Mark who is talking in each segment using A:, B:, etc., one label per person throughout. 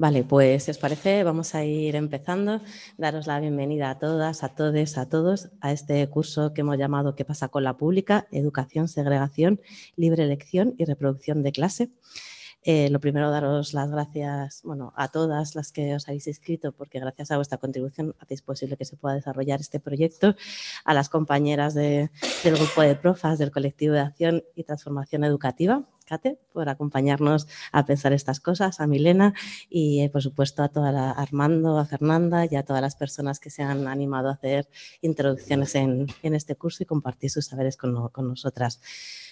A: Vale, pues si os parece, vamos a ir empezando. Daros la bienvenida a todas, a todos, a todos a este curso que hemos llamado ¿Qué pasa con la pública? Educación, segregación, libre elección y reproducción de clase. Eh, lo primero, daros las gracias bueno, a todas las que os habéis inscrito, porque gracias a vuestra contribución hacéis posible que se pueda desarrollar este proyecto. A las compañeras del grupo de profas del colectivo de acción y transformación educativa, Por acompañarnos a pensar estas cosas, a Milena y, eh, por supuesto, a toda la Armando, a Fernanda y a todas las personas que se han animado a hacer introducciones en, este curso y compartir sus saberes con, nosotras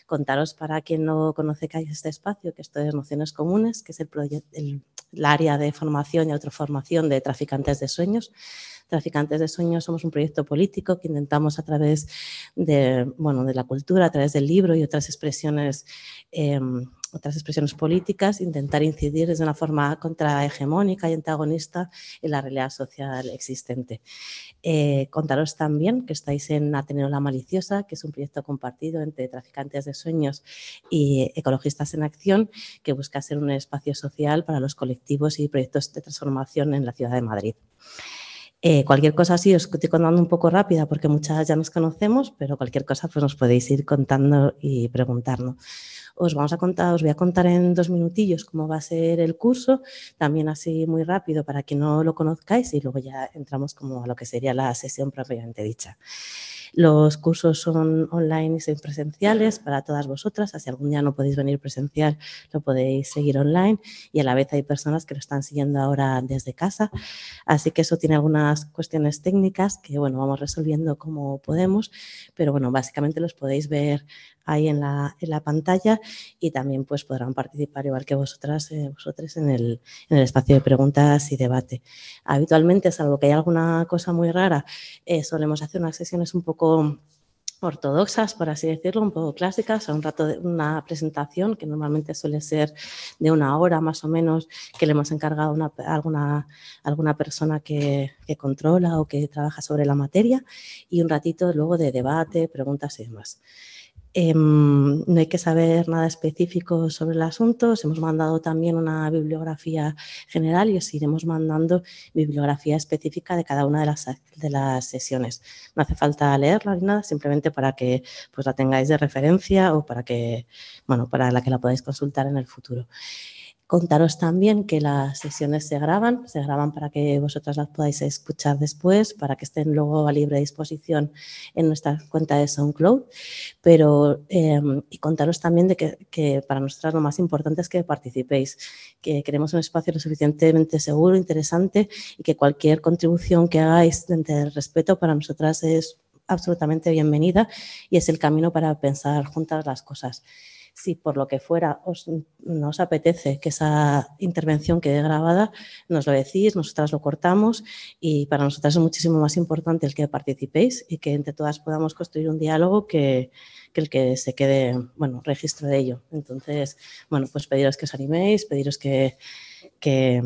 A: contaros para quien no conoce que hay este espacio, que esto es Nociones Comunes, que es el área de formación y autoformación de traficantes de sueños. Traficantes de Sueños somos un proyecto político que intentamos a través de, bueno, de la cultura, a través del libro y otras expresiones eh, otras expresiones políticas, intentar incidir desde una forma contrahegemónica y antagonista en la realidad social existente. Eh, contaros también que estáis en Ateneo La Maliciosa, que es un proyecto compartido entre traficantes de sueños y ecologistas en acción, que busca ser un espacio social para los colectivos y proyectos de transformación en la ciudad de Madrid. Eh, cualquier cosa así os estoy contando un poco rápida porque muchas ya nos conocemos, pero cualquier cosa pues nos podéis ir contando y preguntarnos. Os vamos a contar, os voy a contar en dos minutillos cómo va a ser el curso, también así muy rápido para que no lo conozcáis y luego ya entramos como a lo que sería la sesión propiamente dicha. Los cursos son online y son presenciales para todas vosotras. Si algún día no podéis venir presencial, lo podéis seguir online y a la vez hay personas que lo están siguiendo ahora desde casa. Así que eso tiene algunas cuestiones técnicas que, bueno, vamos resolviendo como podemos, pero bueno, básicamente los podéis ver ahí en la, en la pantalla y también pues podrán participar igual que vosotras, eh, vosotros en el, en el, espacio de preguntas y debate. Habitualmente, salvo que haya alguna cosa muy rara, eh, solemos hacer unas sesiones un poco ortodoxas, por así decirlo, un poco clásicas, un rato de una presentación que normalmente suele ser de una hora más o menos, que le hemos encargado a alguna, alguna persona que, que, controla o que trabaja sobre la materia y un ratito luego de debate, preguntas y demás. Em, no hay que saber nada específico sobre el asunto. Os hemos mandado también una bibliografía general y os iremos mandando bibliografía específica de cada una de las, de las sesiones. No hace falta leerla ni nada, simplemente para que pues, la tengáis de referencia o para que, bueno, para la que la podáis consultar en el futuro. Contaros también que las sesiones se graban, se graban para que vosotras las podáis escuchar después, para que estén luego a libre disposición en nuestra cuenta de SoundCloud. Pero, eh, y contaros también de que, que, para nosotras lo más importante es que participéis, que queremos un espacio lo suficientemente seguro, interesante y que cualquier contribución que hagáis de respeto para nosotras es absolutamente bienvenida y es el camino para pensar juntas las cosas si por lo que fuera os, nos apetece que esa intervención quede grabada, nos lo decís, nosotras lo cortamos y para nosotras es muchísimo más importante el que participéis y que entre todas podamos construir un diálogo que, que el que se quede, bueno, registro de ello. Entonces, bueno, pues pediros que os animéis, pediros que, que,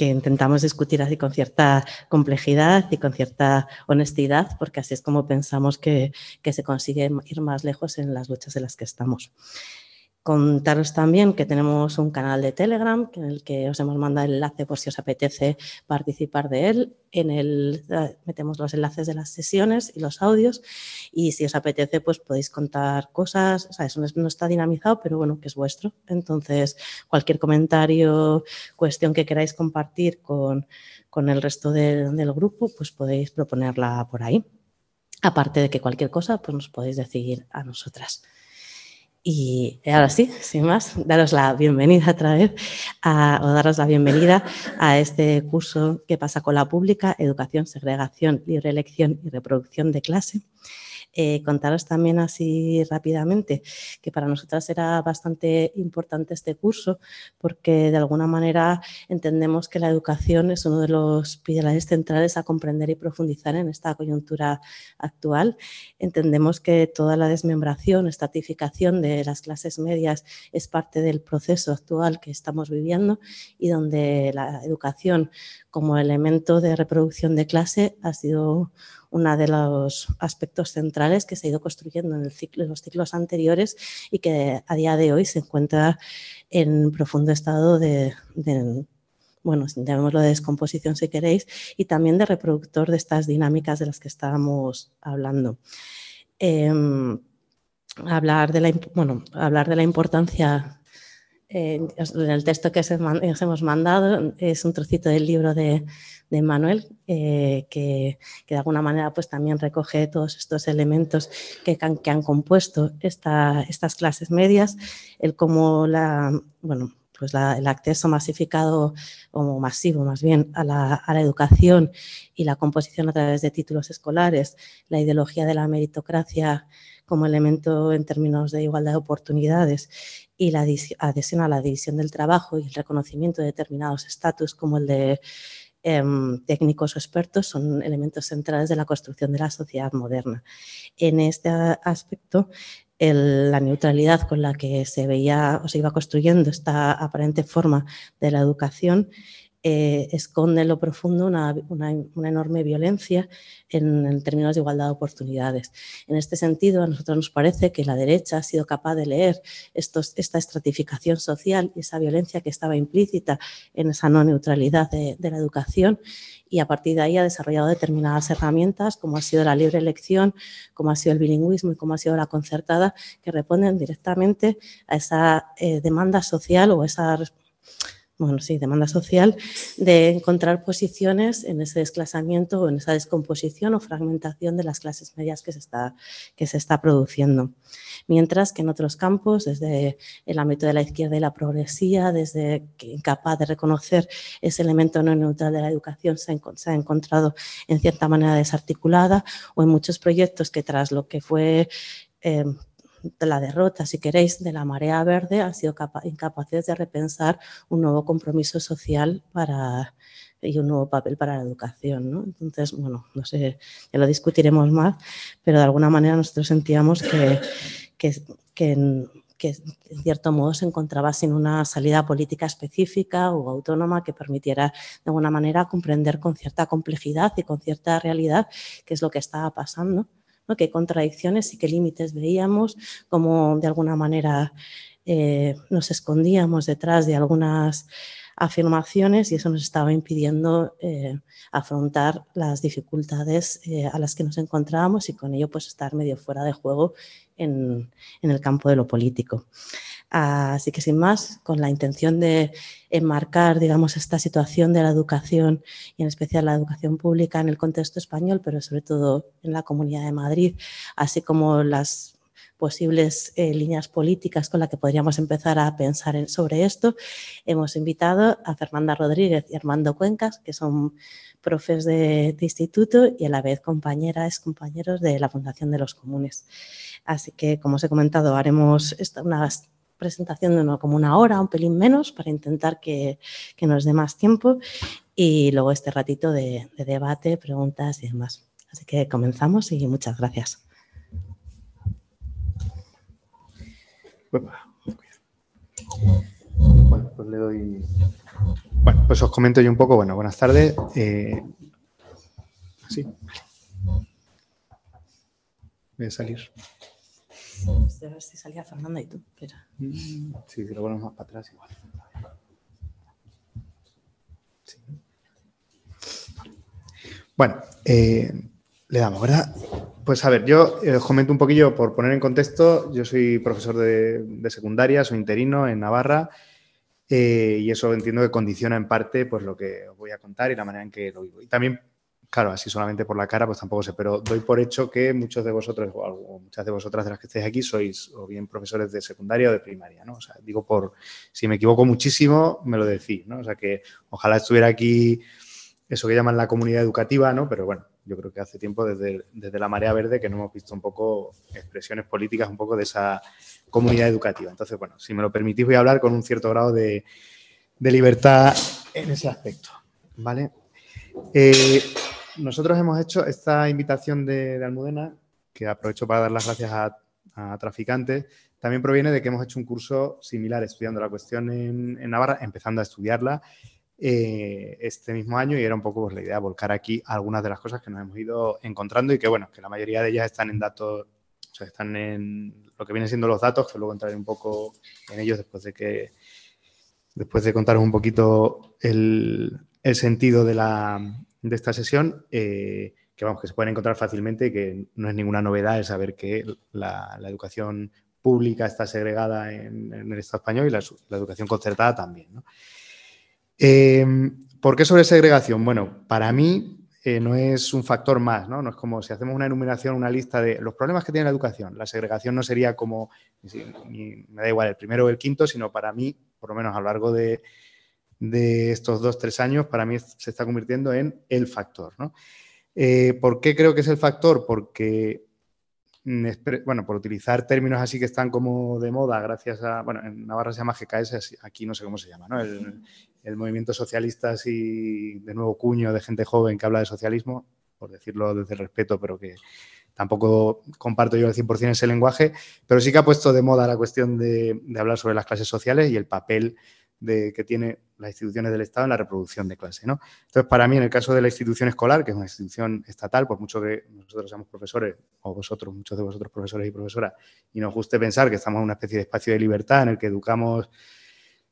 A: que intentamos discutir así con cierta complejidad y con cierta honestidad, porque así es como pensamos que, que se consigue ir más lejos en las luchas en las que estamos. Contaros también que tenemos un canal de Telegram en el que os hemos mandado el enlace por si os apetece participar de él. En él metemos los enlaces de las sesiones y los audios y si os apetece pues podéis contar cosas. O sea, eso no está dinamizado, pero bueno, que es vuestro. Entonces, cualquier comentario, cuestión que queráis compartir con, con el resto de, del grupo, pues podéis proponerla por ahí. Aparte de que cualquier cosa, pues nos podéis decir a nosotras. Y ahora sí, sin más, daros la bienvenida otra vez o daros la bienvenida a este curso que pasa con la pública, Educación, Segregación, Libre Elección y Reproducción de Clase. Eh, contaros también así rápidamente que para nosotras era bastante importante este curso porque de alguna manera entendemos que la educación es uno de los pilares centrales a comprender y profundizar en esta coyuntura actual. Entendemos que toda la desmembración, estratificación de las clases medias es parte del proceso actual que estamos viviendo y donde la educación como elemento de reproducción de clase ha sido uno de los aspectos centrales que se ha ido construyendo en, los ciclos anteriores y que a día de hoy se encuentra en profundo estado de, de bueno, llamémoslo de descomposición si queréis, y también de reproductor de estas dinámicas de las que estábamos hablando. Em, hablar, de la, bueno, hablar de la importancia en el texto que os hemos mandado es un trocito del libro de, Manuel, eh, que, de alguna manera pues, también recoge todos estos elementos que, que han compuesto esta, estas clases medias, el cómo la, bueno, pues el acceso masificado o masivo más bien a la, a la, educación y la composición a través de títulos escolares, la ideología de la meritocracia como elemento en términos de igualdad de oportunidades y la adhesión a la división del trabajo y el reconocimiento de determinados estatus como el de Em, técnicos o expertos son elementos centrales de la construcción de la sociedad moderna. En este aspecto, la neutralidad con la que se veía o se iba construyendo esta aparente forma de la educación eh, esconde en lo profundo una, enorme violencia en, términos de igualdad de oportunidades. En este sentido, a nosotros nos parece que la derecha ha sido capaz de leer esta estratificación social y esa violencia que estaba implícita en esa no neutralidad de, la educación y a partir de ahí ha desarrollado determinadas herramientas, como ha sido la libre elección, como ha sido el bilingüismo y como ha sido la concertada, que responden directamente a esa eh, demanda social o esa bueno, sí, demanda social, de encontrar posiciones en ese desclasamiento o en esa descomposición o fragmentación de las clases medias que se está, que se está produciendo. Mientras que en otros campos, desde el ámbito de la izquierda y la progresía, desde que incapaz de reconocer ese elemento no neutral de la educación, se ha, encontrado en cierta manera desarticulada, o en muchos proyectos que tras lo que fue eh, la derrota, si queréis, de la marea verde han sido incapaces de repensar un nuevo compromiso social para, y un nuevo papel para la educación. ¿no? Entonces, bueno, no sé, ya lo discutiremos más, pero de alguna manera nosotros sentíamos que, que, que, en cierto modo se encontraba sin una salida política específica o autónoma que permitiera de alguna manera comprender con cierta complejidad y con cierta realidad qué es lo que estaba pasando qué contradicciones y qué límites veíamos, cómo de alguna manera eh, nos escondíamos detrás de algunas afirmaciones y eso nos estaba impidiendo eh, afrontar las dificultades eh, a las que nos encontrábamos y con ello pues estar medio fuera de juego en el campo de lo político. Así que sin más, con la intención de enmarcar, digamos, esta situación de la educación y en especial la educación pública en el contexto español, pero sobre todo en la Comunidad de Madrid, así como las posibles eh, líneas políticas con las que podríamos empezar a pensar sobre esto, hemos invitado a Fernanda Rodríguez y Armando Cuencas, que son profes de, de instituto y a la vez compañeras, compañeros de la Fundación de los Comunes. Así que, como os he comentado, haremos unas presentación de como una hora, un pelín menos, para intentar que, nos dé más tiempo y luego este ratito de, debate, preguntas y demás. Así que comenzamos y muchas gracias.
B: Bueno, pues le doy. Bueno, pues os comento yo un poco. Bueno, buenas tardes. Eh... Voy a salir.
A: A ver si salía Fernanda y tú.
B: Mm, sí, si lo ponemos más para atrás igual. Bueno, eh, le damos, ¿verdad? Pues a ver, yo eh, os comento un poquillo por poner en contexto. Yo soy profesor de, secundaria, soy interino en Navarra eh, y eso entiendo que condiciona en parte pues, lo que os voy a contar y la manera en que lo vivo. Y también Claro, así solamente por la cara, pues tampoco sé, pero doy por hecho que muchos de vosotros, o muchas de vosotras de las que estáis aquí, sois o bien profesores de secundaria o de primaria, ¿no? O sea, digo por, si me equivoco muchísimo, me lo decís, ¿no? O sea, que ojalá estuviera aquí eso que llaman la comunidad educativa, ¿no? Pero bueno, yo creo que hace tiempo desde, desde la marea verde que no hemos visto un poco expresiones políticas un poco de esa comunidad educativa. Entonces, bueno, si me lo permitís voy a hablar con un cierto grado de, de libertad en ese aspecto, ¿vale? Eh, nosotros hemos hecho esta invitación de, Almudena, que aprovecho para dar las gracias a, traficantes, también proviene de que hemos hecho un curso similar estudiando la cuestión en, Navarra, empezando a estudiarla eh, este mismo año y era un poco pues, la idea de volcar aquí algunas de las cosas que nos hemos ido encontrando y que bueno, que la mayoría de ellas están en datos, o sea, están en lo que vienen siendo los datos, que luego entraré un poco en ellos después de que después de contaros un poquito el, sentido de, esta sesión, eh, que vamos, que se pueden encontrar fácilmente que no es ninguna novedad el saber que la, educación pública está segregada en, el Estado español y la, educación concertada también. Eh, ¿Por qué sobre segregación? Bueno, para mí eh, no es un factor más, ¿no? No es como si hacemos una enumeración, una lista de los problemas que tiene la educación. La segregación no sería como, me da igual el primero o el quinto, sino para mí, por lo menos a lo largo de, estos dos, tres años, para mí se está convirtiendo en el factor, ¿no? Eh, ¿Por qué creo que es el factor? Porque, mm, bueno, por utilizar términos así que están como de moda, gracias a, bueno, en Navarra se llama GKS, aquí no sé cómo se llama, ¿no? El, el movimiento socialista así de nuevo cuño de gente joven que habla de socialismo, por decirlo desde el respeto, pero que tampoco comparto yo al 100% ese lenguaje, pero sí que ha puesto de moda la cuestión de, hablar sobre las clases sociales y el papel de, que tiene las instituciones del Estado en la reproducción de clase. ¿no? Entonces, para mí, en el caso de la institución escolar, que es una institución estatal, por mucho que nosotros seamos profesores, o vosotros, muchos de vosotros profesores y profesoras, y nos guste pensar que estamos en una especie de espacio de libertad en el que educamos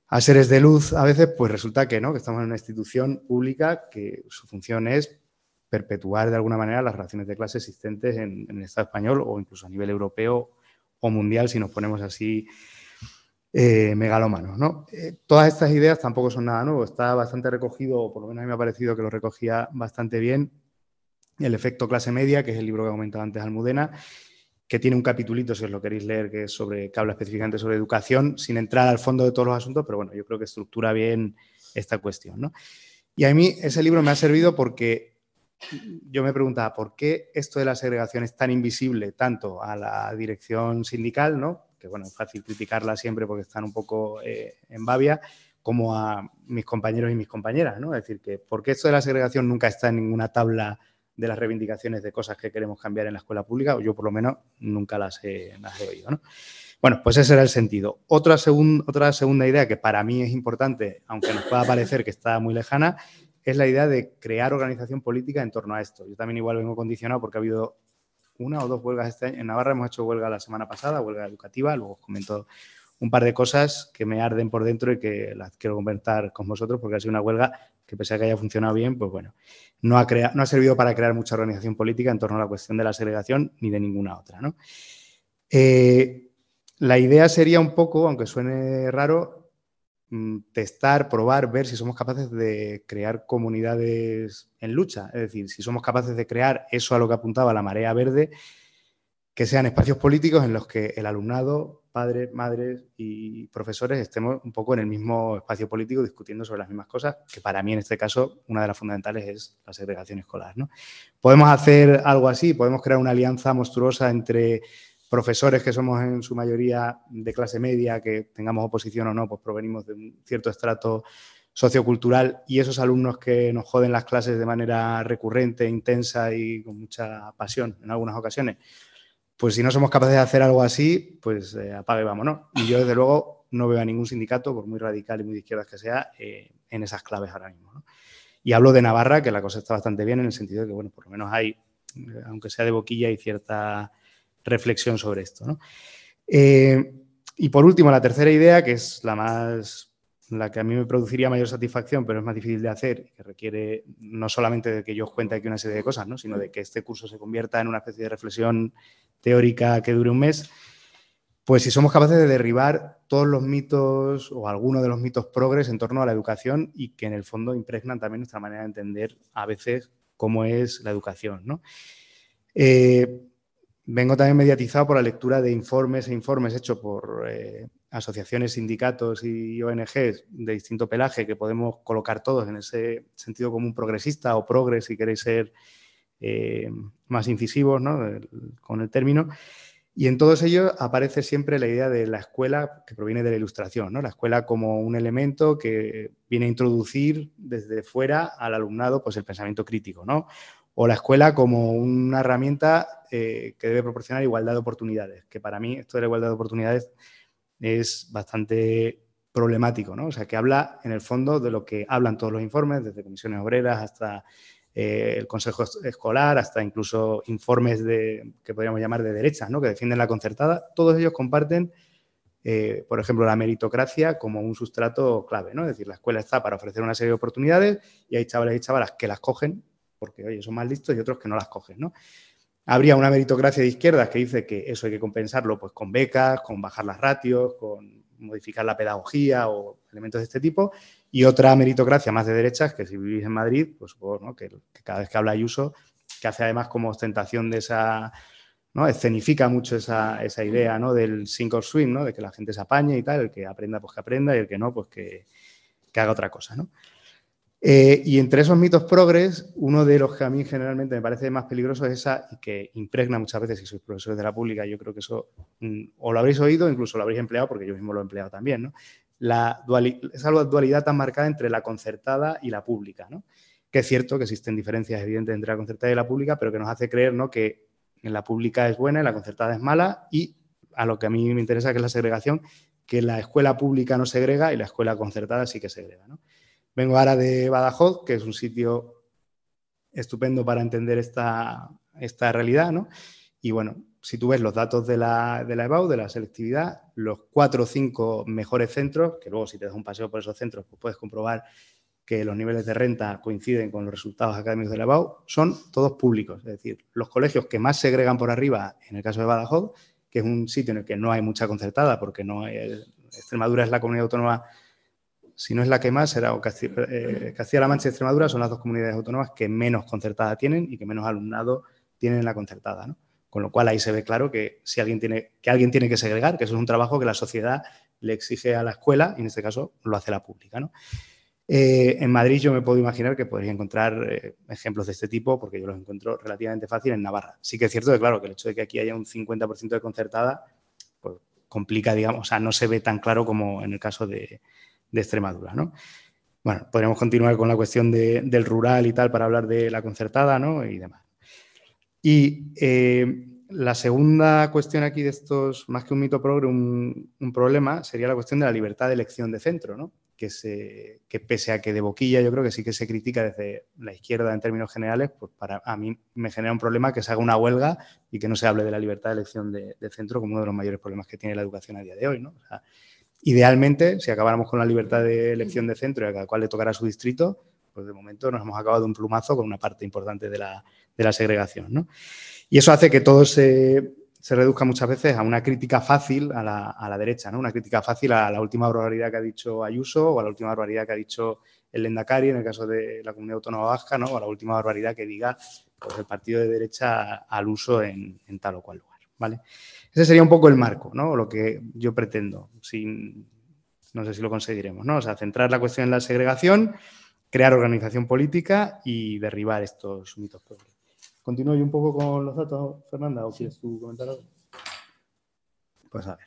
B: a seres de luz a veces, pues resulta que no, que estamos en una institución pública que su función es perpetuar de alguna manera las relaciones de clase existentes en, el Estado español o incluso a nivel europeo o mundial, si nos ponemos así eh, megalómanos. ¿no? Eh, todas estas ideas tampoco son nada nuevo, está bastante recogido, o por lo menos a mí me ha parecido que lo recogía bastante bien, el efecto clase media, que es el libro que comentado antes Almudena, que tiene un capitulito, si os lo queréis leer, que, es sobre, que habla específicamente sobre educación, sin entrar al fondo de todos los asuntos, pero bueno, yo creo que estructura bien esta cuestión. ¿no? Y a mí ese libro me ha servido porque yo me preguntaba, ¿por qué esto de la segregación es tan invisible tanto a la dirección sindical, ¿no? Que bueno, es fácil criticarla siempre porque están un poco eh, en babia, como a mis compañeros y mis compañeras, ¿no? Es decir, que ¿por qué esto de la segregación nunca está en ninguna tabla de las reivindicaciones de cosas que queremos cambiar en la escuela pública, o yo por lo menos nunca las he, oído. ¿no? Bueno, pues ese era el sentido. Otra, otra segunda idea que para mí es importante, aunque nos pueda parecer que está muy lejana, es la idea de crear organización política en torno a esto. Yo también igual vengo condicionado porque ha habido una o dos huelgas este año. En Navarra hemos hecho huelga la semana pasada, huelga educativa, luego os comento un par de cosas que me arden por dentro y que las quiero comentar con vosotros porque ha sido una huelga que pese a que haya funcionado bien, pues bueno, no ha, no ha servido para crear mucha organización política en torno a la cuestión de la segregación ni de ninguna otra. ¿no? Eh, la idea sería un poco, aunque suene raro, testar, probar, ver si somos capaces de crear comunidades en lucha. Es decir, si somos capaces de crear eso a lo que apuntaba la marea verde, que sean espacios políticos en los que el alumnado, padres, madres y profesores estemos un poco en el mismo espacio político discutiendo sobre las mismas cosas, que para mí en este caso una de las fundamentales es la segregación escolar. ¿no? Podemos hacer algo así, podemos crear una alianza monstruosa entre profesores que somos en su mayoría de clase media, que tengamos oposición o no, pues provenimos de un cierto estrato sociocultural y esos alumnos que nos joden las clases de manera recurrente, intensa y con mucha pasión en algunas ocasiones, pues si no somos capaces de hacer algo así, pues eh, apague vámonos. Y yo, desde luego, no veo a ningún sindicato, por muy radical y muy de izquierdas que sea, eh, en esas claves ahora mismo. Y hablo de Navarra, que la cosa está bastante bien en el sentido de que, bueno, por lo menos hay, eh, aunque sea de boquilla, hay cierta reflexión sobre esto. y por último, la tercera idea, que es la más la que a mí me produciría mayor satisfacción, pero es más difícil de hacer, que requiere no solamente de que yo os cuente aquí una serie de cosas, ¿no? sino de que este curso se convierta en una especie de reflexión teórica que dure un mes, pues si somos capaces de derribar todos los mitos o algunos de los mitos progres en torno a la educación y que en el fondo impregnan también nuestra manera de entender a veces cómo es la educación. ¿no? Eh, vengo también mediatizado por la lectura de informes e informes hechos por eh, asociaciones, sindicatos y ONGs de distinto pelaje que podemos colocar todos en ese sentido como un progresista o progres si queréis ser eh, más incisivos con el término. Y en todos ellos aparece siempre la idea de la escuela que proviene de la ilustración, ¿no? la escuela como un elemento que viene a introducir desde fuera al alumnado pues, el pensamiento crítico, ¿no? O la escuela como una herramienta eh, que debe proporcionar igualdad de oportunidades, que para mí esto de la igualdad de oportunidades es bastante problemático, ¿no? O sea, que habla en el fondo de lo que hablan todos los informes, desde comisiones obreras hasta eh, el Consejo Escolar, hasta incluso informes de, que podríamos llamar de derechas, ¿no? que defienden la concertada, todos ellos comparten eh, por ejemplo, la meritocracia como un sustrato clave, ¿no? Es decir, la escuela está para ofrecer una serie de oportunidades y hay chavales y chavalas que las cogen porque, oye, son más listos y otros que no las cogen, ¿no? Habría una meritocracia de izquierdas que dice que eso hay que compensarlo pues, con becas, con bajar las ratios, con modificar la pedagogía o elementos de este tipo, y otra meritocracia más de derechas, que si vivís en Madrid, pues supongo que, cada vez que habla Ayuso, que hace además como ostentación de esa, ¿no? escenifica mucho esa, idea ¿no? del sink or swim, ¿no? de que la gente se apañe y tal, el que aprenda pues que aprenda y el que no pues que, que haga otra cosa. ¿no? Eh, y entre esos mitos progres, uno de los que a mí generalmente me parece más peligroso es esa y que impregna muchas veces si sois profesores de la pública, yo creo que eso mm, o lo habréis oído, incluso lo habréis empleado, porque yo mismo lo he empleado también, ¿no? La esa dualidad tan marcada entre la concertada y la pública, ¿no? Que es cierto que existen diferencias evidentes entre la concertada y la pública, pero que nos hace creer, ¿no? Que en la pública es buena y la concertada es mala y a lo que a mí me interesa que es la segregación, que la escuela pública no segrega y la escuela concertada sí que segrega, ¿no? Vengo ahora de Badajoz, que es un sitio estupendo para entender esta, realidad, ¿no? Y bueno, si tú ves los datos de la, de la EBAU, de la selectividad, los cuatro o cinco mejores centros, que luego si te das un paseo por esos centros, pues puedes comprobar que los niveles de renta coinciden con los resultados académicos de la EBAU, son todos públicos. Es decir, los colegios que más segregan por arriba, en el caso de Badajoz, que es un sitio en el que no hay mucha concertada, porque no Extremadura es la comunidad autónoma si no es la que más, será eh, Castilla-La Mancha y Extremadura son las dos comunidades autónomas que menos concertada tienen y que menos alumnado tienen en la concertada. Con lo cual ahí se ve claro que si alguien tiene que alguien tiene que segregar, que eso es un trabajo que la sociedad le exige a la escuela y en este caso lo hace la pública. Eh, en Madrid yo me puedo imaginar que podría encontrar eh, ejemplos de este tipo porque yo los encuentro relativamente fácil en Navarra. Sí que es cierto que, claro, que el hecho de que aquí haya un 50% de concertada pues, complica, digamos, o sea, no se ve tan claro como en el caso de, de Extremadura, ¿no? Bueno, podríamos continuar con la cuestión del rural y tal para hablar de la concertada, ¿no? Y demás. Y eh, la segunda cuestión aquí de estos, más que un mito progre, un, problema, sería la cuestión de la libertad de elección de centro, ¿no? Que, se, que pese a que de boquilla yo creo que sí que se critica desde la izquierda en términos generales, pues para a mí me genera un problema que se haga una huelga y que no se hable de la libertad de elección de, centro como uno de los mayores problemas que tiene la educación a día de hoy, ¿no? Idealmente, si acabáramos con la libertad de elección de centro y a cada cual le tocará su distrito, pues de momento nos hemos acabado un plumazo con una parte importante de la, segregación. Y eso hace que todo se, reduzca muchas veces a una crítica fácil a la, derecha, ¿no? una crítica fácil a la última barbaridad que ha dicho Ayuso o a la última barbaridad que ha dicho el Lendakari en el caso de la comunidad autónoma vasca, ¿no? o a la última barbaridad que diga pues, el partido de derecha al uso en, en tal o cual lugar. ¿vale? Ese sería un poco el marco, ¿no? Lo que yo pretendo, sin, no sé si lo conseguiremos, ¿no? O sea, centrar la cuestión en la segregación, crear organización política y derribar estos mitos ¿Continúo yo un poco con los datos, Fernanda, o quieres tú comentar algo? Pues a ver.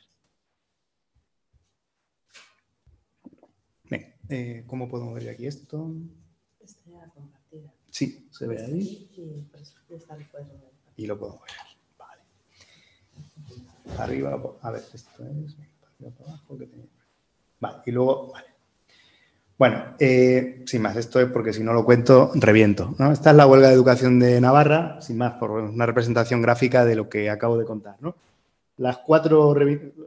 B: Bien, eh, ¿cómo podemos ver aquí esto? Sí, se ve ahí. Y lo podemos arriba, a ver, esto es, arriba, abajo, Vale, y luego, vale. Bueno, eh, sin más, esto es porque si no lo cuento, reviento. Esta es la huelga de educación de Navarra, sin más, por una representación gráfica de lo que acabo de contar. Las, cuatro,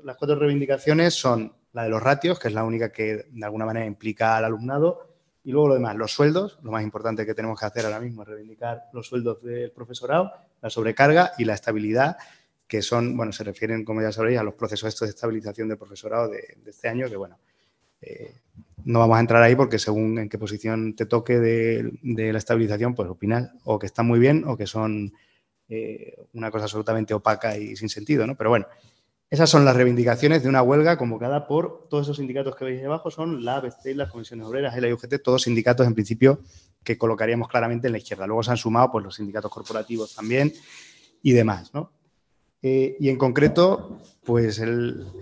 B: las cuatro reivindicaciones son la de los ratios, que es la única que de alguna manera implica al alumnado, y luego lo demás, los sueldos, lo más importante que tenemos que hacer ahora mismo es reivindicar los sueldos del profesorado, la sobrecarga y la estabilidad que son, bueno, se refieren, como ya sabréis, a los procesos estos de estabilización del profesorado de, este año, que bueno, eh, no vamos a entrar ahí porque según en qué posición te toque de, la estabilización, pues opinas o que están muy bien o que son eh, una cosa absolutamente opaca y sin sentido, ¿no? Pero bueno, esas son las reivindicaciones de una huelga convocada por todos esos sindicatos que veis debajo, son la ABC, las comisiones obreras, la UGT, todos sindicatos en principio que colocaríamos claramente en la izquierda. Luego se han sumado pues, los sindicatos corporativos también y demás, ¿no? Eh, y en concreto, pues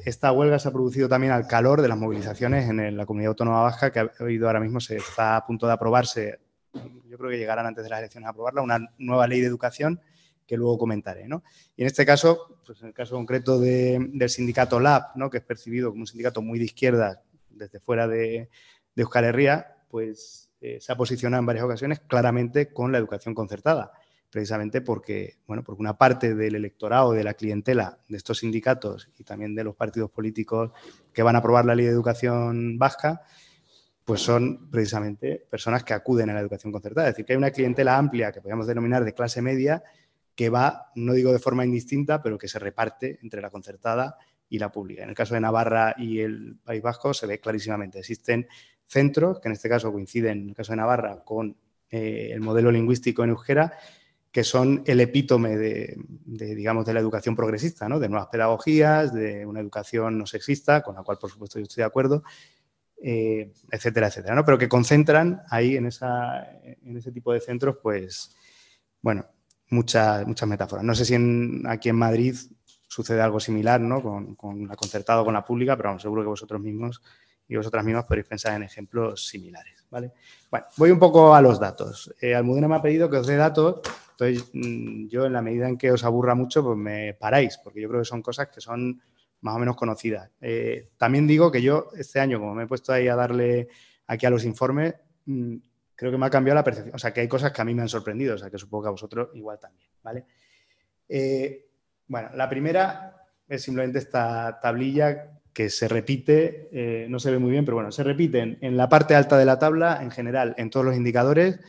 B: esta huelga se ha producido también al calor de las movilizaciones en la comunidad autónoma vasca, que ha oído ahora mismo se está a punto de aprobarse, yo creo que llegarán antes de las elecciones a aprobarla, una nueva ley de educación que luego comentaré. Y en este caso, pues en el caso concreto del sindicato LAB, ¿no? que es percibido como un sindicato muy de izquierda desde fuera de, de Euskal Herria, pues eh, se ha posicionado en varias ocasiones claramente con la educación concertada precisamente porque, bueno, porque una parte del electorado, de la clientela de estos sindicatos y también de los partidos políticos que van a aprobar la ley de educación vasca, pues son precisamente personas que acuden a la educación concertada. Es decir, que hay una clientela amplia que podríamos denominar de clase media que va, no digo de forma indistinta, pero que se reparte entre la concertada y la pública. En el caso de Navarra y el País Vasco se ve clarísimamente. Existen centros que en este caso coinciden, en el caso de Navarra, con eh, el modelo lingüístico en euskera, que son el epítome de, digamos, de la educación progresista, ¿no? de nuevas pedagogías, de una educación no sexista, con la cual, por supuesto, yo estoy de acuerdo, eh, etcétera, etcétera, ¿no? pero que concentran ahí en, esa, en ese tipo de centros, pues, bueno, muchas, muchas metáforas. No sé si aquí en Madrid sucede algo similar, ¿no? Con, con la concertada con la pública, pero seguro que vosotros mismos y vosotras mismas podéis pensar en ejemplos similares, ¿vale? Bueno, voy un poco a los datos. Eh, Almudena me ha pedido que os dé datos, entonces mm, yo en la medida en que os aburra mucho, pues me paráis, porque yo creo que son cosas que son más o menos conocidas. Eh, también digo que yo este año, como me he puesto ahí a darle aquí a los informes, mm, creo que me ha cambiado la percepción, o sea, que hay cosas que a mí me han sorprendido, o sea, que supongo que a vosotros igual también, ¿vale? Eh, bueno, la primera es simplemente esta tablilla que se repite, eh, no se ve muy bien, pero bueno, se repiten en la parte alta de la tabla, en general, en todos los indicadores,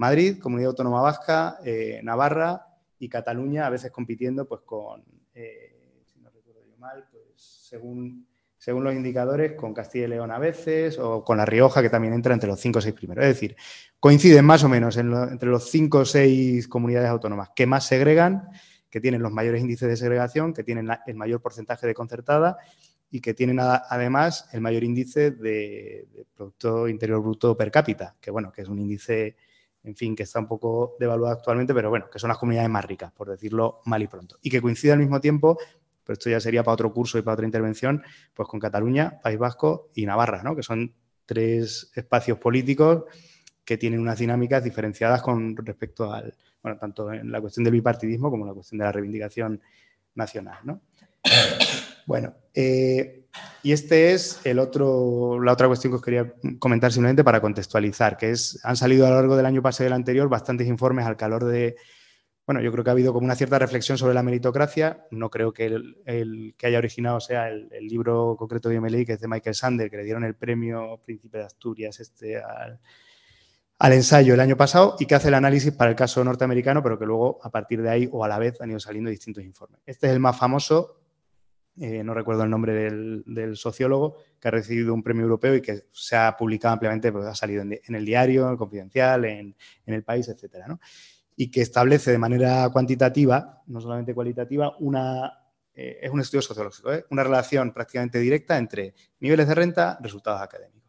B: Madrid, Comunidad Autónoma Vasca, eh, Navarra y Cataluña, a veces compitiendo pues con, eh, si no recuerdo yo mal, pues según, según los indicadores, con Castilla y León a veces, o con La Rioja, que también entra entre los cinco o seis primeros. Es decir, coinciden más o menos entre los cinco o seis comunidades autónomas que más segregan, que tienen los mayores índices de segregación, que tienen el mayor porcentaje de concertada y que tienen además el mayor índice de, Producto Interior Bruto per cápita, que bueno, que es un índice, en fin, que está un poco devaluado actualmente, pero bueno, que son las comunidades más ricas, por decirlo mal y pronto. Y que coincide al mismo tiempo, pero esto ya sería para otro curso y para otra intervención, pues con Cataluña, País Vasco y Navarra, ¿no? Que son tres espacios políticos que tienen unas dinámicas diferenciadas con respecto al, bueno, tanto en la cuestión del bipartidismo como en la cuestión de la reivindicación nacional, ¿no? Bueno, eh, y este es el otro, la otra cuestión que os quería comentar simplemente para contextualizar, que es, han salido a lo largo del año pasado y del anterior bastantes informes al calor de, bueno, yo creo que ha habido como una cierta reflexión sobre la meritocracia, no creo que el, que haya originado sea el, libro concreto de MLI, que es de Michael Sander, que le dieron el premio Príncipe de Asturias este al, al ensayo el año pasado y que hace el análisis para el caso norteamericano, pero que luego a partir de ahí o a la vez han ido saliendo distintos informes. Este es el más famoso, eh, no recuerdo el nombre del, sociólogo, que ha recibido un premio europeo y que se ha publicado ampliamente, pues ha salido en, el diario, en el confidencial, en, el país, etcétera, Y que establece de manera cuantitativa, no solamente cualitativa, una, eh, es un estudio sociológico, ¿eh? una relación prácticamente directa entre niveles de renta, resultados académicos.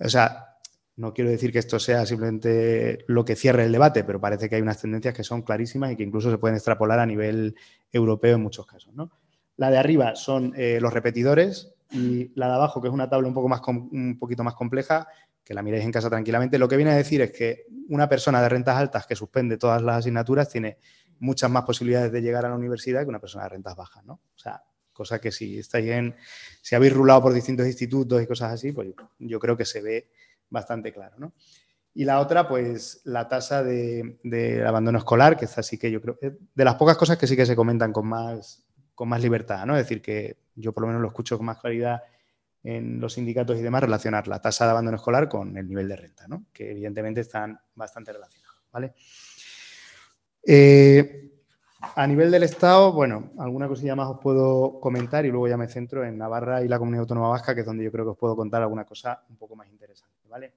B: O sea, no quiero decir que esto sea simplemente lo que cierre el debate, pero parece que hay unas tendencias que son clarísimas y que incluso se pueden extrapolar a nivel europeo en muchos casos. ¿no? La de arriba son eh, los repetidores y la de abajo, que es una tabla un, poco más un poquito más compleja, que la miréis en casa tranquilamente, lo que viene a decir es que una persona de rentas altas que suspende todas las asignaturas tiene muchas más posibilidades de llegar a la universidad que una persona de rentas bajas, ¿no? O sea, cosa que si estáis en, si habéis rulado por distintos institutos y cosas así, pues yo creo que se ve bastante claro, ¿no? Y la otra, pues la tasa de, de, abandono escolar, que es así que yo creo, de las pocas cosas que sí que se comentan con más, con más libertad, ¿no? Es decir, que yo por lo menos lo escucho con más claridad en los sindicatos y demás, relacionar la tasa de abandono escolar con el nivel de renta, ¿no? Que evidentemente están bastante relacionados, ¿vale? Eh, a nivel del Estado, bueno, alguna cosilla más os puedo comentar y luego ya me centro en Navarra y la Comunidad Autónoma Vasca, que es donde yo creo que os puedo contar alguna cosa un poco más interesante, ¿vale?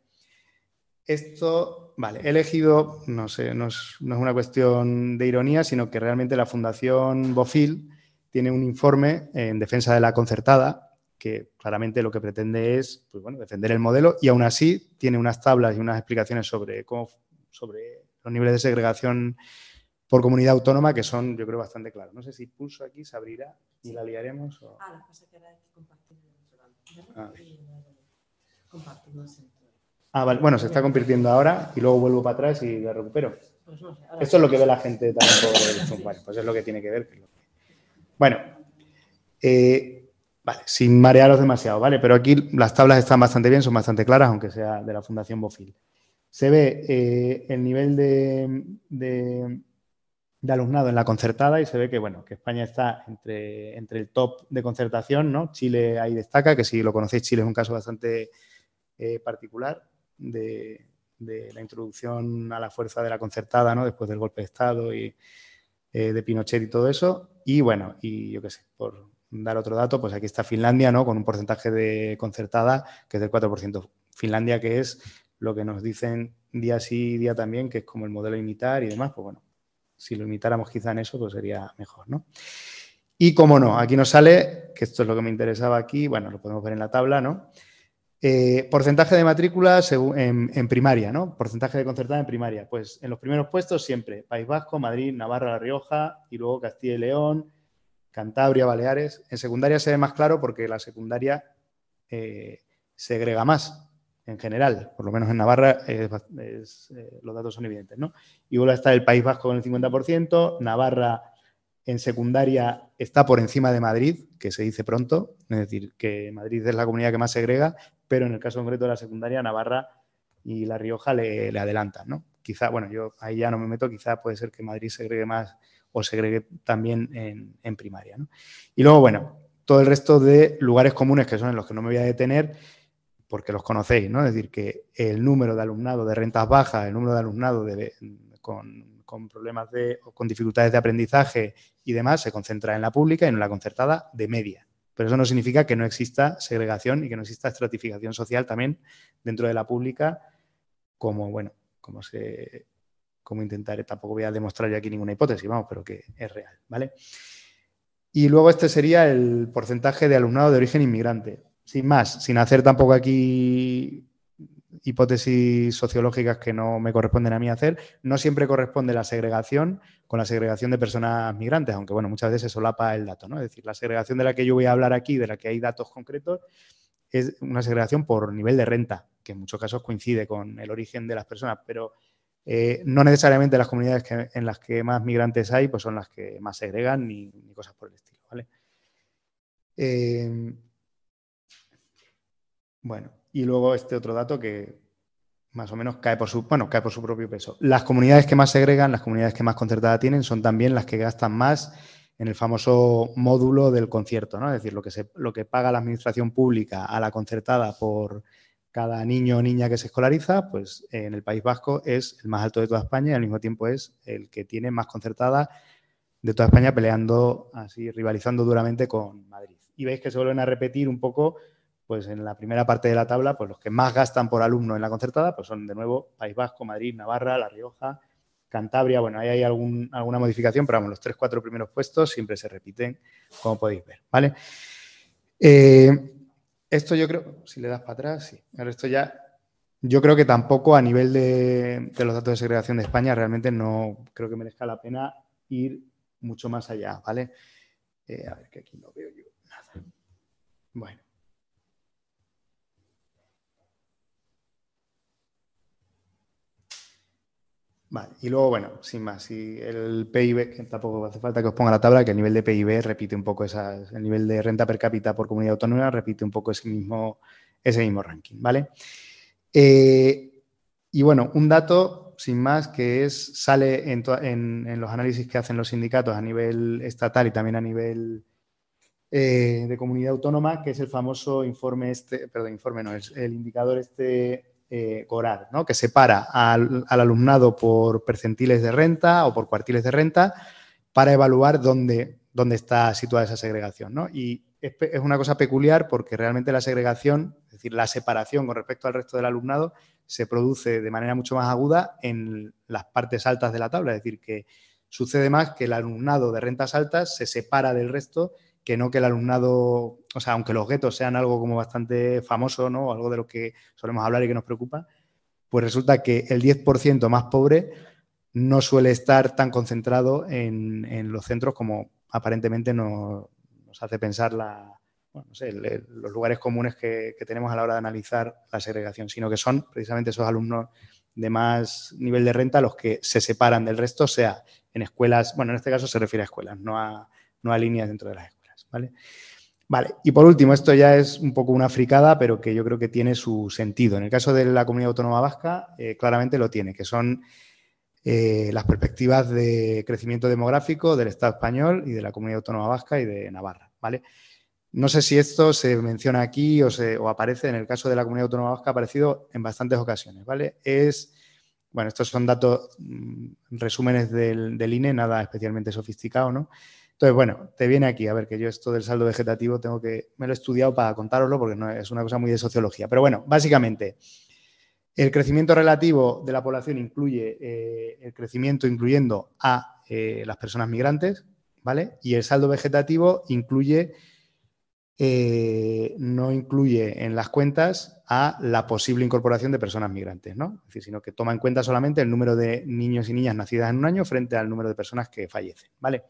B: Esto, vale, he elegido, no sé, no es, no es una cuestión de ironía, sino que realmente la Fundación Bofil tiene un informe en defensa de la concertada que claramente lo que pretende es pues bueno, defender el modelo y aún así tiene unas tablas y unas explicaciones sobre, cómo, sobre los niveles de segregación por comunidad autónoma que son, yo creo, bastante claros. No sé si pulso aquí se abrirá y la liaremos. O... Ah, la cosa que hay que compartir. Ah. ah, vale. Bueno, se está convirtiendo ahora y luego vuelvo para atrás y la recupero. Pues Esto es lo que ve la gente también por el Zoom. pues es lo que tiene que ver. Bueno, eh, vale, sin marearos demasiado, ¿vale? Pero aquí las tablas están bastante bien, son bastante claras, aunque sea de la Fundación Bofil. se ve eh, el nivel de, alumnado en la concertada y se ve que, bueno, que España está entre, el top de concertación, ¿no? Chile ahí destaca, que si lo conocéis, Chile es un caso bastante eh, particular de, la introducción a la fuerza de la concertada, ¿no? Después del golpe de Estado y de Pinochet y todo eso. Y bueno, y yo qué sé, por dar otro dato, pues aquí está Finlandia, ¿no? Con un porcentaje de concertada que es del 4%. Finlandia, que es lo que nos dicen día sí, día también, que es como el modelo imitar y demás, pues bueno, si lo imitáramos quizá en eso, pues sería mejor, ¿no? Y como no, aquí nos sale, que esto es lo que me interesaba aquí, bueno, lo podemos ver en la tabla, ¿no? Eh, porcentaje de matrícula en, primaria, ¿no? Porcentaje de concertada en primaria. Pues en los primeros puestos siempre País Vasco, Madrid, Navarra, La Rioja y luego Castilla y León, Cantabria, Baleares. En secundaria se ve más claro porque la secundaria eh, segrega más en general, por lo menos en Navarra eh, los datos son evidentes, ¿no? Y luego está el País Vasco con el 50%, Navarra en secundaria está por encima de Madrid, que se dice pronto, es decir, que Madrid es la comunidad que más segrega, pero en el caso concreto de la secundaria, Navarra y La Rioja le, adelantan, ¿no? Quizá, bueno, yo ahí ya no me meto, quizá puede ser que Madrid segregue más o segregue también en, primaria, ¿no? Y luego, bueno, todo el resto de lugares comunes que son en los que no me voy a detener, porque los conocéis, ¿no? Es decir, que el número de alumnado de rentas bajas, el número de alumnado con, con, problemas de, con dificultades de aprendizaje y demás se concentra en la pública y en la concertada de media. Pero eso no significa que no exista segregación y que no exista estratificación social también dentro de la pública, como, bueno, como se como intentaré, tampoco voy a demostrar yo aquí ninguna hipótesis, vamos, pero que es real, ¿vale? Y luego este sería el porcentaje de alumnado de origen inmigrante. Sin más, sin hacer tampoco aquí hipótesis sociológicas que no me corresponden a mí hacer, no siempre corresponde la segregación con la segregación de personas migrantes, aunque bueno, muchas veces se solapa el dato, ¿no? Es decir, la segregación de la que yo voy a hablar aquí, de la que hay datos concretos, es una segregación por nivel de renta, que en muchos casos coincide con el origen de las personas, pero eh, no necesariamente las comunidades en las que más migrantes hay, pues son las que más segregan ni, cosas por el estilo, ¿vale? Eh, bueno, y luego este otro dato que más o menos cae por su, bueno, cae por su propio peso. Las comunidades que más segregan, las comunidades que más concertada tienen, son también las que gastan más en el famoso módulo del concierto, ¿no? Es decir, lo que, lo que paga la administración pública a la concertada por cada niño o niña que se escolariza, pues en el País Vasco es el más alto de toda España y al mismo tiempo es el que tiene más concertada de toda España peleando así, rivalizando duramente con Madrid. Y veis que se vuelven a repetir un poco pues en la primera parte de la tabla, pues los que más gastan por alumno en la concertada, pues son de nuevo País Vasco, Madrid, Navarra, La Rioja, Cantabria, bueno, ahí hay alguna modificación, pero vamos, los tres, cuatro primeros puestos siempre se repiten, como podéis ver, ¿vale? Eh, esto yo creo, si le das para atrás, sí. esto ya, yo creo que tampoco a nivel de, los datos de segregación de España realmente no creo que merezca la pena ir mucho más allá, ¿vale? Eh, a ver, que aquí no veo yo nada. Bueno. Vale, y luego, bueno, sin más, si el PIB, que tampoco hace falta que os ponga la tabla, que el nivel de PIB repite un poco esa, el nivel de renta per cápita por comunidad autónoma repite un poco ese mismo, ese mismo ranking, ¿vale? Eh, y bueno, un dato, sin más, que es, sale en, los análisis que hacen los sindicatos a nivel estatal y también a nivel eh, de comunidad autónoma, que es el famoso informe este, perdón, informe no, es el indicador este eh, ¿no? que separa al, alumnado por percentiles de renta o por cuartiles de renta para evaluar dónde, dónde está situada esa segregación. ¿no? Y es, una cosa peculiar porque realmente la segregación, es decir, la separación con respecto al resto del alumnado, se produce de manera mucho más aguda en las partes altas de la tabla. Es decir, que sucede más que el alumnado de rentas altas se separa del resto que no que el alumnado, o sea, aunque los guetos sean algo como bastante famoso, ¿no? Algo de lo que solemos hablar y que nos preocupa, pues resulta que el 10% más pobre no suele estar tan concentrado en, los centros como aparentemente nos, hace pensar los lugares comunes que, tenemos a la hora de analizar la segregación, sino que son precisamente esos alumnos de más nivel de renta los que se separan del resto, sea en escuelas, bueno, en este caso se refiere a escuelas, no a, no a líneas dentro de las escuelas. ¿Vale? Vale, y por último, esto ya es un poco una fricada, pero que yo creo que tiene su sentido. En el caso de la comunidad autónoma vasca, eh, claramente lo tiene, que son eh, las perspectivas de crecimiento demográfico del Estado español y de la comunidad autónoma vasca y de Navarra, ¿vale? No sé si esto se menciona aquí o, se, aparece en el caso de la comunidad autónoma vasca, ha aparecido en bastantes ocasiones, ¿vale? Es, bueno, estos son datos, mm, resúmenes del, del INE, nada especialmente sofisticado, ¿no? Entonces, bueno, te viene aquí, a ver, que yo esto del saldo vegetativo tengo que, me lo he estudiado para contároslo porque es una cosa muy de sociología. Pero bueno, básicamente, el crecimiento relativo de la población incluye eh, el crecimiento incluyendo a eh, las personas migrantes, ¿vale? Y el saldo vegetativo incluye, eh, no incluye en las cuentas a la posible incorporación de personas migrantes, ¿no? Es decir, sino que toma en cuenta solamente el número de niños y niñas nacidas en un año frente al número de personas que fallecen, ¿vale?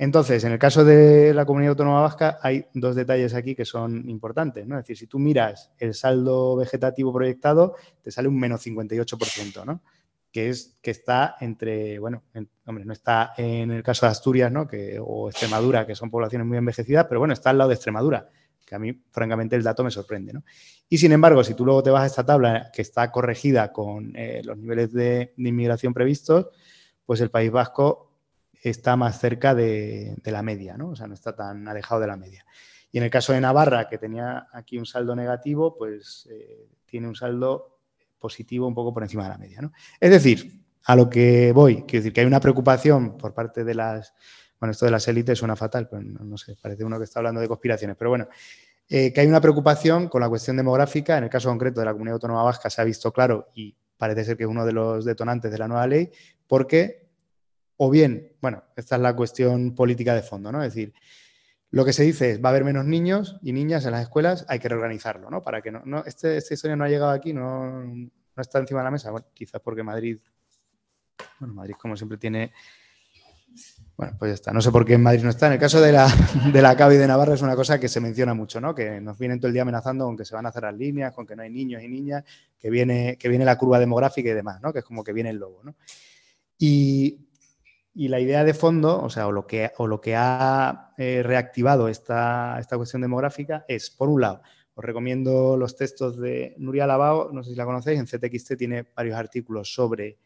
B: Entonces, en el caso de la comunidad autónoma vasca, hay dos detalles aquí que son importantes. ¿no? Es decir, si tú miras el saldo vegetativo proyectado, te sale un menos 58%, ¿no? que, es, que está entre, bueno, hombre, no está en el caso de Asturias ¿no? que, o Extremadura, que son poblaciones muy envejecidas, pero bueno, está al lado de Extremadura, que a mí, francamente, el dato me sorprende. ¿no? Y sin embargo, si tú luego te vas a esta tabla que está corregida con eh, los niveles de inmigración previstos, pues el País Vasco está más cerca de, la media, ¿no? O sea, no está tan alejado de la media. Y en el caso de Navarra, que tenía aquí un saldo negativo, pues eh, tiene un saldo positivo un poco por encima de la media, ¿no? Es decir, a lo que voy, quiero decir que hay una preocupación por parte de las, bueno, esto de las élites suena fatal, pero no, sé, parece uno que está hablando de conspiraciones, pero bueno, eh, que hay una preocupación con la cuestión demográfica, en el caso concreto de la comunidad autónoma vasca se ha visto claro y parece ser que es uno de los detonantes de la nueva ley, porque o bien, bueno, esta es la cuestión política de fondo, ¿no? Es decir, lo que se dice es, va a haber menos niños y niñas en las escuelas, hay que reorganizarlo, ¿no? Para que no, no este, esta historia no ha llegado aquí, no, no está encima de la mesa, bueno, quizás porque Madrid, bueno, Madrid como siempre tiene, bueno, pues ya está, no sé por qué en Madrid no está. En el caso de la, de la CAB y de Navarra es una cosa que se menciona mucho, ¿no? Que nos vienen todo el día amenazando con que se van a cerrar líneas, con que no hay niños y niñas, que viene, que viene la curva demográfica y demás, ¿no? Que es como que viene el lobo, ¿no? Y y la idea de fondo, o sea, o lo que, o lo que ha eh, reactivado esta, esta, cuestión demográfica es, por un lado, os recomiendo los textos de Nuria Lavao, no sé si la conocéis, en CTXT tiene varios artículos sobre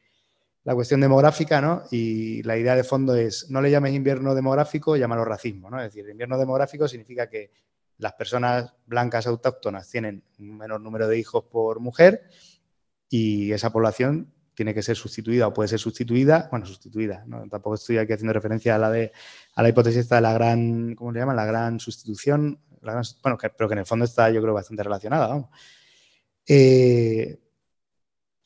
B: la cuestión demográfica, ¿no? Y la idea de fondo es, no le llames invierno demográfico, llámalo racismo, ¿no? Es decir, invierno demográfico significa que las personas blancas autóctonas tienen un menor número de hijos por mujer y esa población tiene que ser sustituida o puede ser sustituida, bueno, sustituida, ¿no? tampoco estoy aquí haciendo referencia a la de a la hipótesis de la gran, ¿cómo le llaman? La gran sustitución, bueno, pero que en el fondo está yo creo bastante relacionada. Eh,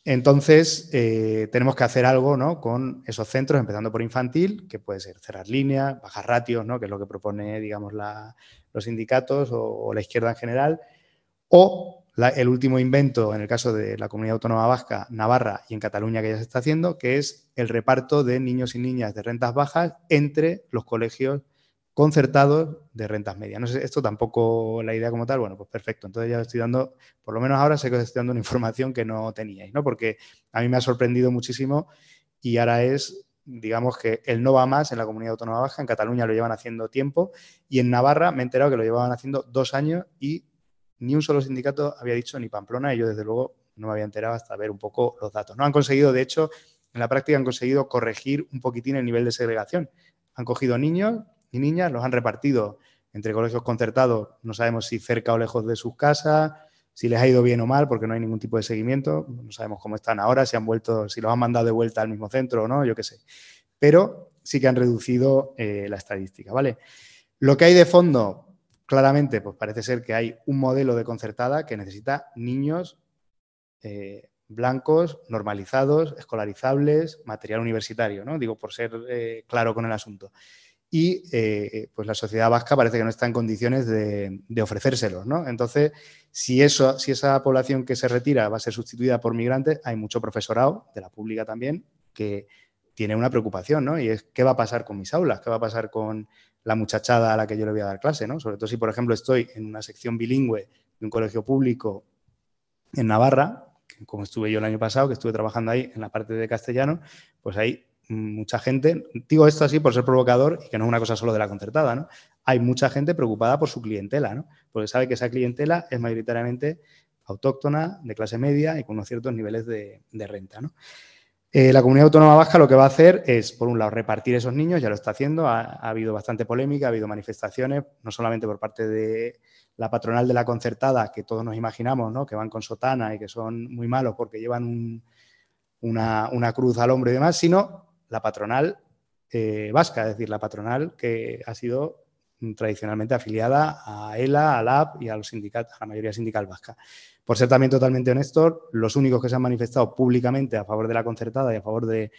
B: entonces, eh, tenemos que hacer algo ¿no? con esos centros, empezando por infantil, que puede ser cerrar líneas, bajar ratios, ¿no? que es lo que propone, digamos, los sindicatos o, la izquierda en general, o el último invento en el caso de la comunidad autónoma vasca, Navarra y en Cataluña que ya se está haciendo, que es el reparto de niños y niñas de rentas bajas entre los colegios concertados de rentas medias. No sé, esto tampoco la idea como tal, bueno, pues perfecto. Entonces ya estoy dando, por lo menos ahora sé que os estoy dando una información que no teníais, ¿no? Porque a mí me ha sorprendido muchísimo y ahora es, digamos que el no va más en la comunidad autónoma vasca, en Cataluña lo llevan haciendo tiempo y en Navarra me he enterado que lo llevaban haciendo dos años y ni un solo sindicato había dicho ni Pamplona y yo desde luego no me había enterado hasta ver un poco los datos. No han conseguido, de hecho, en la práctica han conseguido corregir un poquitín el nivel de segregación. Han cogido niños y niñas, los han repartido entre colegios concertados, no sabemos si cerca o lejos de sus casas, si les ha ido bien o mal, porque no hay ningún tipo de seguimiento, no sabemos cómo están ahora, si han vuelto, si los han mandado de vuelta al mismo centro o no, yo qué sé. Pero sí que han reducido eh, la estadística, ¿vale? Lo que hay de fondo, claramente, pues parece ser que hay un modelo de concertada que necesita niños eh, blancos, normalizados, escolarizables, material universitario, ¿no? Digo, por ser eh, claro con el asunto. Y eh, pues la sociedad vasca parece que no está en condiciones de, de, ofrecérselos, ¿no? Entonces, si, eso, si esa población que se retira va a ser sustituida por migrantes, hay mucho profesorado, de la pública también, que tiene una preocupación, ¿no? Y es, ¿qué va a pasar con mis aulas? ¿Qué va a pasar con la muchachada a la que yo le voy a dar clase, ¿no? Sobre todo si, por ejemplo, estoy en una sección bilingüe de un colegio público en Navarra, como estuve yo el año pasado, que estuve trabajando ahí en la parte de castellano, pues ahí mucha gente, digo esto así por ser provocador y que no es una cosa solo de la concertada, ¿no? Hay mucha gente preocupada por su clientela, ¿no? Porque sabe que esa clientela es mayoritariamente autóctona, de clase media y con unos ciertos niveles de, renta, ¿no? Eh, la comunidad autónoma vasca lo que va a hacer es, por un lado, repartir esos niños, ya lo está haciendo, ha, habido bastante polémica, ha habido manifestaciones, no solamente por parte de la patronal de la concertada, que todos nos imaginamos, ¿no? que van con sotana y que son muy malos porque llevan una, cruz al hombro y demás, sino la patronal eh, vasca, es decir, la patronal que ha sido tradicionalmente afiliada a ELA, a LAB y a, los sindicatos, a la mayoría sindical vasca. Por ser también totalmente honesto, los únicos que se han manifestado públicamente a favor de la concertada y a favor de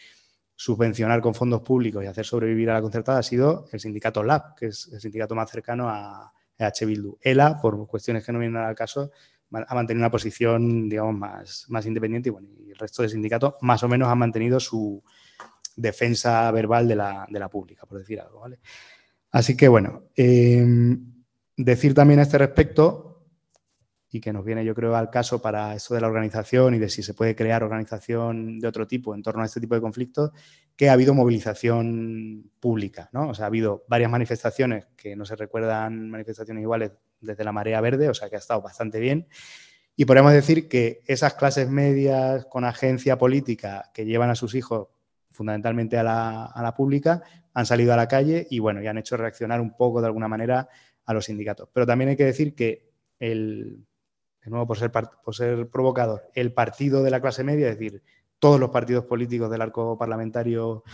B: subvencionar con fondos públicos y hacer sobrevivir a la concertada ha sido el sindicato LAB, que es el sindicato más cercano a EH Bildu. ELA, por cuestiones que no vienen al caso, ha mantenido una posición, digamos, más, más independiente y, bueno, el resto de sindicatos más o menos han mantenido su, defensa verbal de la, pública, por decir algo. ¿vale? Así que bueno, em, decir también a este respecto, y que nos viene yo creo al caso para esto de la organización y de si se puede crear organización de otro tipo en torno a este tipo de conflictos, que ha habido movilización pública, ¿no? O sea, ha habido varias manifestaciones que no se recuerdan manifestaciones iguales desde la marea verde, o sea, que ha estado bastante bien. Y podemos decir que esas clases medias con agencia política que llevan a sus hijos fundamentalmente a la, pública, han salido a la calle y bueno, y han hecho reaccionar un poco de alguna manera a los sindicatos. Pero también hay que decir que el, de nuevo por ser, por ser provocador, el partido de la clase media, es decir, todos los partidos políticos del arco parlamentario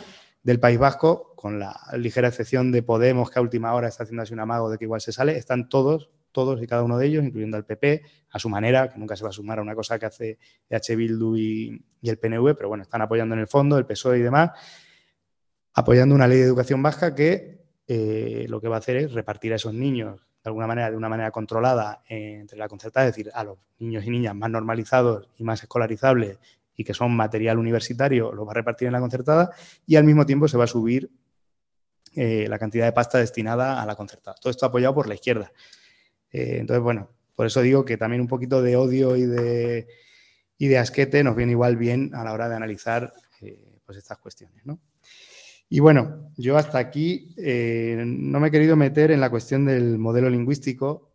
B: del País Vasco, con la ligera excepción de Podemos, que a última hora está haciendo así un amago de que igual se sale, están todos todos y cada uno de ellos, incluyendo al PP, a su manera, que nunca se va a sumar a una cosa que hace EH Bildu y, el PNV, pero bueno, están apoyando en el fondo, el PSOE y demás, apoyando una ley de educación vasca que eh, lo que va a hacer es repartir a esos niños de alguna manera, de una manera controlada entre la concertada, es decir, a los niños y niñas más normalizados y más escolarizables y que son material universitario, lo va a repartir en la concertada y al mismo tiempo se va a subir eh, la cantidad de pasta destinada a la concertada. Todo esto apoyado por la izquierda. Eh, entonces, bueno, por eso digo que también un poquito de odio y de, y de asquete nos viene igual bien a la hora de analizar eh, pues estas cuestiones. ¿no? Y bueno, yo hasta aquí eh, no me he querido meter en la cuestión del modelo lingüístico,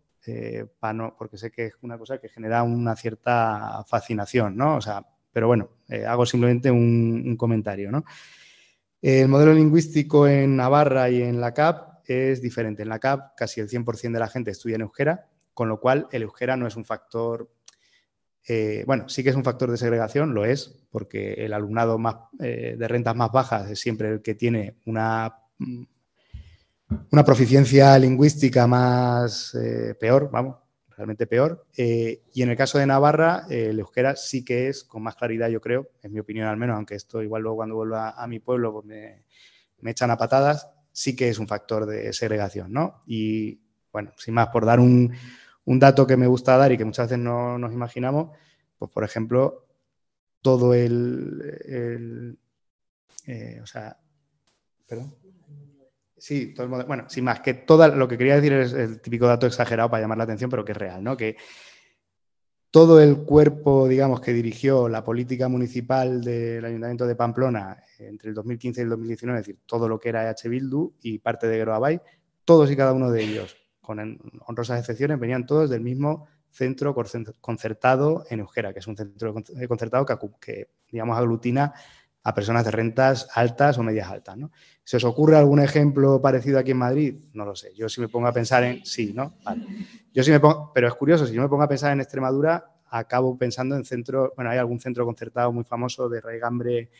B: no, porque sé que es una cosa que genera una cierta fascinación, ¿no? O sea, pero bueno, hago simplemente un, un, comentario, ¿no? El modelo lingüístico en Navarra y en la CAP es diferente. En la CAP casi el 100% de la gente estudia en euskera, con lo cual el euskera no es un factor, eh, bueno, sí que es un factor de segregación, lo es, porque el alumnado más, eh, de rentas más bajas es siempre el que tiene una, mm, una proficiencia lingüística más eh, peor, vamos, realmente peor. y en el caso de Navarra, el euskera sí que es con más claridad, yo creo, en mi opinión al menos, aunque esto igual luego cuando vuelva a mi pueblo pues me, me echan a patadas, sí que es un factor de segregación, ¿no? Y bueno, sin más, por dar un, dato que me gusta dar y que muchas veces no nos imaginamos, pues por ejemplo, todo el, eh, o sea, perdón. Sí, todo el, bueno, sin más, que todo lo que quería decir es el típico dato exagerado para llamar la atención, pero que es real, ¿no? Que todo el cuerpo, digamos, que dirigió la política municipal del Ayuntamiento de Pamplona entre el 2015 y el 2019, es decir, todo lo que era EH Bildu y parte de Geroabay, todos y cada uno de ellos, con honrosas excepciones, venían todos del mismo centro concertado en Euskera, que es un centro concertado que, digamos, aglutina a personas de rentas altas o medias altas. ¿no? ¿Se os ocurre algún ejemplo parecido aquí en Madrid? No lo sé. Yo si me pongo a pensar en... Sí, ¿no? Yo sí me pongo... Pero es curioso, si yo me pongo a pensar en Extremadura, acabo pensando en centro... Bueno, hay algún centro concertado muy famoso de Raigambre,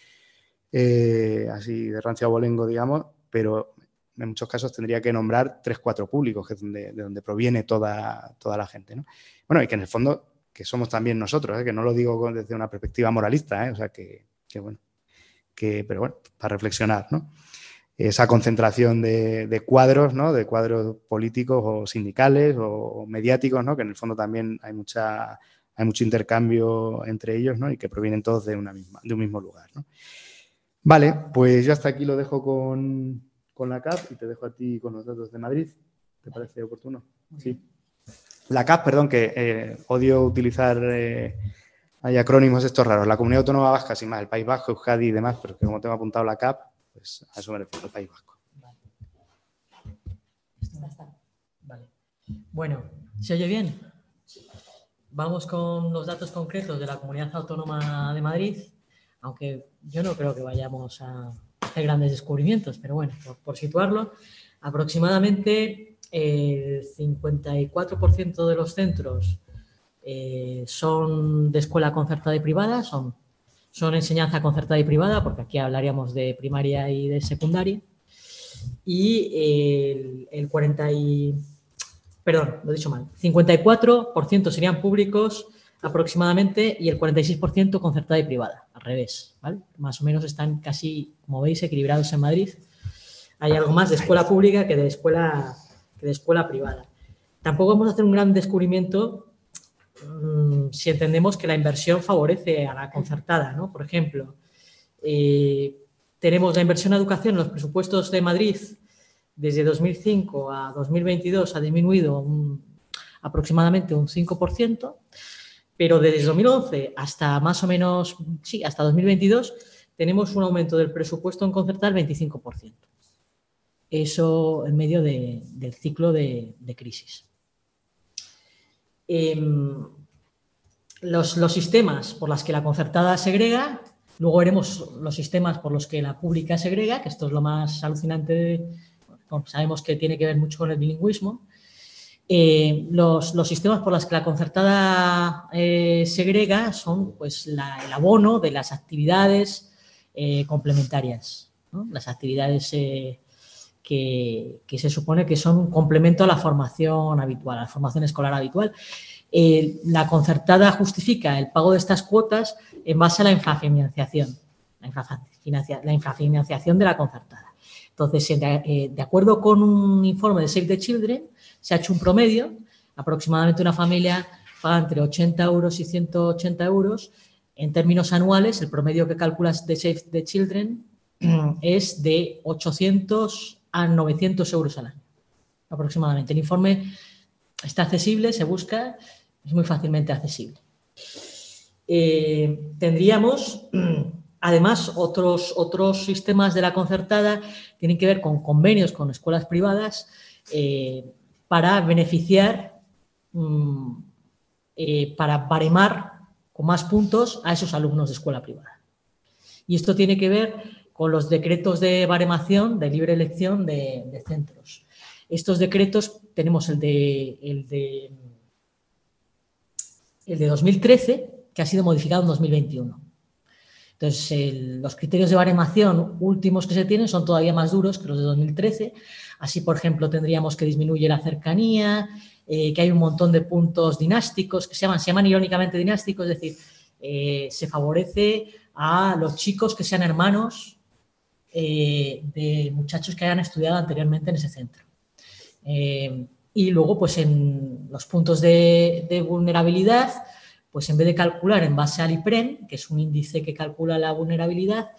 B: eh, así de rancio abolengo, digamos, pero en muchos casos tendría que nombrar tres, cuatro públicos, que es de donde proviene toda, toda la gente. ¿no? Bueno, y que en el fondo, que somos también nosotros, ¿eh? que no lo digo desde una perspectiva moralista, ¿eh? o sea, que, que bueno, pero bueno, para reflexionar, ¿no? Esa concentración de, cuadros, ¿no? De cuadros políticos o sindicales o, mediáticos, ¿no? Que en el fondo también hay mucha hay mucho intercambio entre ellos, ¿no? Y que provienen todos de una misma, de un mismo lugar. Vale, pues yo hasta aquí lo dejo con, la CAP y te dejo a ti con los datos de Madrid. ¿Te parece oportuno? Sí. La CAP, perdón, que eh, odio utilizar eh, hay acrónimos estos raros. La Comunidad Autónoma Vasca, sin más, el País Vasco, Euskadi y demás, pero que como tengo apuntado la CAP, pues a eso me refiero, al País Vasco.
C: Vale. Bueno, ¿se oye bien? Vamos con los datos concretos de la Comunidad Autónoma de Madrid, aunque yo no creo que vayamos a grandes descubrimientos, pero bueno, por, situarlo, aproximadamente el 54% de los centros eh, son de escuela concertada y privada, son, son enseñanza concertada y privada, porque aquí hablaríamos de primaria y de secundaria, y el, el 40 y perdón, lo he dicho mal, 54% serían públicos aproximadamente y el 46% concertada y privada, al revés, ¿vale? Más o menos están casi, como veis, equilibrados en Madrid. Hay algo más de escuela pública que de escuela, que de escuela privada. Tampoco vamos a hacer un gran descubrimiento mm, si entendemos que la inversión favorece a la concertada, ¿no? Por ejemplo, eh, tenemos la inversión en educación en los presupuestos de Madrid desde 2005 a 2022 ha disminuido aproximadamente un 5%, pero desde 2011 hasta más o menos, sí, hasta 2022 tenemos un aumento del presupuesto en concertar del 25%. Eso en medio del ciclo de, crisis. Em, los, los, sistemas por los que la concertada segrega, luego veremos los sistemas por los que la pública segrega, que esto es lo más alucinante de, sabemos que tiene que ver mucho con el bilingüismo. Eh, los, sistemas por los que la concertada eh, segrega son pues, el abono de las actividades eh, complementarias, las actividades que, se supone que son un complemento a la formación habitual, a la formación escolar habitual. la concertada justifica el pago de estas cuotas en base a la infrafinanciación, la infrafinanciación de la concertada. Entonces, eh, de, acuerdo con un informe de Save the Children, se ha hecho un promedio, aproximadamente una familia paga entre 80 euros y 180 euros. En términos anuales, el promedio que calculas de Save the Children es de 800 a 900 euros al año, aproximadamente. El informe está accesible, se busca, es muy fácilmente accesible. Eh, tendríamos Además, otros, otros sistemas de la concertada tienen que ver con convenios con escuelas privadas eh, para beneficiar, mm, eh, para baremar con más puntos a esos alumnos de escuela privada. Y esto tiene que ver con los decretos de baremación de libre elección de, centros. Estos decretos tenemos el de, el de, el de 2013, que ha sido modificado en 2021 entonces, los criterios de baremación últimos que se tienen son todavía más duros que los de 2013. Así, por ejemplo, tendríamos que disminuye la cercanía, eh, que hay un montón de puntos dinásticos que se llaman, se llaman irónicamente dinásticos, es decir, eh, se favorece a los chicos que sean hermanos eh, de muchachos que hayan estudiado anteriormente en ese centro. y luego, pues en los puntos de vulnerabilidad, pues en vez de calcular en base al IPREN, que es un índice que calcula la vulnerabilidad,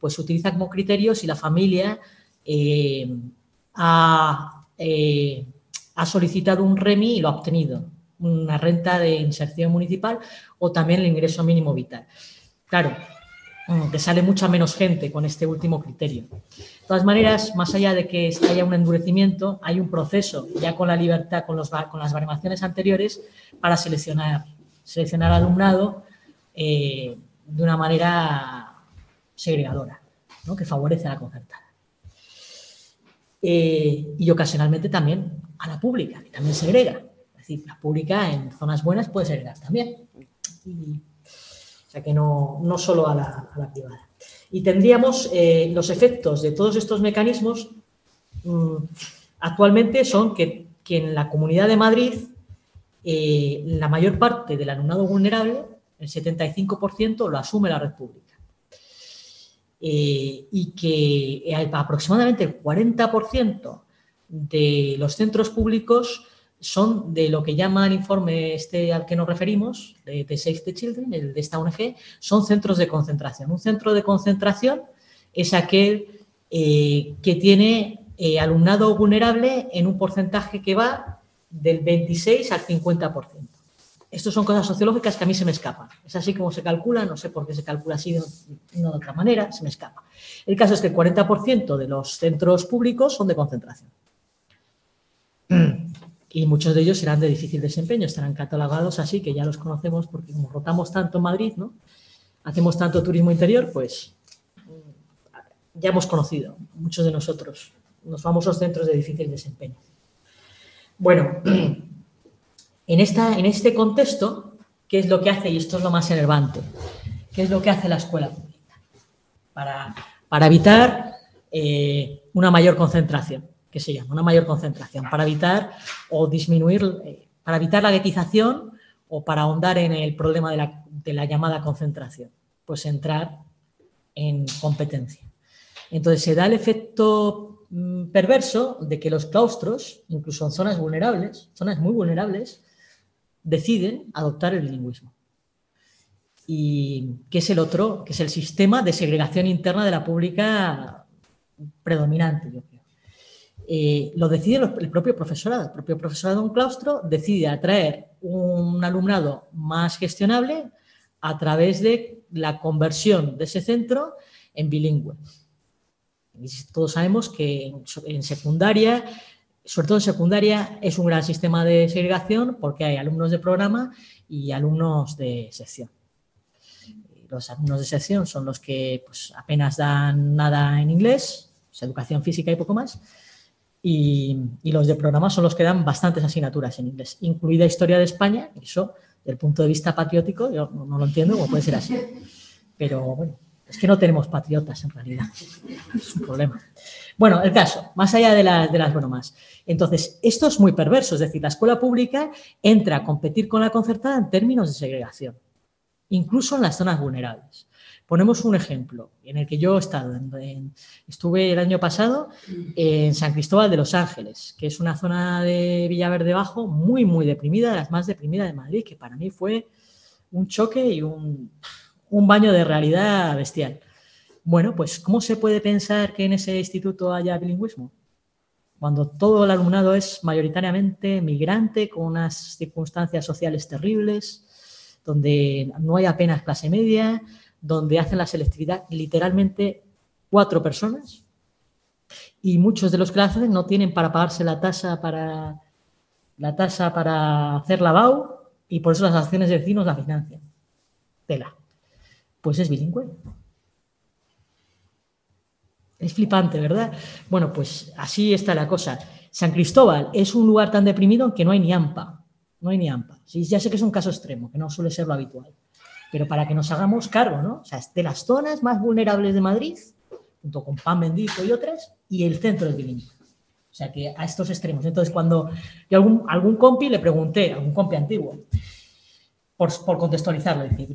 C: pues utiliza como criterio si la familia eh, eh, ha, solicitado un REMI y lo ha obtenido, una renta de inserción municipal o también el ingreso mínimo vital. Claro, que sale mucha menos gente con este último criterio. De todas maneras, más allá de que haya un endurecimiento, hay un proceso ya con la libertad, con las baremaciones anteriores, para seleccionar seleccionar alumnado eh, de una manera segregadora, que favorece a la concertada. Eh, y ocasionalmente también a la pública, que también segrega. Es decir, la pública en zonas buenas puede segregar también. o sea que no, no solo a la, privada. Y tendríamos eh, los efectos de todos estos mecanismos mm, actualmente son que, que en la Comunidad de Madrid eh, la mayor parte del alumnado vulnerable, el 75%, lo asume la red pública. Eh, y que aproximadamente el 40% de los centros públicos son de lo que llama el informe este al que nos referimos, de, Save the Children, el de esta ONG, son centros de concentración. Un centro de concentración es aquel eh, que tiene alumnado vulnerable en un porcentaje que va del 26 al 50%. Estas son cosas sociológicas que a mí se me escapan. Es así como se calcula, no sé por qué se calcula así, no de otra manera, se me escapa. El caso es que el 40% de los centros públicos son de concentración. Y muchos de ellos serán de difícil desempeño, estarán catalogados así, que ya los conocemos porque como rotamos tanto en Madrid, ¿no? hacemos tanto turismo interior, pues ya hemos conocido, muchos de nosotros, los famosos centros de difícil desempeño. Bueno, en, esta, en este contexto, ¿qué es lo que hace? Y esto es lo más enervante. ¿Qué es lo que hace la escuela pública? Para, para evitar eh, una mayor concentración, que se llama, una mayor concentración, para evitar o disminuir, eh, para evitar la guetización o para ahondar en el problema de la, de la llamada concentración, pues entrar en competencia. Entonces se da el efecto perverso de que los claustros, incluso en zonas vulnerables, zonas muy vulnerables, deciden adoptar el bilingüismo. Y que es el otro, que es el sistema de segregación interna de la pública predominante, yo creo. Eh, lo decide el propio profesorado. El propio profesorado de un claustro decide atraer un alumnado más gestionable a través de la conversión de ese centro en bilingüe. Todos sabemos que en secundaria, sobre todo en secundaria, es un gran sistema de segregación porque hay alumnos de programa y alumnos de sección. Los alumnos de sección son los que pues, apenas dan nada en inglés, educación física y poco más, y, los de programa son los que dan bastantes asignaturas en inglés, incluida Historia de España, eso, desde el punto de vista patriótico, yo no, no lo entiendo cómo puede ser así. Pero bueno, es que no tenemos patriotas en realidad. Es un problema. Bueno, el caso, más allá de, de, las bromas. Entonces, esto es muy perverso, es decir, la escuela pública entra a competir con la concertada en términos de segregación, incluso en las zonas vulnerables. Ponemos un ejemplo en el que yo he estado. estuve el año pasado en San Cristóbal de los Ángeles, que es una zona de Villaverde Bajo muy, muy deprimida, de las más deprimidas de Madrid, que para mí fue un choque y un, un baño de realidad bestial. Bueno, pues ¿cómo se puede pensar que en ese instituto haya bilingüismo? Cuando todo el alumnado es mayoritariamente migrante, con unas circunstancias sociales terribles, donde no hay apenas clase media, donde hacen la selectividad literalmente cuatro personas y muchos de los que la hacen no tienen para pagarse la tasa para la tasa para hacer lavado y por eso las acciones de vecinos la financian. Tela pues es bilingüe. Es flipante, ¿verdad? Bueno, pues así está la cosa. San Cristóbal es un lugar tan deprimido que no hay ni AMPA. No hay ni AMPA. Sí, ya sé que es un caso extremo, que no suele ser lo habitual. Pero para que nos hagamos cargo, ¿no? O sea, de las zonas más vulnerables de Madrid, junto con Pan Bendito y otras, y el centro es bilingüe. O sea, que a estos extremos. Entonces, cuando yo algún, algún compi le pregunté, algún compi antiguo, por, por contextualizarlo, decir,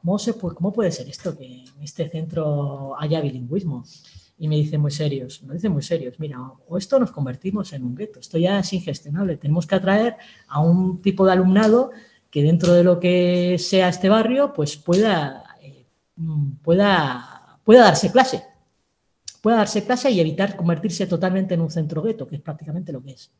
C: ¿cómo, se puede, ¿cómo puede ser esto que en este centro haya bilingüismo? Y me dicen muy serios, me dicen muy serios, mira, o esto nos convertimos en un gueto, esto ya es ingestionable, tenemos que atraer a un tipo de alumnado que dentro de lo que sea este barrio, pues pueda, eh, pueda, pueda darse clase, pueda darse clase y evitar convertirse totalmente en un centro gueto, que es prácticamente lo que es.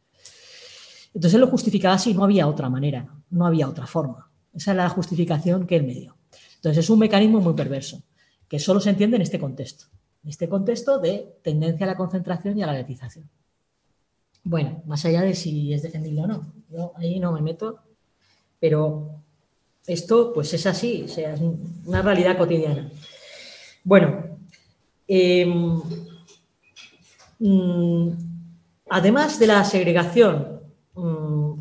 C: Entonces él lo justificaba así, no había otra manera, no había otra forma. Esa es la justificación que él me dio. Entonces es un mecanismo muy perverso, que solo se entiende en este contexto, en este contexto de tendencia a la concentración y a la letización. Bueno, más allá de si es defendible o no, yo ahí no me meto, pero esto pues es así, es una realidad cotidiana. Bueno, em, mm, además de la segregación mm,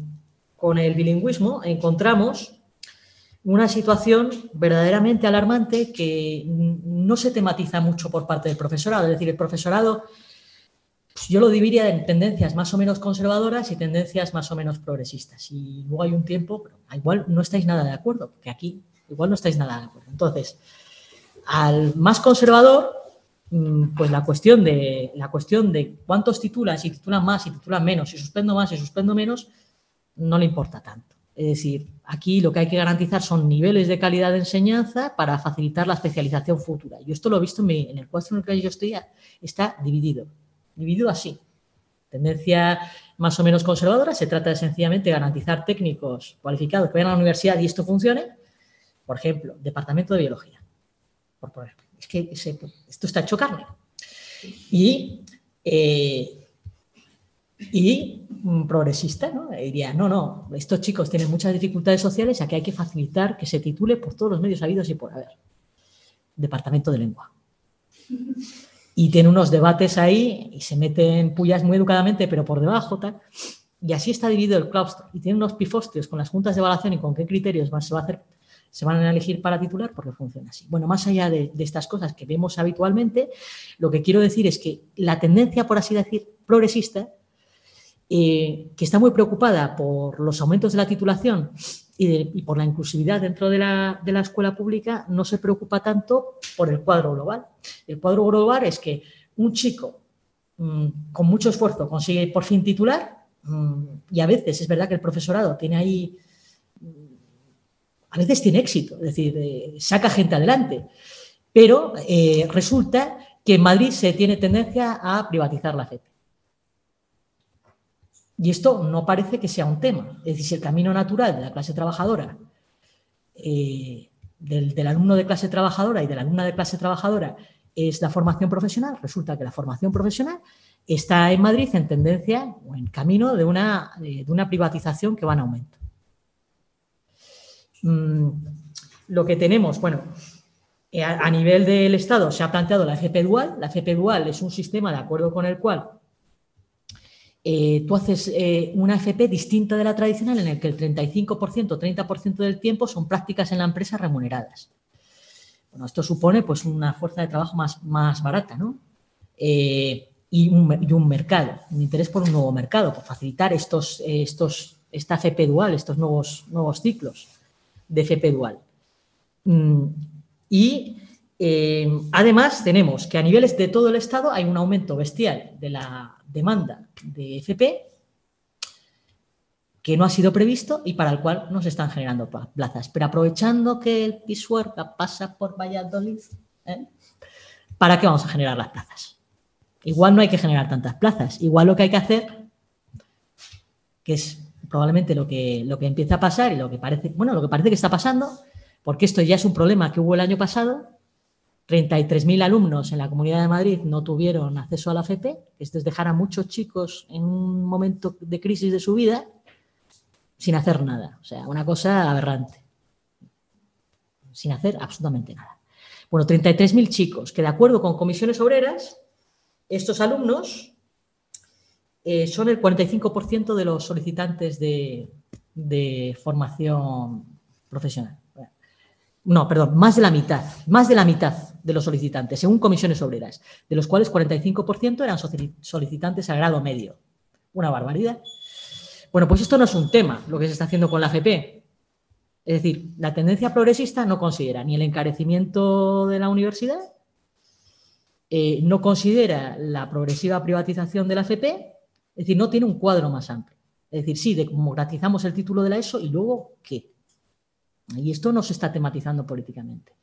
C: con el bilingüismo, encontramos una situación verdaderamente alarmante que no se tematiza mucho por parte del profesorado. Es decir, el profesorado, pues, yo lo dividiría en tendencias más o menos conservadoras y tendencias más o menos progresistas. Y luego hay un tiempo, pero igual no estáis nada de acuerdo, porque aquí igual no estáis nada de acuerdo. Entonces, al más conservador, mm, pues la cuestión de, la cuestión de cuántos titulan, si titulan más, si titulan menos, si suspendo más, si suspendo menos, no le importa tanto. Es decir, aquí lo que hay que garantizar son niveles de calidad de enseñanza para facilitar la especialización futura. Yo esto lo he visto en, el cuadro en el que yo estoy, está dividido, dividido así. tendencia más o menos conservadora, se trata de sencillamente garantizar técnicos cualificados que vayan a la universidad y esto funcione. Por ejemplo, departamento de biología. Por. Es que esto está hecho carne. Y, eh, y progresista, ¿no? diría, no, no, estos chicos tienen muchas dificultades sociales, aquí hay que facilitar que se titule por todos los medios habidos y por haber. Departamento de lengua. Y tiene unos debates ahí y se meten pullas muy educadamente, pero por debajo, tal. Y así está dividido el claustro. Y tiene unos pifostios con las juntas de evaluación y con qué criterios se, va a hacer, se van a elegir para titular, porque funciona así. Bueno, más allá de, estas cosas que vemos habitualmente, lo que quiero decir es que la tendencia, por así decir, progresista, que está muy preocupada por los aumentos de la titulación y, por la inclusividad dentro de la, escuela pública no se preocupa tanto por el cuadro global. El cuadro global es que un chico mm, con mucho esfuerzo consigue por fin titular mm, y a veces es verdad que el profesorado tiene ahí, mm, a veces tiene éxito, es decir, eh, saca gente adelante, pero eh, resulta que en Madrid se tiene tendencia a privatizar la FEP. Y esto no parece que sea un tema. Es decir, el camino natural de la clase trabajadora, eh, del, alumno de clase trabajadora y de la alumna de clase trabajadora es la formación profesional, resulta que la formación profesional está en Madrid en tendencia o en camino de una, una privatización que va en aumento. Mm, lo que tenemos, bueno, eh, a, a nivel del Estado se ha planteado la FP Dual. La FP Dual es un sistema de acuerdo con el cual eh, tú haces eh, una FP distinta de la tradicional en el que el 35%, 30% del tiempo son prácticas en la empresa remuneradas. Bueno, esto supone pues una fuerza de trabajo más, más barata, ¿no? Eh, y, un, mercado, un interés por un nuevo mercado, por facilitar estos, estos, esta FP dual, estos nuevos, nuevos ciclos de FP dual. Mm, y además tenemos que a niveles de todo el Estado hay un aumento bestial de la demanda de FP que no ha sido previsto y para el cual no se están generando plazas. Pero aprovechando que el Pisuerga pasa por Valladolid, ¿eh? ¿para qué vamos a generar las plazas? Igual no hay que generar tantas plazas. Igual lo que hay que hacer, que es probablemente lo que, lo que empieza a pasar y lo que parece, bueno, lo que parece que está pasando, porque esto ya es un problema que hubo el año pasado, 33.000 alumnos en la Comunidad de Madrid no tuvieron acceso a la FP, esto es dejar a muchos chicos en un momento de crisis de su vida sin hacer nada. O sea, una cosa aberrante. Sin hacer absolutamente nada. Bueno, 33.000 chicos que de acuerdo con comisiones obreras, estos alumnos eh, son el 45% de los solicitantes de formación profesional no, perdón, más de la mitad, más de la mitad de los solicitantes, según comisiones obreras, de los cuales 45% eran solicitantes a grado medio. Una barbaridad. Bueno, pues esto no es un tema, lo que se está haciendo con la FP. Es decir, la tendencia progresista no considera ni el encarecimiento de la universidad, eh, no considera la progresiva privatización de la FP, es decir, no tiene un cuadro más amplio. Es decir, sí, democratizamos el título de la ESO y luego, ¿qué? Y esto no se está tematizando políticamente.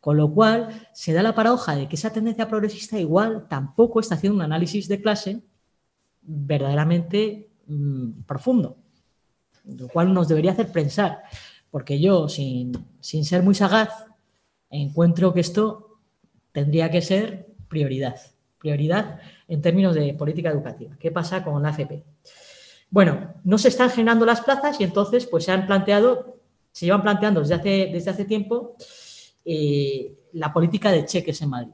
C: Con lo cual, se da la paradoja de que esa tendencia progresista igual tampoco está haciendo un análisis de clase verdaderamente mm, profundo, lo cual nos debería hacer pensar, porque yo, sin, sin ser muy sagaz, encuentro que esto tendría que ser prioridad, prioridad en términos de política educativa. ¿Qué pasa con la AFP? Bueno, no se están generando las plazas y entonces pues se han planteado se llevan planteando desde hace, desde hace tiempo eh, la política de cheques en Madrid.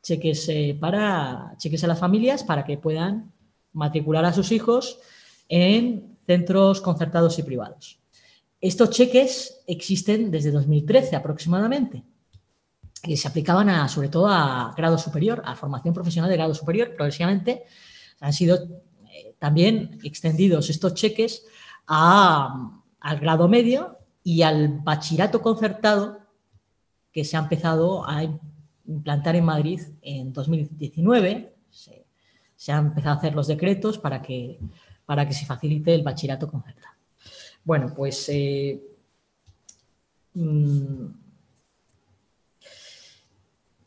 C: Cheques, eh, para, cheques a las familias para que puedan matricular a sus hijos en centros concertados y privados. Estos cheques existen desde 2013 aproximadamente y se aplicaban a, sobre todo a grado superior, a formación profesional de grado superior. Progresivamente han sido eh, también extendidos estos cheques al grado medio y al bachillerato concertado que se ha empezado a implantar en Madrid en 2019. Se, han empezado a hacer los decretos para que, para que se facilite el bachillerato concertado. Bueno, pues eh, mm,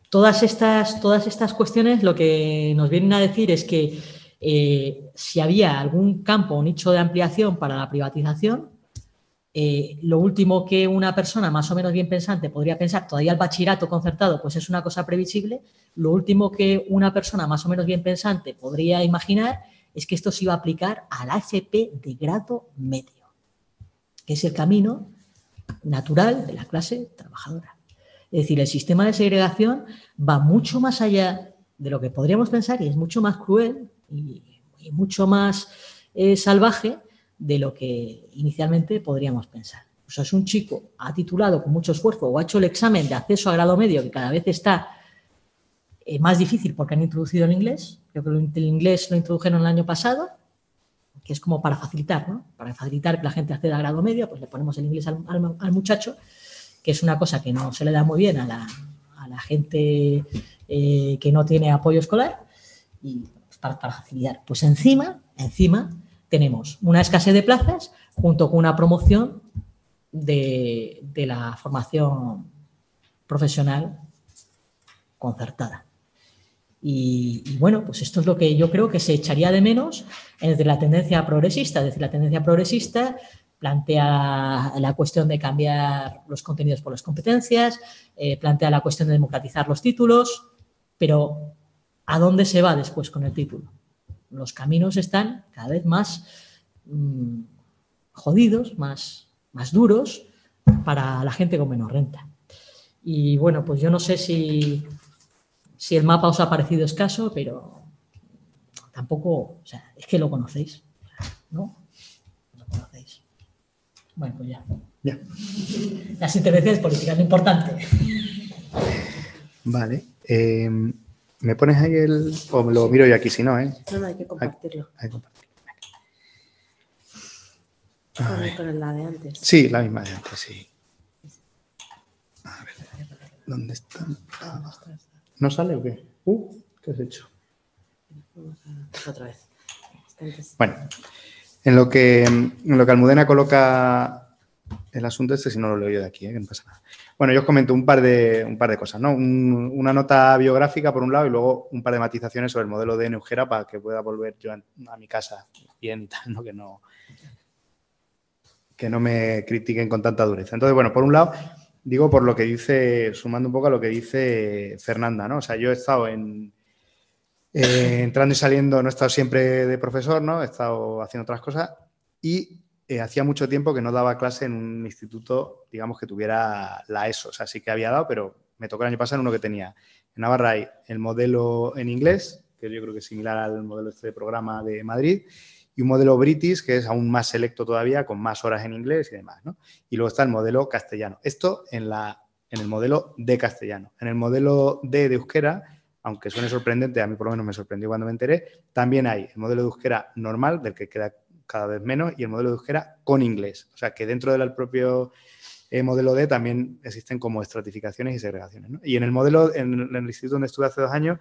C: todas, estas, todas estas cuestiones lo que nos vienen a decir es que eh, si había algún campo o nicho de ampliación para la privatización, eh, lo último que una persona más o menos bien pensante podría pensar, todavía el bachillerato concertado pues es una cosa previsible, lo último que una persona más o menos bien pensante podría imaginar es que esto se iba a aplicar a la de grado medio, que es el camino natural de la clase trabajadora. Es decir, el sistema de segregación va mucho más allá de lo que podríamos pensar y es mucho más cruel y, mucho más eh, salvaje de lo que inicialmente podríamos pensar. O sea, es un chico ha titulado con mucho esfuerzo o ha hecho el examen de acceso a grado medio que cada vez está eh, más difícil porque han introducido el inglés. Creo que el inglés lo introdujeron el año pasado, que es como para facilitar, ¿no? Para facilitar que la gente acceda a grado medio, pues le ponemos el inglés al, muchacho, que es una cosa que no se le da muy bien a la, gente eh, que no tiene apoyo escolar y pues, para, para facilitar. Pues encima, encima tenemos una escasez de plazas junto con una promoción de la formación profesional concertada. Y, bueno, pues esto es lo que yo creo que se echaría de menos desde la tendencia progresista. Es decir, la tendencia progresista plantea la cuestión de cambiar los contenidos por las competencias, eh, plantea la cuestión de democratizar los títulos, pero ¿a dónde se va después con el título? Los caminos están cada vez más mm, jodidos, más, más duros para la gente con menos renta. Y bueno, pues yo no sé si si el mapa os ha parecido escaso, pero tampoco, o sea, es que lo conocéis, ¿no? Lo conocéis. Bueno, pues ya.
B: Ya.
C: Las intervenciones políticas, lo importante.
B: Vale. Eh, ¿Me pones ahí el. o lo miro yo aquí si no,
A: eh? No, no, hay que compartirlo. Hay, que compartirlo. Con, con la de antes.
B: Sí, la misma de antes, sí. A ver. ¿Dónde está? Ah. ¿No sale o qué? Uh, ¿qué has hecho?
A: Otra vez.
B: Bueno, en lo que, en lo que Almudena coloca el asunto este, si no lo leo yo de aquí, ¿eh? que no pasa nada. Bueno, yo os comento un par de, un par de cosas, ¿no? una nota biográfica por un lado y luego un par de matizaciones sobre el modelo de Neugera para que pueda volver yo a, mi casa y tal, ¿no? Que no que no me critiquen con tanta dureza. Entonces, bueno, por un lado, Digo por lo que dice, sumando un poco a lo que dice Fernanda, ¿no? O sea, yo he estado en, eh, entrando y saliendo, no he estado siempre de profesor, ¿no? He estado haciendo otras cosas y eh, hacía mucho tiempo que no daba clase en un instituto, digamos, que tuviera la ESO. O sea, sí que había dado, pero me tocó el año pasado uno que tenía. En Navarra hay el modelo en inglés, que yo creo que es similar al modelo este de programa de Madrid, y un modelo British que es aún más selecto todavía, con más horas en inglés y demás. ¿no? Y luego está el modelo castellano. Esto en, la, en el modelo de castellano. En el modelo D de euskera, aunque suene sorprendente, a mí por lo menos me sorprendió cuando me enteré, también hay el modelo de euskera normal, del que queda cada vez menos, y el modelo de euskera con inglés. O sea que dentro del propio eh, modelo D también existen como estratificaciones y segregaciones. Y en el modelo, en el instituto donde estuve hace dos años,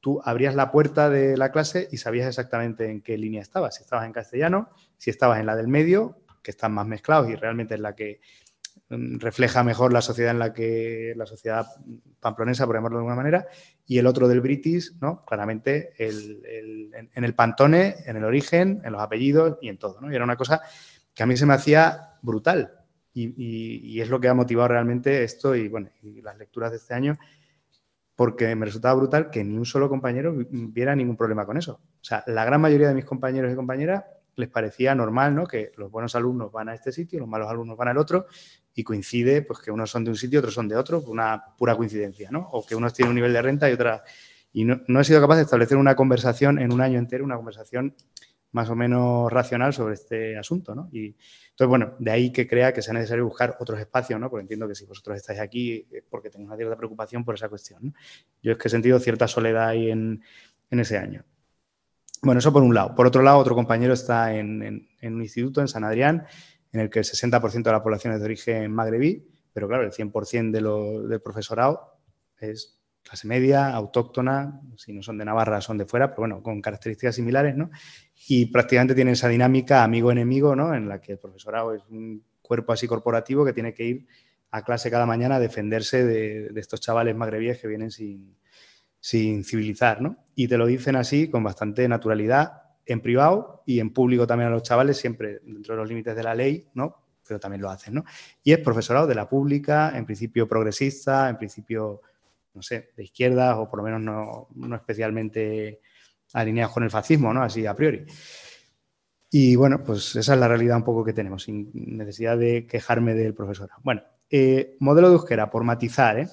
B: tú abrías la puerta de la clase y sabías exactamente en qué línea estabas. Si estabas en castellano, si estabas en la del medio, que están más mezclados y realmente es la que refleja mejor la sociedad en la que la sociedad pamplonesa, por llamarlo de alguna manera, y el otro del British, ¿no? Claramente en, el pantone, en el origen, en los apellidos y en todo, ¿no? Y era una cosa que a mí se me hacía brutal. Y, es lo que ha motivado realmente esto y, bueno, y las lecturas de este año porque me resultaba brutal que ni un solo compañero viera ningún problema con eso. O sea, la gran mayoría de mis compañeros y compañeras les parecía normal, ¿no? Que los buenos alumnos van a este sitio, los malos alumnos van al otro y coincide, pues que unos son de un sitio, otros son de otro, una pura coincidencia, ¿no? O que unos tienen un nivel de renta y otra... Y no, no he sido capaz de establecer una conversación en un año entero, una conversación más o menos racional sobre este asunto, ¿no? Y entonces, bueno, de ahí que crea que sea necesario buscar otros espacios, ¿no? Porque entiendo que si vosotros estáis aquí porque tenéis una cierta preocupación por esa cuestión, ¿no? Yo es que he sentido cierta soledad ahí en, ese año. Bueno, eso por un lado. Por otro lado, otro compañero está en, un instituto en San Adrián, en el que el 60% de la población es de origen magrebí, pero claro, el 100% de del profesorado es clase media, autóctona, si no son de Navarra, son de fuera, pero bueno, con características similares, ¿no? Y prácticamente tienen esa dinámica amigo-enemigo, ¿no? En la que el profesorado es un cuerpo así corporativo que tiene que ir a clase cada mañana a defenderse de, estos chavales magrebíes que vienen sin, sin civilizar, ¿no? y te lo dicen así con bastante naturalidad en privado y en público también a los chavales, siempre dentro de los límites de la ley, ¿no? Pero también lo hacen, ¿no? Y es profesorado de la pública, en principio progresista, en principio, no sé, de izquierda o por lo menos no, no especialmente alineados con el fascismo, ¿no? Así a priori. Y bueno, pues esa es la realidad un poco que tenemos, sin necesidad de quejarme del profesor. Bueno, eh, modelo de euskera, por matizar, ¿eh?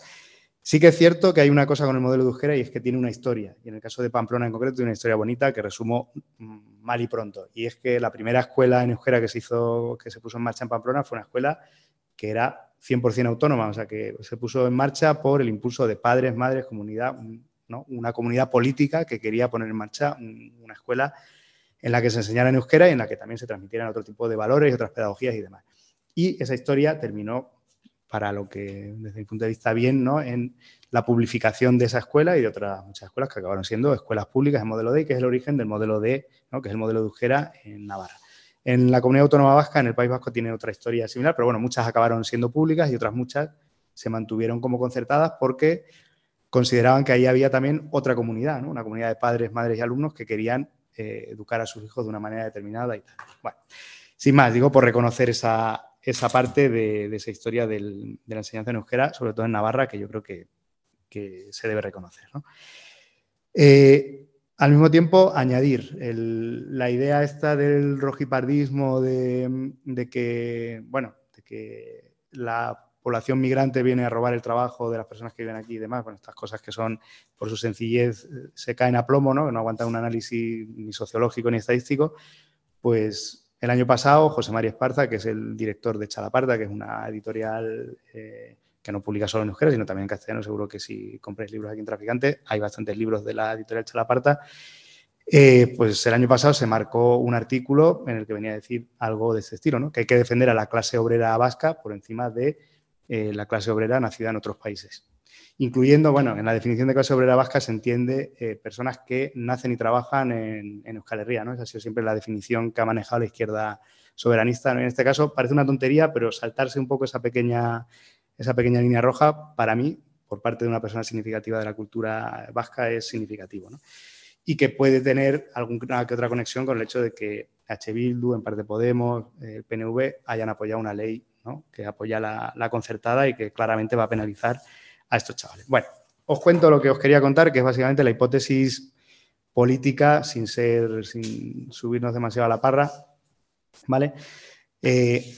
B: Sí que es cierto que hay una cosa con el modelo de Euskera y es que tiene una historia. Y en el caso de Pamplona en concreto tiene una historia bonita que resumo mal y pronto. Y es que la primera escuela en Euskera que se hizo, que se puso en marcha en Pamplona fue una escuela que era 100% autónoma, o sea que se puso en marcha por el impulso de padres, madres, comunidad, ¿no? una comunidad política que quería poner en marcha una escuela en la que se enseñara en euskera y en la que también se transmitieran otro tipo de valores y otras pedagogías y demás. Y esa historia terminó para lo que desde mi punto de vista bien, ¿no? En la publificación de esa escuela y de otras muchas escuelas que acabaron siendo escuelas públicas en modelo D, que es el origen del modelo D, ¿no? que es el modelo de Euskera en Navarra. En la comunidad autónoma vasca, en el País Vasco, tiene otra historia similar, pero bueno, muchas acabaron siendo públicas y otras muchas se mantuvieron como concertadas porque consideraban que ahí había también otra comunidad, ¿no? una comunidad de padres, madres y alumnos que querían eh, educar a sus hijos de una manera determinada y tal. Bueno, sin más, digo por reconocer esa, esa parte de, esa historia de la enseñanza en euskera, sobre todo en Navarra, que yo creo que, se debe reconocer. Eh, al mismo tiempo, añadir la idea esta del rojipardismo, de, que, bueno, de que la población migrante viene a robar el trabajo de las personas que viven aquí y demás, bueno, estas cosas que son, por su sencillez, se caen a plomo, ¿no? no aguantan un análisis ni sociológico ni estadístico, pues el año pasado, José María Esparza, que es el director de Chalaparta, que es una editorial eh, que no publica solo en euskera, sino también en castellano, seguro que si compráis libros aquí en Traficante, hay bastantes libros de la editorial Chalaparta, eh, pues el año pasado se marcó un artículo en el que venía a decir algo de este estilo, ¿no? que hay que defender a la clase obrera vasca por encima de eh, la clase obrera nacida en otros países incluyendo, bueno, en la definición de clase obrera vasca se entiende eh, personas que nacen y trabajan en, Euskal Herria, ¿no? Esa ha sido siempre la definición que ha manejado la izquierda soberanista. En este caso parece una tontería, pero saltarse un poco esa pequeña, esa pequeña línea roja, para mí, por parte de una persona significativa de la cultura vasca, es significativo, ¿no? Y que puede tener alguna que otra conexión con el hecho de que H. Bildu, en parte Podemos, el PNV, hayan apoyado una ley ¿no? que apoya la concertada y que claramente va a penalizar a estos chavales. Bueno, os cuento lo que os quería contar, que es básicamente la hipótesis política, sin ser, sin subirnos demasiado a la parra, ¿vale? Eh,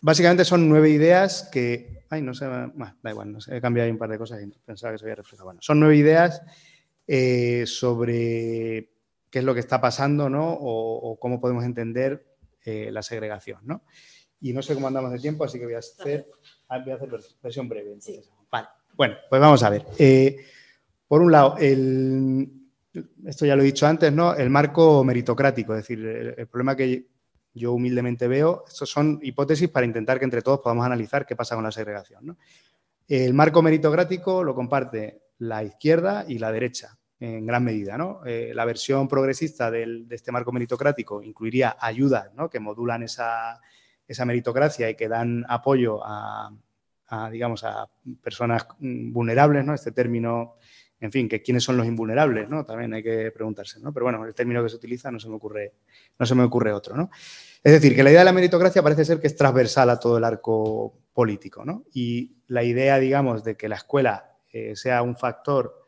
B: básicamente son nueve ideas que, ay, no sé, da igual, no sé, he cambiado un par de cosas y pensaba que se había reflejado. Bueno, son nueve ideas eh, sobre qué es lo que está pasando, ¿no? O, cómo podemos entender eh, la segregación, ¿no? Y no sé cómo andamos de tiempo, así que voy a hacer, voy a hacer versión breve. Vale. Bueno, pues vamos a ver. Eh, por un lado, esto ya lo he dicho antes, ¿no? El marco meritocrático, es decir, el, problema que yo humildemente veo, estos son hipótesis para intentar que entre todos podamos analizar qué pasa con la segregación. El marco meritocrático lo comparte la izquierda y la derecha en gran medida. ¿no? Eh, la versión progresista de este marco meritocrático incluiría ayudas ¿no? que modulan esa meritocracia y que dan apoyo a, a, digamos, a personas vulnerables, ¿no? Este término, en fin, que quiénes son los invulnerables, ¿no? También hay que preguntarse, ¿no? Pero bueno, el término que se utiliza no se me ocurre, no se me ocurre otro, ¿no? Es decir, que la idea de la meritocracia parece ser que es transversal a todo el arco político, ¿no? Y la idea, digamos, de que la escuela eh, sea un factor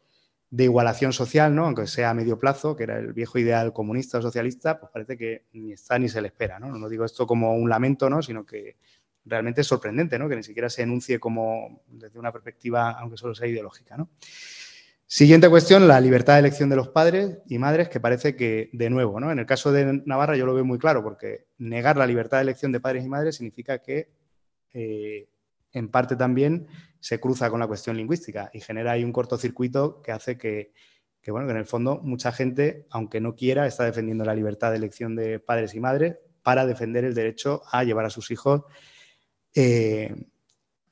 B: de igualación social, ¿no? aunque sea a medio plazo, que era el viejo ideal comunista o socialista, pues parece que ni está ni se le espera. ¿no? no digo esto como un lamento, ¿no? sino que realmente sorprendente, ¿no? Que ni siquiera se enuncie como desde una perspectiva, aunque solo sea ideológica, ¿no? Siguiente cuestión, la libertad de elección de los padres y madres, que parece que, de nuevo, ¿no? En el caso de Navarra yo lo veo muy claro, porque negar la libertad de elección de padres y madres significa que, eh, en parte también, se cruza con la cuestión lingüística y genera ahí un cortocircuito que hace que, que, bueno, que en el fondo mucha gente, aunque no quiera, está defendiendo la libertad de elección de padres y madres para defender el derecho a llevar a sus hijos eh,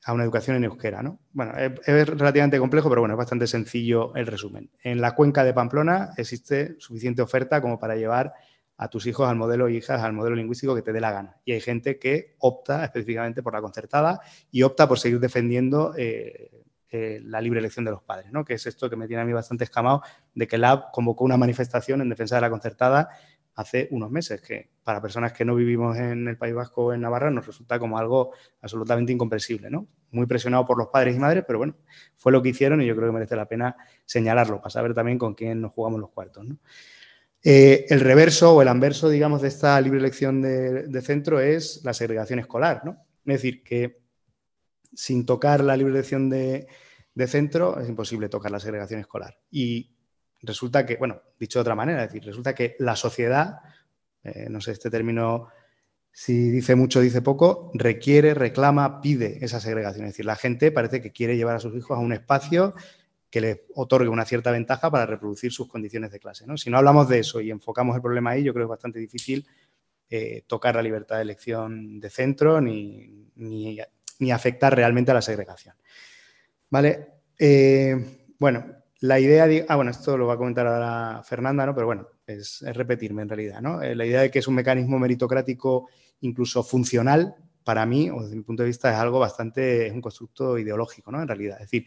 B: a una educación en euskera. ¿no? Bueno, es, relativamente complejo, pero bueno, es bastante sencillo el resumen. En la cuenca de Pamplona existe suficiente oferta como para llevar a tus hijos al modelo hijas, al modelo lingüístico que te dé la gana. Y hay gente que opta específicamente por la concertada y opta por seguir defendiendo eh, eh, la libre elección de los padres, ¿no? que es esto que me tiene a mí bastante escamado de que la convocó una manifestación en defensa de la concertada hace unos meses, que para personas que no vivimos en el País Vasco o en Navarra nos resulta como algo absolutamente incomprensible, ¿no? Muy presionado por los padres y madres, pero bueno, fue lo que hicieron y yo creo que merece la pena señalarlo para saber también con quién nos jugamos los cuartos, eh, el reverso o el anverso, digamos, de esta libre elección de, centro es la segregación escolar, ¿no? Es decir, que sin tocar la libre elección de, de centro es imposible tocar la segregación escolar. Y resulta que, bueno, dicho de otra manera, es decir, resulta que la sociedad, eh, no sé, este término, si dice mucho, dice poco, requiere, reclama, pide esa segregación. Es decir, la gente parece que quiere llevar a sus hijos a un espacio que le otorgue una cierta ventaja para reproducir sus condiciones de clase. ¿no? Si no hablamos de eso y enfocamos el problema ahí, yo creo que es bastante difícil eh, tocar la libertad de elección de centro ni, ni, afectar realmente a la segregación. ¿Vale? Eh, bueno, la idea de, ah, bueno, esto lo va a comentar ahora Fernanda, ¿no? Pero bueno, es, repetirme en realidad, ¿no? Eh, la idea de que es un mecanismo meritocrático incluso funcional, para mí, o desde mi punto de vista, es algo bastante, es un constructo ideológico, ¿no? En realidad, es decir,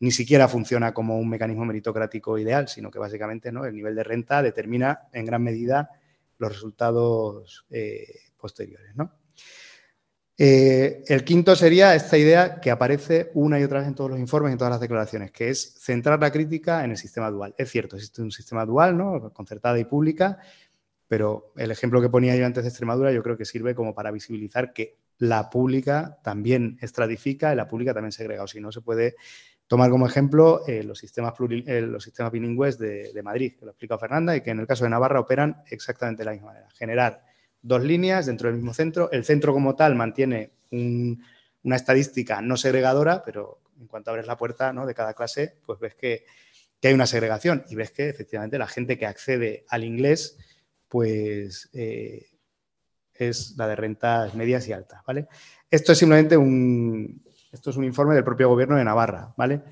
B: ni siquiera funciona como un mecanismo meritocrático ideal, sino que básicamente, ¿no? El nivel de renta determina en gran medida los resultados eh, posteriores, ¿no? Eh, el quinto sería esta idea que aparece una y otra vez en todos los informes, y en todas las declaraciones, que es centrar la crítica en el sistema dual. Es cierto, existe un sistema dual, ¿no? concertada y pública, pero el ejemplo que ponía yo antes de Extremadura yo creo que sirve como para visibilizar que la pública también estratifica y la pública también segrega. O si no, se puede tomar como ejemplo eh, los, sistemas eh, los sistemas bilingües de, de Madrid, que lo explica Fernanda, y que en el caso de Navarra operan exactamente de la misma manera. Generar dos líneas dentro del mismo centro. El centro como tal mantiene una estadística no segregadora, pero en cuanto abres la puerta de cada clase, pues ves que, hay una segregación y ves que efectivamente la gente que accede al inglés, pues eh, es la de rentas medias y altas, ¿vale? Esto es simplemente un, esto es un informe del propio gobierno de Navarra, ¿vale?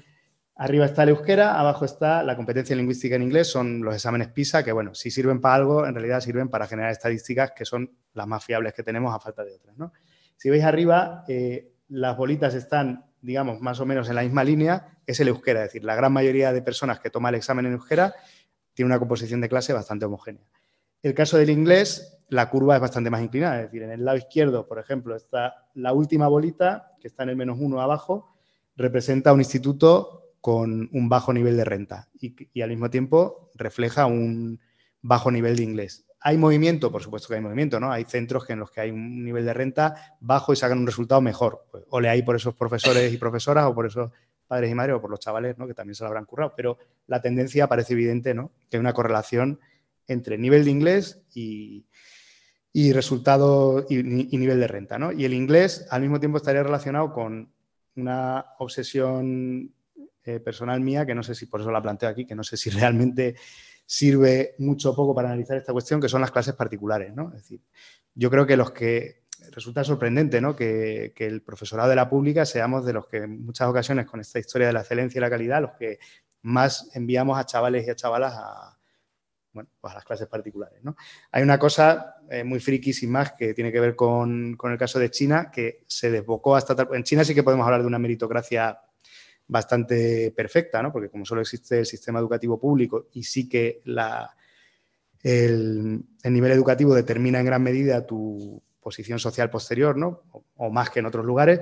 B: Arriba está el euskera, abajo está la competencia lingüística en inglés, son los exámenes PISA, que bueno, si sirven para algo, en realidad sirven para generar estadísticas que son las más fiables que tenemos a falta de otras. ¿no? Si veis arriba, eh, las bolitas están, digamos, más o menos en la misma línea, es el euskera, es decir, la gran mayoría de personas que toma el examen en euskera tiene una composición de clase bastante homogénea. El caso del inglés, la curva es bastante más inclinada, es decir, en el lado izquierdo, por ejemplo, está la última bolita, que está en el menos uno abajo, representa un instituto con un bajo nivel de renta y, al mismo tiempo refleja un bajo nivel de inglés. ¿Hay movimiento? Por supuesto que hay movimiento, ¿no? Hay centros en los que hay un nivel de renta bajo y sacan un resultado mejor. Pues, o le hay por esos profesores y profesoras o por esos padres y madres o por los chavales, ¿no? Que también se lo habrán currado. Pero la tendencia parece evidente, ¿no? Que hay una correlación entre nivel de inglés y, resultado y, y, nivel de renta, ¿no? Y el inglés al mismo tiempo estaría relacionado con una obsesión eh, personal mía, que no sé si por eso la planteo aquí, que no sé si realmente sirve mucho o poco para analizar esta cuestión, que son las clases particulares, ¿no? Es decir, yo creo que los que resulta sorprendente, ¿no? Que, el profesorado de la pública seamos de los que en muchas ocasiones con esta historia de la excelencia y la calidad, los que más enviamos a chavales y a chavalas a, bueno, pues a las clases particulares. ¿no? Hay una cosa eh, muy friki sin más que tiene que ver con, con, el caso de China, que se desbocó hasta... En China sí que podemos hablar de una meritocracia bastante perfecta, ¿no? porque como solo existe el sistema educativo público y sí que la, el, nivel educativo determina en gran medida tu posición social posterior, ¿no? o, más que en otros lugares,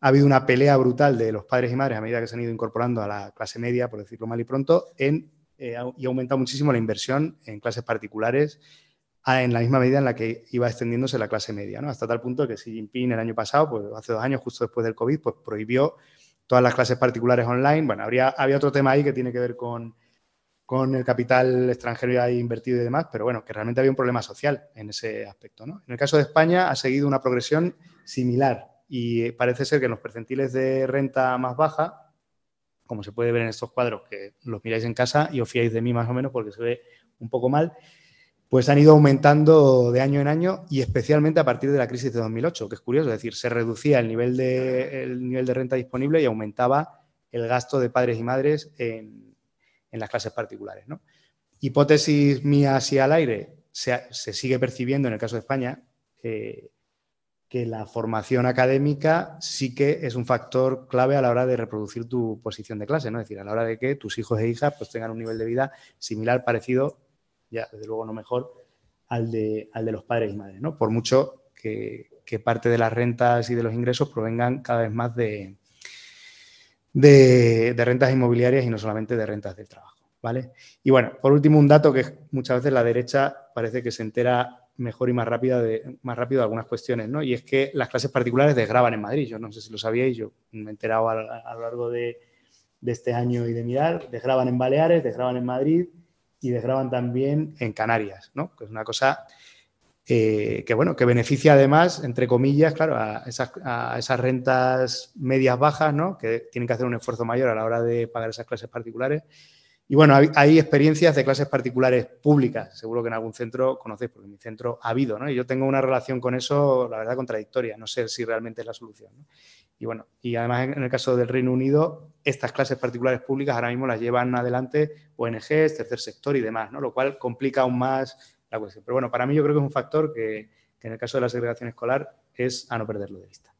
B: ha habido una pelea brutal de los padres y madres a medida que se han ido incorporando a la clase media, por decirlo mal y pronto, en, eh, y ha aumentado muchísimo la inversión en clases particulares en la misma medida en la que iba extendiéndose la clase media, ¿no? hasta tal punto que Xi Jinping el año pasado, pues hace dos años, justo después del COVID, pues prohibió todas las clases particulares online. Bueno, habría, había otro tema ahí que tiene que ver con, el capital extranjero ya invertido y demás, pero bueno, que realmente había un problema social en ese aspecto. ¿no? En el caso de España ha seguido una progresión similar y parece ser que en los percentiles de renta más baja, como se puede ver en estos cuadros, que los miráis en casa y os fiáis de mí más o menos porque se ve un poco mal, pues han ido aumentando de año en año y especialmente a partir de la crisis de 2008, que es curioso, es decir, se reducía el nivel de, nivel de renta disponible y aumentaba el gasto de padres y madres en, las clases particulares. Hipótesis mía así al aire, se, sigue percibiendo en el caso de España que que la formación académica sí que es un factor clave a la hora de reproducir tu posición de clase, ¿no? Es decir, a la hora de que tus hijos e hijas pues, tengan un nivel de vida similar, parecido, ya desde luego no mejor, al de, al de los padres y madres, ¿no? Por mucho que, parte de las rentas y de los ingresos provengan cada vez más de, de, de rentas inmobiliarias y no solamente de rentas del trabajo, ¿vale? Y bueno, por último, un dato que muchas veces la derecha parece que se entera mejor y más, rápida de, más rápido de algunas cuestiones, ¿no? Y es que las clases particulares desgraban en Madrid. Yo no sé si lo sabíais, yo me he enterado a, lo largo de, este año y de mirar. Desgraban en Baleares, desgraban en Madrid y desgraban también en Canarias, ¿no? Que es una cosa eh, que, bueno, que beneficia además, entre comillas, claro, a esas, rentas medias bajas, ¿no? Que tienen que hacer un esfuerzo mayor a la hora de pagar esas clases particulares y bueno, hay, experiencias de clases particulares públicas, seguro que en algún centro conocéis, porque en mi centro ha habido, ¿no? Y yo tengo una relación con eso, la verdad, contradictoria, no sé si realmente es la solución. Y bueno, y además en el caso del Reino Unido, estas clases particulares públicas ahora mismo las llevan adelante ONGs, tercer sector y demás, ¿no? Lo cual complica aún más la cuestión. Pero bueno, para mí yo creo que es un factor que, que en el caso de la segregación escolar es a no perderlo de vista.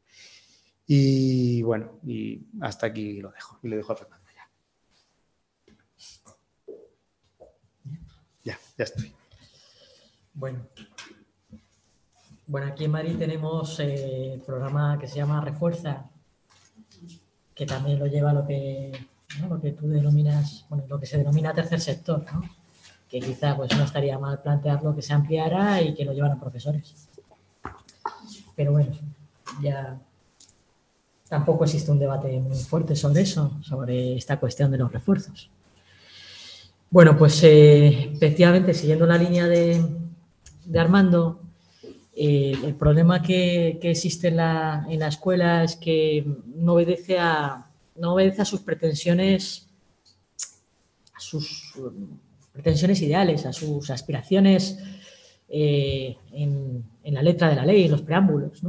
B: Y bueno, y hasta aquí lo dejo, y le dejo a Fernando. Ya, ya estoy.
C: Bueno. Bueno, aquí en Madrid tenemos eh, el programa que se llama Refuerza, que también lo lleva lo que, lo que tú denominas, bueno, lo que se denomina tercer sector, ¿no? que quizá pues no estaría mal plantearlo que se ampliara y que lo llevaran profesores. Pero bueno, ya tampoco existe un debate muy fuerte sobre eso, sobre esta cuestión de los refuerzos. Bueno, pues eh, efectivamente, siguiendo la línea de, Armando, eh, el problema que, existe en la, escuela es que no obedece a, no obedece a sus pretensiones, a sus pretensiones ideales, a sus aspiraciones eh, en, la letra de la ley, en los preámbulos.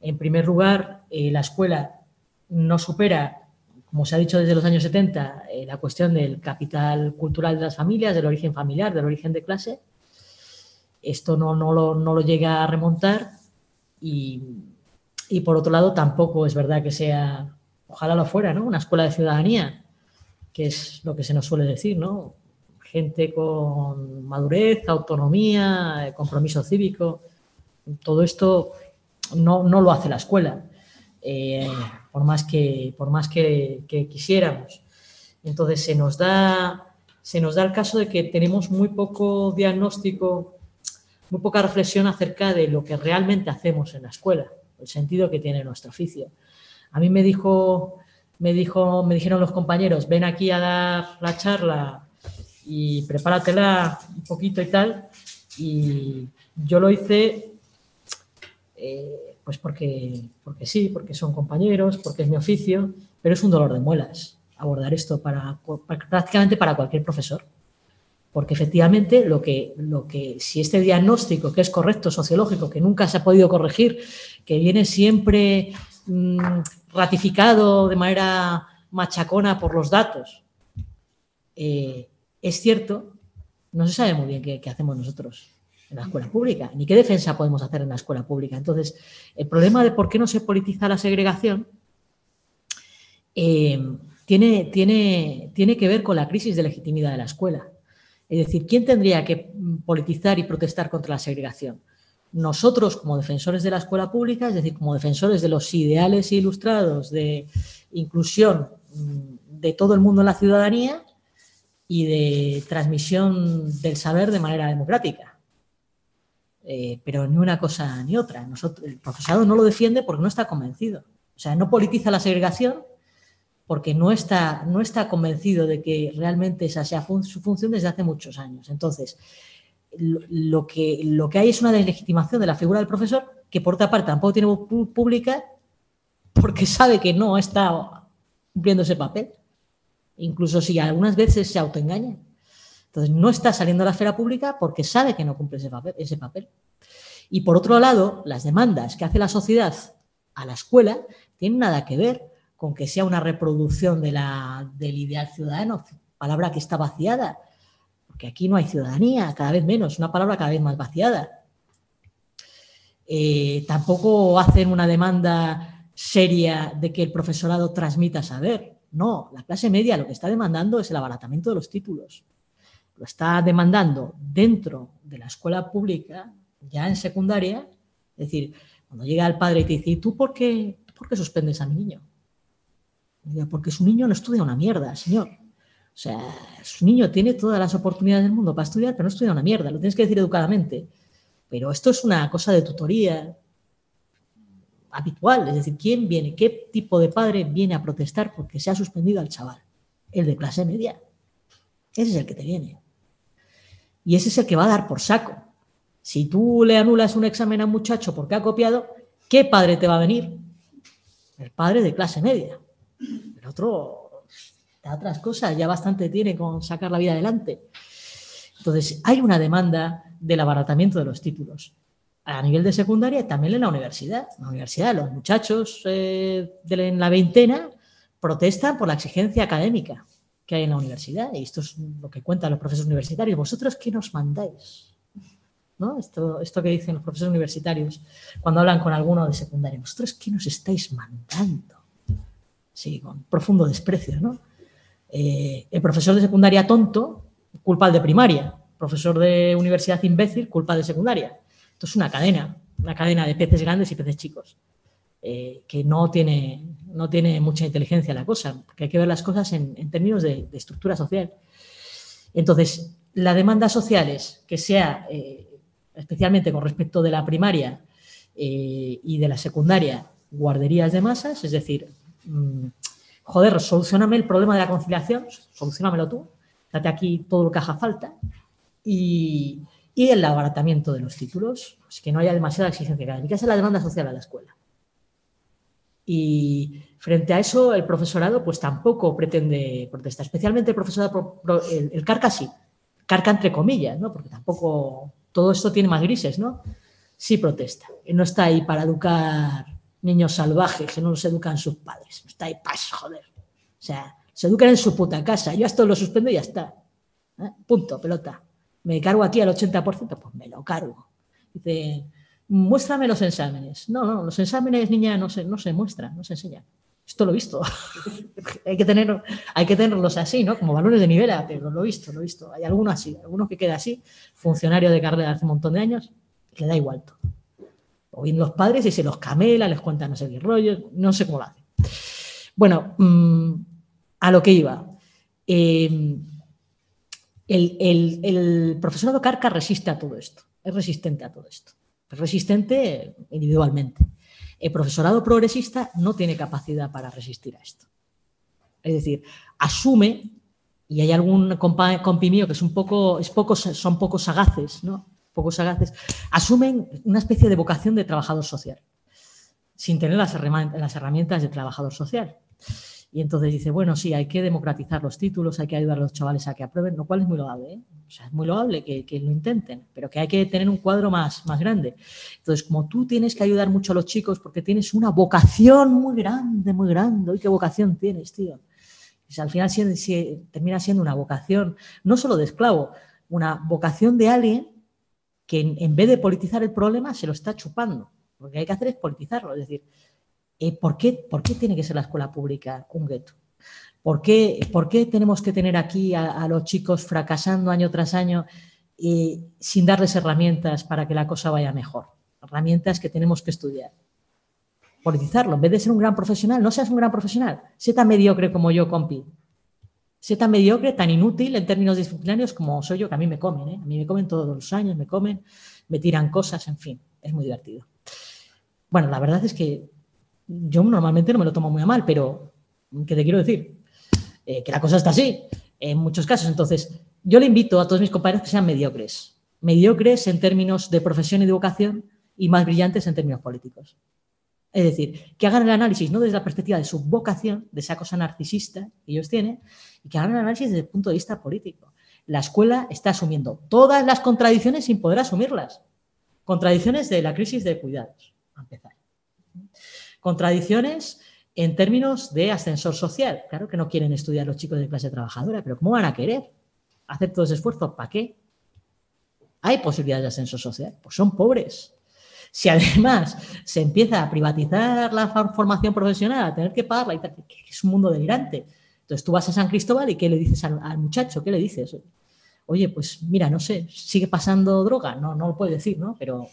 C: En primer lugar, la escuela no supera como se ha dicho desde los años 70, eh, la cuestión del capital cultural de las familias, del origen familiar, del origen de clase. Esto no, no, lo, no lo, llega a remontar y, y, por otro lado tampoco es verdad que sea, ojalá lo fuera, ¿no? Una escuela de ciudadanía, que es lo que se nos suele decir, ¿no? Gente con madurez, autonomía, compromiso cívico. Todo esto no, no lo hace la escuela. Eh, por más que, por más que, quisiéramos. Entonces se nos, da, se nos da el caso de que tenemos muy poco diagnóstico, muy poca reflexión acerca de lo que realmente hacemos en la escuela, el sentido que tiene nuestro oficio. A mí me dijo, me dijo, me dijeron los compañeros, ven aquí a dar la charla y prepáratela un poquito y tal. Y yo lo hice eh, pues porque, porque sí, porque son compañeros, porque es mi oficio, pero es un dolor de muelas abordar esto para, prácticamente para cualquier profesor. Porque efectivamente lo que, lo que, si este diagnóstico que es correcto, sociológico, que nunca se ha podido corregir, que viene siempre mm, ratificado de manera machacona por los datos, eh, es cierto, no se sabe muy bien qué hacemos nosotros en la escuela pública, ni qué defensa podemos hacer en la escuela pública. Entonces, el problema de por qué no se politiza la segregación eh, tiene, tiene, tiene que ver con la crisis de legitimidad de la escuela. Es decir, ¿quién tendría que politizar y protestar contra la segregación? Nosotros como defensores de la escuela pública, es decir, como defensores de los ideales ilustrados de inclusión mm, de todo el mundo en la ciudadanía y de transmisión del saber de manera democrática. Eh, pero ni una cosa ni otra. El profesorado no lo defiende porque no está convencido. O sea, no politiza la segregación porque no está, no está convencido de que realmente esa sea su función desde hace muchos años. Entonces, lo, que, lo que hay es una deslegitimación de la figura del profesor que, por otra parte, tampoco tiene voz pública porque sabe que no está cumpliendo ese papel. Incluso si algunas veces se autoengaña. Entonces, no está saliendo a la esfera pública porque sabe que no cumple ese papel, ese papel. Y por otro lado, las demandas que hace la sociedad a la escuela tienen nada que ver con que sea una reproducción del ideal ciudadano, palabra que está vaciada, porque aquí no hay ciudadanía, cada vez menos, una palabra cada vez más vaciada. eh, tampoco hacen una demanda seria de que el profesorado transmita saber. No, la clase media lo que está demandando es el abaratamiento de los títulos. Lo está demandando dentro de la escuela pública, ya en secundaria. Es decir, cuando llega el padre y te dice, ¿y tú por qué, por qué suspendes a mi niño? Porque su niño no estudia una mierda, señor. O sea, su niño tiene todas las oportunidades del mundo para estudiar, pero no estudia una mierda. Lo tienes que decir educadamente. Pero esto es una cosa de tutoría habitual. Es decir, ¿quién viene? ¿Qué tipo de padre viene a protestar porque se ha suspendido al chaval? El de clase media. Ese es el que te viene. Y ese es el que va a dar por saco. Si tú le anulas un examen a un muchacho porque ha copiado, ¿qué padre te va a venir? El padre de clase media. El otro da otras cosas, ya bastante tiene con sacar la vida adelante. Entonces, hay una demanda del abaratamiento de los títulos a nivel de secundaria y también en la universidad. En la universidad, los muchachos eh, en la veintena protestan por la exigencia académica que hay en la universidad. Y esto es lo que cuentan los profesores universitarios. ¿Vosotros qué nos mandáis? ¿No? Esto, esto que dicen los profesores universitarios cuando hablan con alguno de secundaria. ¿Vosotros qué nos estáis mandando? Sí, con profundo desprecio. ¿no? Eh, el profesor de secundaria tonto culpa de primaria. Profesor de universidad imbécil, culpa de secundaria. Esto es una cadena, una cadena de peces grandes y peces chicos, eh, que no tiene, no tiene mucha inteligencia la cosa, porque hay que ver las cosas en, términos de, estructura social. Entonces, la demanda social es que sea, eh, especialmente con respecto de la primaria y de la secundaria, guarderías de masas, es decir, joder, solucioname el problema de la conciliación, solucionamelo tú, date aquí todo lo que haga falta y, el abaratamiento de los títulos, pues que no haya demasiada exigencia académica. Esa es la demanda social a la escuela. Y frente a eso, el profesorado pues tampoco pretende protestar, especialmente el profesorado, el, carca sí, carca entre comillas, ¿no? porque tampoco todo esto tiene más grises, ¿no? Sí protesta, no está ahí para educar niños salvajes que no los educan sus padres, está ahí para joder. O sea, se educan en su puta casa. Yo esto lo suspendo y ya está. ¿Eh? Punto, pelota. ¿Me cargo aquí al 80%? Pues me lo cargo. Dice, muéstrame los exámenes. No, no, los exámenes, niña, no se, no se muestran, no se enseñan. Esto lo he visto. hay, que tener, hay que tenerlos así, ¿no? Como valores de nivel, pero lo he visto, lo he visto. Hay algunos así, algunos que queda así, funcionario de carrera hace un montón de años, le da igual todo. O bien los padres y se los camela, les cuentan no sé rollo, no sé cómo lo hacen. Bueno, mmm, a lo que iba. El, el, profesorado Carca resiste a todo esto, es resistente a todo esto, es resistente individualmente. El profesorado progresista no tiene capacidad para resistir a esto. Es decir, asume, y hay algún compi mío que es un poco, es poco, son pocos sagaces, ¿no? Pocos sagaces, asumen una especie de vocación de trabajador social, sin tener las herramientas de trabajador social. Y entonces dice, bueno, sí, hay que democratizar los títulos, hay que ayudar a los chavales a que aprueben, lo cual es muy loable. ¿eh? O sea, es muy loable que, que, lo intenten, pero que hay que tener un cuadro más, más grande. Entonces, como tú tienes que ayudar mucho a los chicos porque tienes una vocación muy grande, muy grande, ¿y qué vocación tienes, tío? Al final termina siendo una vocación, no solo de esclavo, una vocación de alguien que en, en vez de politizar el problema se lo está chupando. Lo que hay que hacer es politizarlo, es decir, eh, ¿por, qué, ¿por, qué, tiene que ser la escuela pública un gueto? ¿Por qué, ¿Por qué, tenemos que tener aquí a, los chicos fracasando año tras año eh, sin darles herramientas para que la cosa vaya mejor? Herramientas que tenemos que estudiar. Politizarlo. En vez de ser un gran profesional, no seas un gran profesional. Sé tan mediocre como yo, compi. Sé tan mediocre, tan inútil en términos disciplinarios como soy yo, que a mí me comen. ¿eh? A mí me comen todos los años, me comen, me tiran cosas, en fin. Es muy divertido. Bueno, la verdad es que yo normalmente no me lo tomo muy a mal, pero ¿qué te quiero decir? Eh, que la cosa está así en muchos casos. Entonces, yo le invito a todos mis compañeros que sean mediocres. Mediocres en términos de profesión y de vocación y más brillantes en términos políticos. Es decir, que hagan el análisis no desde la perspectiva de su vocación, de esa cosa narcisista que ellos tienen, y que hagan el análisis desde el punto de vista político. La escuela está asumiendo todas las contradicciones sin poder asumirlas. Contradicciones de la crisis de cuidados, a empezar. Contradicciones en términos de ascensor social. Claro que no quieren estudiar los chicos de clase trabajadora, pero ¿cómo van a querer hacer todos esos esfuerzos? ¿Para qué? ¿Hay posibilidades de ascenso social? Pues son pobres. Si además se empieza a privatizar la formación profesional, a tener que pagarla que es un mundo delirante. Entonces tú vas a San Cristóbal y ¿qué le dices al, al muchacho? ¿Qué le dices? Oye, pues mira, no sé, sigue pasando droga, no, no lo puede decir, ¿no? Pero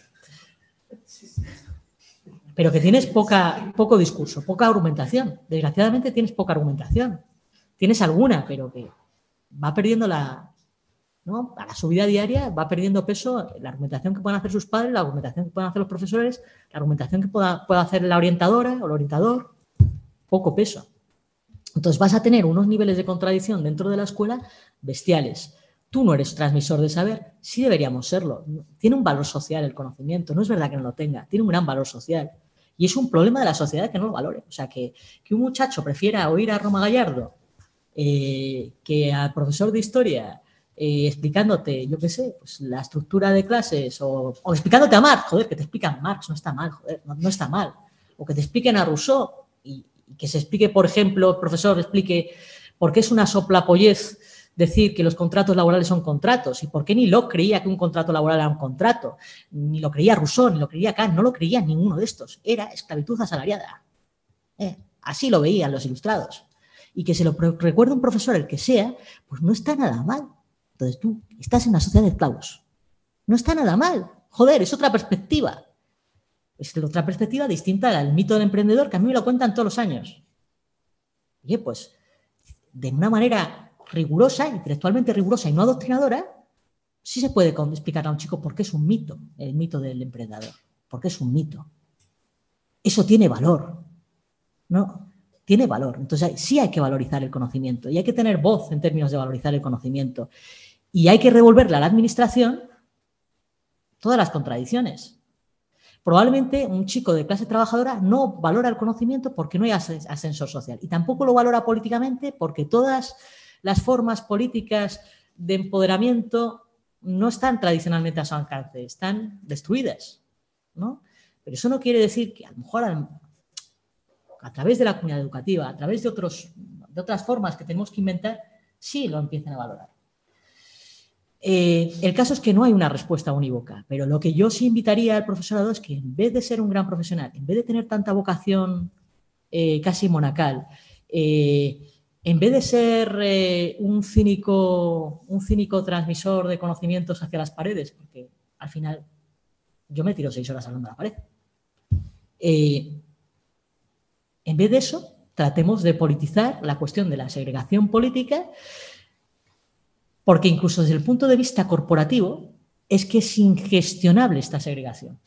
C: pero que tienes poca, poco discurso, poca argumentación. Desgraciadamente tienes poca argumentación. Tienes alguna, pero que va perdiendo la, ¿no? A la subida diaria va perdiendo peso la argumentación que pueden hacer sus padres, la argumentación que pueden hacer los profesores, la argumentación que pueda, pueda hacer la orientadora o el orientador, poco peso. Entonces vas a tener unos niveles de contradicción dentro de la escuela bestiales. Tú no eres transmisor de saber, sí deberíamos serlo. Tiene un valor social el conocimiento, no es verdad que no lo tenga, tiene un gran valor social. Y es un problema de la sociedad que no lo valore. O sea, que, un muchacho prefiera oír a Roma Gallardo eh, que al profesor de historia eh, explicándote, yo qué sé, pues la estructura de clases o, explicándote a Marx, joder, que te explican Marx, no está mal, joder, no, está mal. O que te expliquen a Rousseau y, que se explique, por ejemplo, el profesor explique por qué es una soplapollez decir que los contratos laborales son contratos y por qué ni Locke creía que un contrato laboral era un contrato, ni lo creía Rousseau, ni lo creía Kant, no lo creía ninguno de estos, era esclavitud asalariada. Eh, así lo veían los ilustrados. Y que se lo recuerde un profesor, el que sea, pues no está nada mal. Entonces tú estás en una sociedad de esclavos. No está nada mal. Joder, es otra perspectiva. Es otra perspectiva distinta al mito del emprendedor que a mí me lo cuentan todos los años. Oye, pues de una manera rigurosa, intelectualmente rigurosa y no adoctrinadora, sí se puede explicar a un chico por qué es un mito, el mito del emprendedor, por qué es un mito. Eso tiene valor, ¿no? Tiene valor. Entonces sí hay que valorizar el conocimiento y hay que tener voz en términos de valorizar el conocimiento. Y hay que revolverle a la administración todas las contradicciones. Probablemente un chico de clase trabajadora no valora el conocimiento porque no hay ascensor social y tampoco lo valora políticamente porque todas las formas políticas de empoderamiento no están tradicionalmente a su alcance, están destruidas. ¿no? Pero eso no quiere decir que a lo mejor a, través de la comunidad educativa, a través de, otros, de otras formas que tenemos que inventar, sí lo empiecen a valorar. Eh, el caso es que no hay una respuesta unívoca, pero lo que yo sí invitaría al profesorado es que en vez de ser un gran profesional, en vez de tener tanta vocación eh, casi monacal, eh, en vez de ser un, cínico, un cínico transmisor de conocimientos hacia las paredes, porque al final yo me tiro seis horas hablando a la pared, en vez de eso, tratemos de politizar la cuestión de la segregación política, porque incluso desde el punto de vista corporativo es que es ingestionable esta segregación.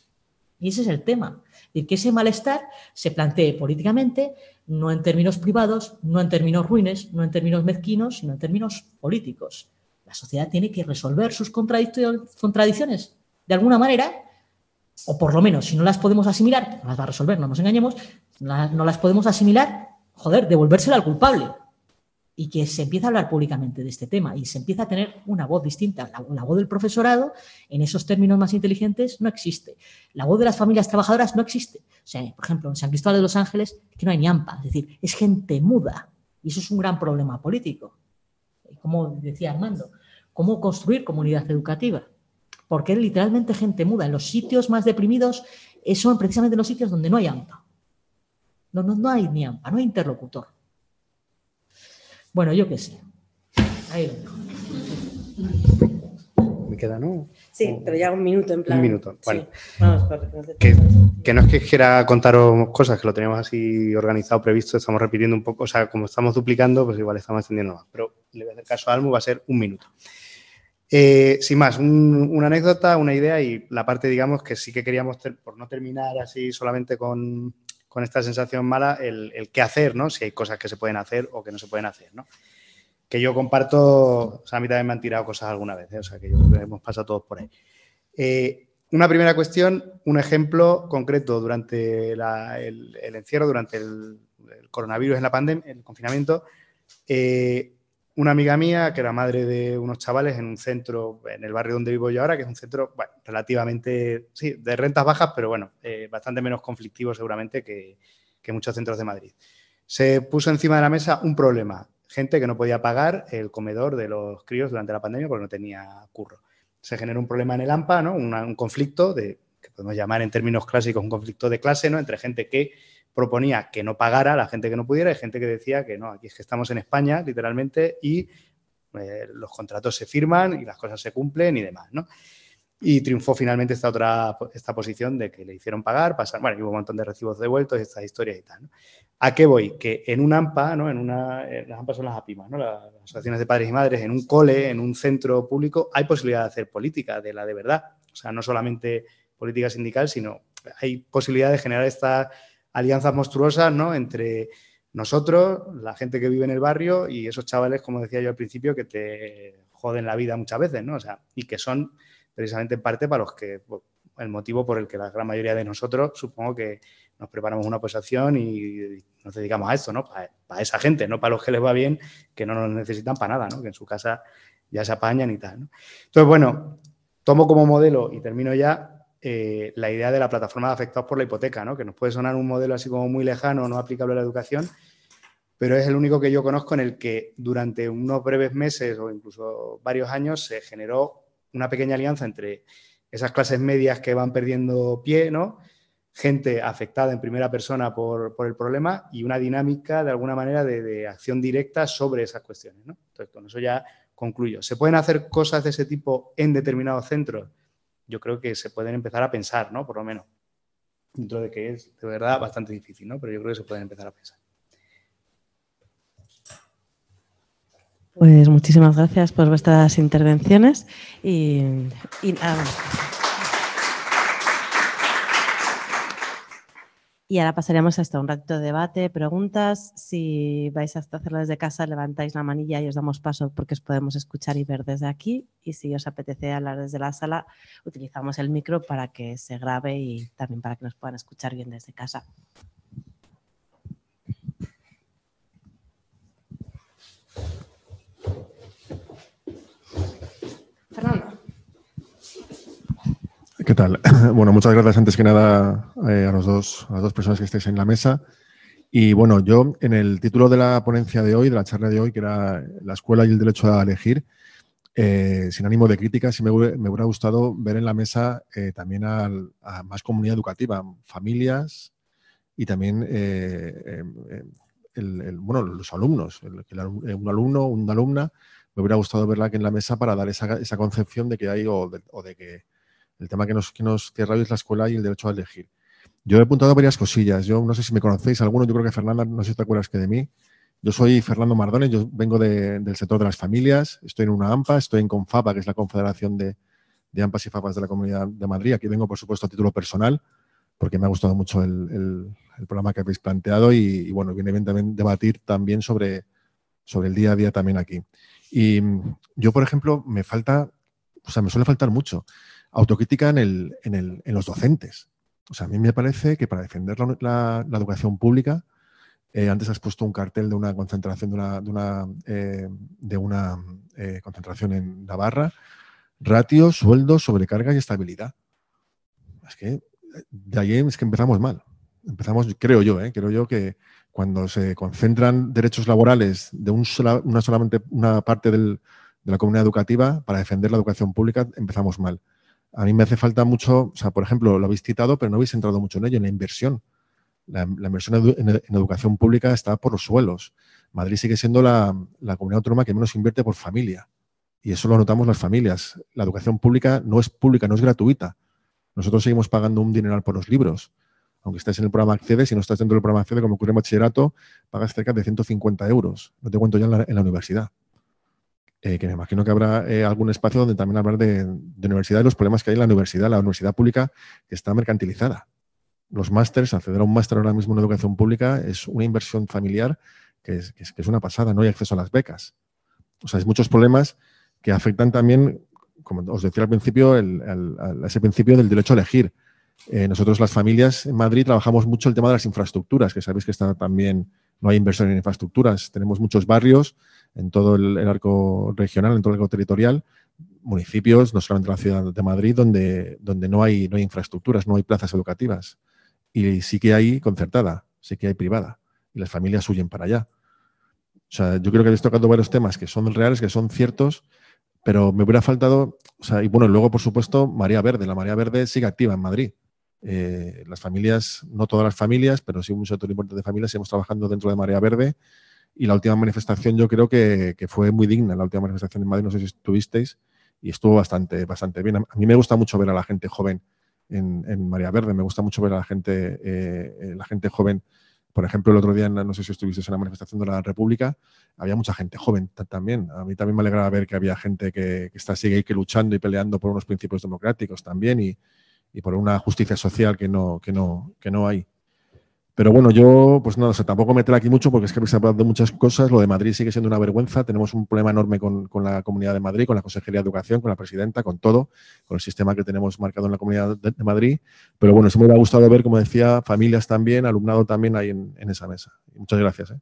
C: Y ese es el tema. Decir, que ese malestar se plantee políticamente, no en términos privados, no en términos ruines, no en términos mezquinos, sino en términos políticos. La sociedad tiene que resolver sus contradicciones de alguna manera, o por lo menos, si no las podemos asimilar, no las va a resolver, no nos engañemos, no las podemos asimilar, joder, devolvérsela al culpable y que se empieza a hablar públicamente de este tema y se empieza a tener una voz distinta. La, voz del profesorado, en esos términos más inteligentes, no existe. La voz de las familias trabajadoras no existe. O sea, por ejemplo, en San Cristóbal de los Ángeles, que no hay ni AMPA, es decir, es gente muda. Y eso es un gran problema político. Como decía Armando, ¿cómo construir comunidad educativa? Porque es literalmente gente muda. En los sitios más deprimidos eh, son precisamente los sitios donde no hay AMPA. No, no, no hay ni AMPA, no hay interlocutor. Bueno, yo qué sé. Ahí lo dejo.
B: Me queda, ¿no?
A: Sí, pero ya un minuto en plan.
B: Un minuto, bueno. que, que, no es que quiera contaros cosas, que lo tenemos así organizado, previsto, estamos repitiendo un poco, o sea, como estamos duplicando, pues igual estamos extendiendo más. Pero le voy a hacer caso a Almu, va a ser un minuto. Eh, sin más, una anécdota, una idea y la parte, digamos, que sí que queríamos, por no terminar así solamente con, con esta sensación mala el, qué hacer, ¿no? Si hay cosas que se pueden hacer o que no se pueden hacer, ¿no? Que yo comparto, o sea, a mí también me han tirado cosas alguna vez, ¿eh? o sea, que yo creo que hemos pasado todos por ahí. Eh, una primera cuestión, un ejemplo concreto durante el, encierro, durante el, coronavirus en la pandemia, el confinamiento. Eh, una amiga mía, que era madre de unos chavales en un centro, en el barrio donde vivo yo ahora, que es un centro, relativamente, sí, de rentas bajas, pero bueno, eh, bastante menos conflictivo seguramente que, muchos centros de Madrid. Se puso encima de la mesa un problema, gente que no podía pagar el comedor de los críos durante la pandemia porque no tenía curro. Se generó un problema en el AMPA, ¿no? un conflicto de que podemos llamar en términos clásicos un conflicto de clase, ¿no? Entre gente que proponía que no pagara la gente que no pudiera y gente que decía que no, aquí es que estamos en España, literalmente, y eh, los contratos se firman y las cosas se cumplen y demás, ¿no? Y triunfó finalmente esta otra esta posición de que le hicieron pagar, pasar, bueno, hubo un montón de recibos devueltos, estas historias y tal. ¿A qué voy? Que en un AMPA, ¿no? En una, las AMPA son las APIMAS, ¿no? Las, asociaciones de padres y madres, en un cole, en un centro público, hay posibilidad de hacer política, de la de verdad. O sea, no solamente política sindical, sino hay posibilidad de generar estas alianzas monstruosas, ¿no? Entre nosotros, la gente que vive en el barrio y esos chavales, como decía yo al principio, que te joden la vida muchas veces, ¿no? O sea, y que son precisamente en parte para los que, el motivo por el que la gran mayoría de nosotros, supongo que nos preparamos una posición y nos dedicamos a esto, ¿no? Para, esa gente, no para los que les va bien, que no nos necesitan para nada, ¿no? Que en su casa ya se apañan y tal. Entonces, bueno, tomo como modelo y termino ya eh, la idea de la plataforma de afectados por la hipoteca, ¿no? Que nos puede sonar un modelo así como muy lejano, no aplicable a la educación, pero es el único que yo conozco en el que durante unos breves meses o incluso varios años se generó una pequeña alianza entre esas clases medias que van perdiendo pie, ¿no? Gente afectada en primera persona por, el problema y una dinámica, de alguna manera, de, acción directa sobre esas cuestiones, ¿no? Entonces, con eso ya concluyo. ¿Se pueden hacer cosas de ese tipo en determinados centros? Yo creo que se pueden empezar a pensar, ¿no? Por lo menos. Dentro de que es, de verdad, bastante difícil, ¿no? Pero yo creo que se pueden empezar a pensar.
A: Pues muchísimas gracias por vuestras intervenciones y, y ahora pasaríamos hasta un rato de debate, preguntas. Si vais a hacerlo desde casa, levantáis la manilla y os damos paso porque os podemos escuchar y ver desde aquí. Y si os apetece hablar desde la sala, utilizamos el micro para que se grabe y también para que nos puedan escuchar bien desde casa.
D: Fernando. ¿Qué tal? Bueno, muchas gracias antes que nada eh, a, los dos, a las dos personas que estáis en la mesa. Y bueno, yo en el título de la ponencia de hoy, de la charla de hoy, que era la escuela y el derecho a elegir, eh, sin ánimo de crítica, sí me, hubiera gustado ver en la mesa eh, también a, más comunidad educativa, familias y también bueno, los alumnos, un alumno, una alumna me hubiera gustado verla aquí en la mesa para dar esa, esa concepción de que hay o de, que el tema que nos, que nos cierra hoy es la escuela y el derecho a elegir. Yo he apuntado varias cosillas. Yo no sé si me conocéis alguno, yo creo que Fernanda, no sé si te acuerdas que de mí. Yo soy Fernando Mardones, yo vengo del sector de las familias, estoy en una AMPA, estoy en CONFAPA, que es la Confederación de, de AMPAs y FAPAs de la Comunidad de Madrid. Aquí vengo, por supuesto, a título personal, porque me ha gustado mucho el, el, programa que habéis planteado y, bueno, viene bien también debatir también sobre, sobre el día a día también aquí. Y yo, por ejemplo, me falta, o sea, me suele faltar mucho autocrítica en, los docentes. O sea, a mí me parece que para defender la, educación pública, eh, antes has puesto un cartel de una concentración, de una, de una, eh, eh, concentración en Navarra, ratio, sueldo, sobrecarga y estabilidad. Es que de ahí es que empezamos mal. Empezamos, creo yo, creo yo que, cuando se concentran derechos laborales de un una solamente una parte de la comunidad educativa para defender la educación pública, empezamos mal. A mí me hace falta mucho, o sea, por ejemplo, lo habéis citado, pero no habéis entrado mucho en ello, en la inversión. La, inversión en, educación pública está por los suelos. Madrid sigue siendo la, la comunidad autónoma que menos invierte por familia. Y eso lo notamos las familias. La educación pública no es pública, no es gratuita. Nosotros seguimos pagando un dineral por los libros aunque estés en el programa Accede, si no estás dentro del programa Accede, como ocurre en bachillerato, pagas cerca de 150 euros. No te cuento ya en la, universidad. Eh, que me imagino que habrá eh, algún espacio donde también hablar de, universidad y los problemas que hay en la universidad, la universidad pública está mercantilizada. Los másters, acceder a un máster ahora mismo en educación pública es una inversión familiar que es, que es, una pasada, no hay acceso a las becas. O sea, hay muchos problemas que afectan también, como os decía al principio, el, ese principio del derecho a elegir. Eh, nosotros las familias en Madrid trabajamos mucho el tema de las infraestructuras, que sabéis que está también, no hay inversión en infraestructuras. Tenemos muchos barrios en todo el, arco regional, en todo el arco territorial, municipios, no solamente en la ciudad de Madrid, donde, donde no, hay, no hay infraestructuras, no hay plazas educativas. Y sí que hay concertada, sí que hay privada. Y las familias huyen para allá. O sea, yo creo que habéis tocado varios temas que son reales, que son ciertos,
A: Pero me hubiera faltado, o sea, y bueno, luego, por supuesto, María Verde. La María Verde sigue activa en Madrid. Eh, las familias, no todas las familias, pero sí un sector importante de familias, seguimos trabajando dentro de María Verde. Y la última manifestación yo creo que, que, fue muy digna, la última manifestación en Madrid, no sé si estuvisteis, y estuvo bastante, bastante bien. A mí me gusta mucho ver a la gente joven en, en María Verde, me gusta mucho ver a la gente, eh, la gente joven. Por ejemplo, el otro día, no sé si estuvisteis en la manifestación de la República, había mucha gente joven también. A mí también me alegraba ver que había gente que, que está, sigue que luchando y peleando por unos principios democráticos también y, y por una justicia social que no, que no, que no hay. Pero bueno, yo, pues no sé, tampoco meter aquí mucho porque es que habéis hablado de muchas cosas. Lo de Madrid sigue siendo una vergüenza. Tenemos un problema enorme con, con, la Comunidad de Madrid, con la Consejería de Educación, con la Presidenta, con todo, con el sistema que tenemos marcado en la Comunidad de, de Madrid. Pero bueno, sí me hubiera gustado ver, como decía, familias también, alumnado también ahí en, en esa mesa. Muchas gracias. ¿eh?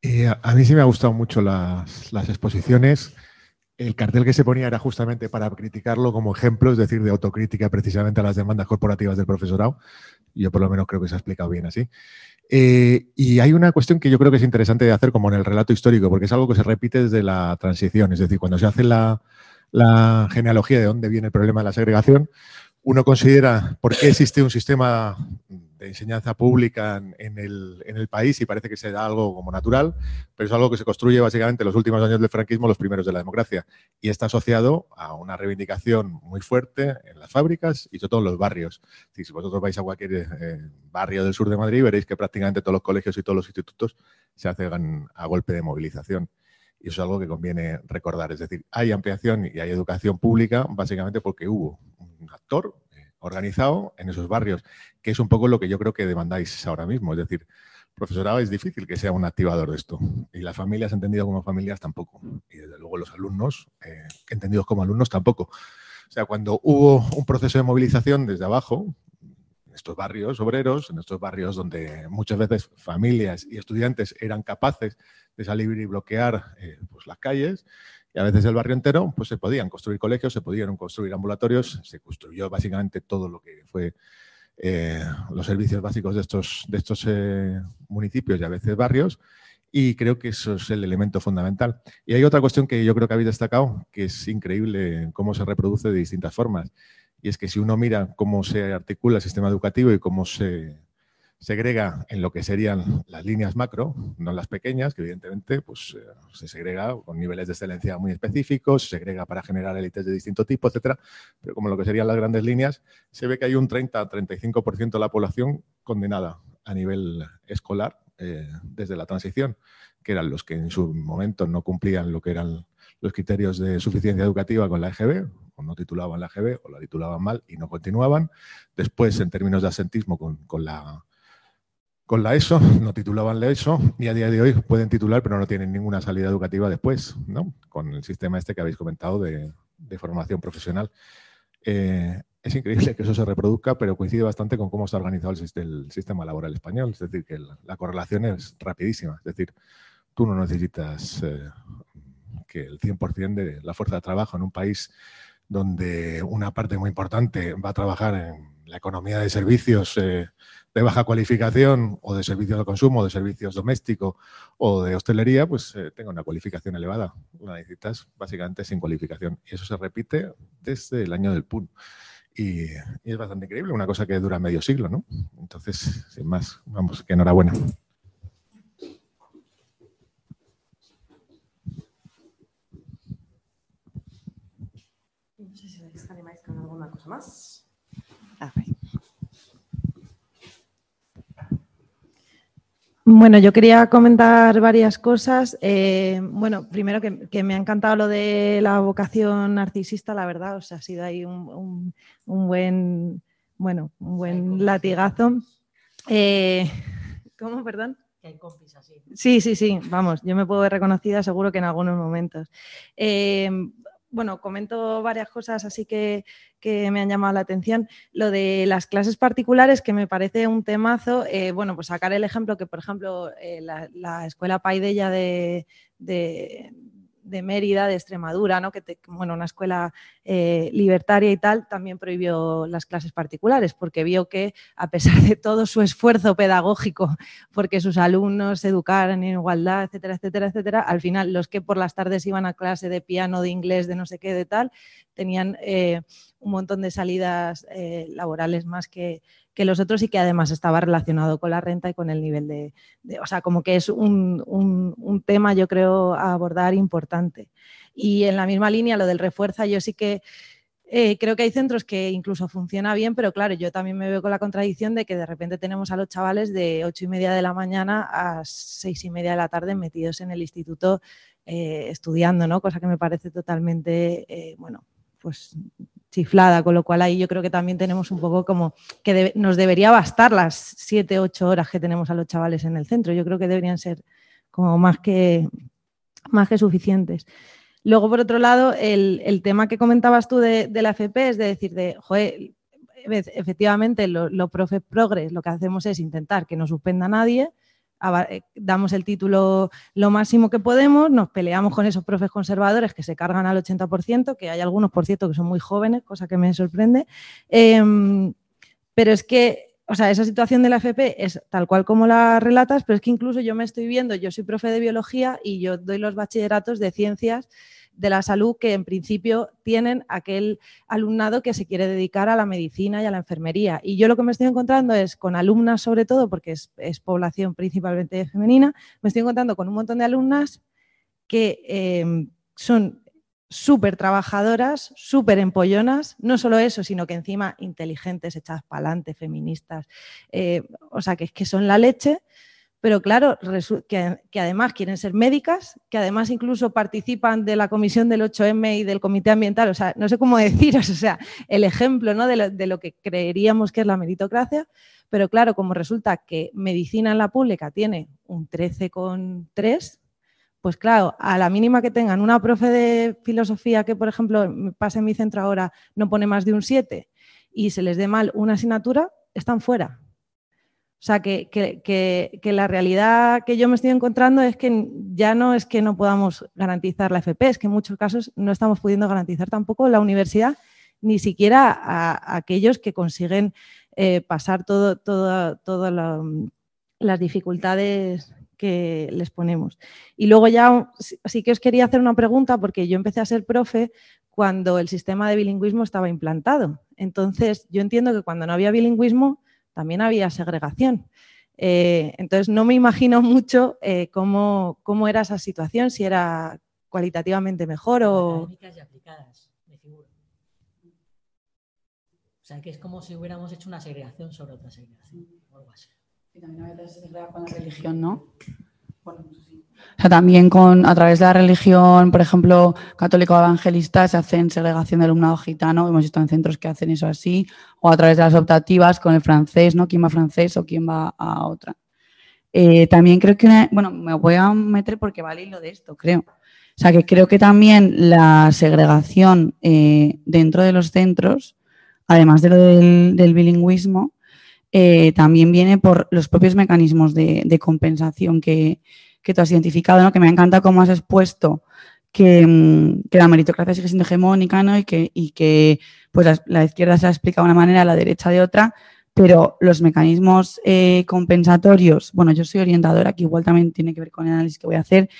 D: Eh, a mí sí me ha gustado mucho las, las exposiciones el cartel que se ponía era justamente para criticarlo como ejemplo, es decir, de autocrítica precisamente a las demandas corporativas del profesorado. Yo por lo menos creo que se ha explicado bien así. Eh, y hay una cuestión que yo creo que es interesante de hacer como en el relato histórico, porque es algo que se repite desde la transición, es decir, cuando se hace la, la genealogía de dónde viene el problema de la segregación, uno considera por qué existe un sistema de enseñanza pública en el, en el, país y parece que se da algo como natural, pero es algo que se construye básicamente en los últimos años del franquismo, los primeros de la democracia, y está asociado a una reivindicación muy fuerte en las fábricas y sobre todo en los barrios. Si vosotros vais a cualquier eh, barrio del sur de Madrid, veréis que prácticamente todos los colegios y todos los institutos se hacen a golpe de movilización. Y eso es algo que conviene recordar. Es decir, hay ampliación y hay educación pública básicamente porque hubo un actor organizado en esos barrios, que es un poco lo que yo creo que demandáis ahora mismo. Es decir, profesorado es difícil que sea un activador de esto. Y las familias, entendidas como familias, tampoco. Y desde luego los alumnos, eh, entendidos como alumnos, tampoco. O sea, cuando hubo un proceso de movilización desde abajo, en estos barrios obreros, en estos barrios donde muchas veces familias y estudiantes eran capaces de salir y bloquear eh, pues las calles, a veces el barrio entero, pues se podían construir colegios, se podían construir ambulatorios, se construyó básicamente todo lo que fue eh, los servicios básicos de estos, de estos eh, municipios y a veces barrios, y creo que eso es el elemento fundamental. Y hay otra cuestión que yo creo que habéis destacado, que es increíble cómo se reproduce de distintas formas, y es que si uno mira cómo se articula el sistema educativo y cómo se segrega en lo que serían las líneas macro, no las pequeñas, que evidentemente pues, eh, se segrega con niveles de excelencia muy específicos, se segrega para generar élites de distinto tipo, etcétera, pero como lo que serían las grandes líneas, se ve que hay un 30-35% de la población condenada a nivel escolar eh, desde la transición, que eran los que en su momento no cumplían lo que eran los criterios de suficiencia educativa con la EGB, o no titulaban la EGB, o la titulaban mal y no continuaban. Después, en términos de asentismo, con, con la con la ESO, no titulaban la ESO y a día de hoy pueden titular, pero no tienen ninguna salida educativa después, ¿no? Con el sistema este que habéis comentado de, formación profesional. Eh, es increíble que eso se reproduzca, pero coincide bastante con cómo está organizado el, sistema laboral español. Es decir, que la, la, correlación es rapidísima. Es decir, tú no necesitas eh, que el 100% de la fuerza de trabajo en un país donde una parte muy importante va a trabajar en la economía de servicios eh, de baja cualificación o de servicios de consumo, de servicios domésticos o de hostelería, pues eh, tenga una cualificación elevada. La necesitas básicamente sin cualificación. Y eso se repite desde el año del PUN. Y, es bastante increíble, una cosa que dura medio siglo, ¿no? Entonces, sin más, vamos, que enhorabuena.
E: No sé si animáis con alguna cosa más.
F: Bueno, yo quería comentar varias cosas. Eh, bueno, primero que, que, me ha encantado lo de la vocación narcisista, la verdad, o sea, ha sido ahí un, un, un buen, bueno, un buen latigazo. Eh, ¿Cómo, perdón?
C: Que hay compis así.
F: Sí, sí, sí, vamos, yo me puedo ver reconocida seguro que en algunos momentos. Eh, bueno, comento varias cosas así que, que, me han llamado la atención. Lo de las clases particulares, que me parece un temazo, eh, bueno, pues sacar el ejemplo que, por ejemplo, eh, la, la, escuela Paidella de, de, Mérida, de Extremadura, ¿no? que bueno, una escuela eh, libertaria y tal, también prohibió las clases particulares porque vio que a pesar de todo su esfuerzo pedagógico porque sus alumnos se educaran en igualdad, etcétera, etcétera, etcétera, al final los que por las tardes iban a clase de piano, de inglés, de no sé qué, de tal, tenían eh, un montón de salidas eh, laborales más que, los otros y que además estaba relacionado con la renta y con el nivel de, o sea, como que es un, tema yo creo a abordar importante. Y en la misma línea, lo del refuerza, yo sí que eh, creo que hay centros que incluso funciona bien, pero claro, yo también me veo con la contradicción de que de repente tenemos a los chavales de ocho y media de la mañana a seis y media de la tarde metidos en el instituto estudiando, ¿no? Cosa que me parece totalmente, bueno, pues chiflada, con lo cual ahí yo creo que también tenemos un poco como que nos debería bastar las siete, ocho horas que tenemos a los chavales en el centro. Yo creo que deberían ser como más que, más que suficientes. Luego, por otro lado, el, tema que comentabas tú de, la FP es de decir, de, joder, efectivamente, los lo profes progres lo que hacemos es intentar que no suspenda nadie, damos el título lo máximo que podemos, nos peleamos con esos profes conservadores que se cargan al 80%, que hay algunos, por cierto, que son muy jóvenes, cosa que me sorprende. Em, pero es que, o sea, esa situación de la FP es tal cual como la relatas, pero es que incluso yo me estoy viendo, yo soy profe de biología y yo doy los bachilleratos de ciencias de la salud que en principio tienen aquel alumnado que se quiere dedicar a la medicina y a la enfermería. Y yo lo que me estoy encontrando es con alumnas sobre todo, porque es, población principalmente femenina, me estoy encontrando con un montón de alumnas que em, son súper trabajadoras, súper empollonas, no solo eso, sino que encima inteligentes, echadas para adelante, feministas, eh, o sea, que es que son la leche, pero claro, que, además quieren ser médicas, que además incluso participan de la comisión del 8M y del comité ambiental, o sea, no sé cómo deciros, o sea, el ejemplo ¿no? de, lo, que creeríamos que es la meritocracia, pero claro, como resulta que medicina en la pública tiene un 13,3, pues claro, a la mínima que tengan una profe de filosofía que, por ejemplo, pasa en mi centro ahora, no pone más de un 7 y se les dé mal una asignatura, están fuera. O sea, que, la realidad que yo me estoy encontrando es que ya no es que no podamos garantizar la FP, es que en muchos casos no estamos pudiendo garantizar tampoco la universidad, ni siquiera a, aquellos que consiguen eh, pasar todas todo, las dificultades que les ponemos. Y luego ya sí que os quería hacer una pregunta, porque yo empecé a ser profe cuando el sistema de bilingüismo estaba implantado. Entonces, yo entiendo que cuando no había bilingüismo, también había segregación. Eh, entonces, no me imagino mucho eh, cómo, era esa situación, si era cualitativamente mejor o...
C: y aplicadas, de figura. O sea, que es como si hubiéramos hecho una segregación sobre otra segregación.
G: Y también a veces se con la religión, ¿no? O sea, también con, a través de la religión, por ejemplo, católico evangelista, se hacen segregación de alumnado gitano, hemos visto en centros que hacen eso así, o a través de las optativas con el francés, ¿no? ¿Quién va a francés o quién va a otra? Eh, también creo que, bueno, me voy a meter porque vale lo de esto, creo. O sea, que creo que también la segregación eh, dentro de los centros, además de lo del, bilingüismo, eh, también viene por los propios mecanismos de compensación que, que tú has identificado, ¿no? que me encanta cómo has expuesto que, mm, la meritocracia sigue siendo hegemónica ¿no? y que, y que pues la, izquierda se ha explicado de una manera, la derecha de otra, pero los mecanismos eh, compensatorios, bueno, yo soy orientadora, que igual también tiene que ver con el análisis que voy a hacer,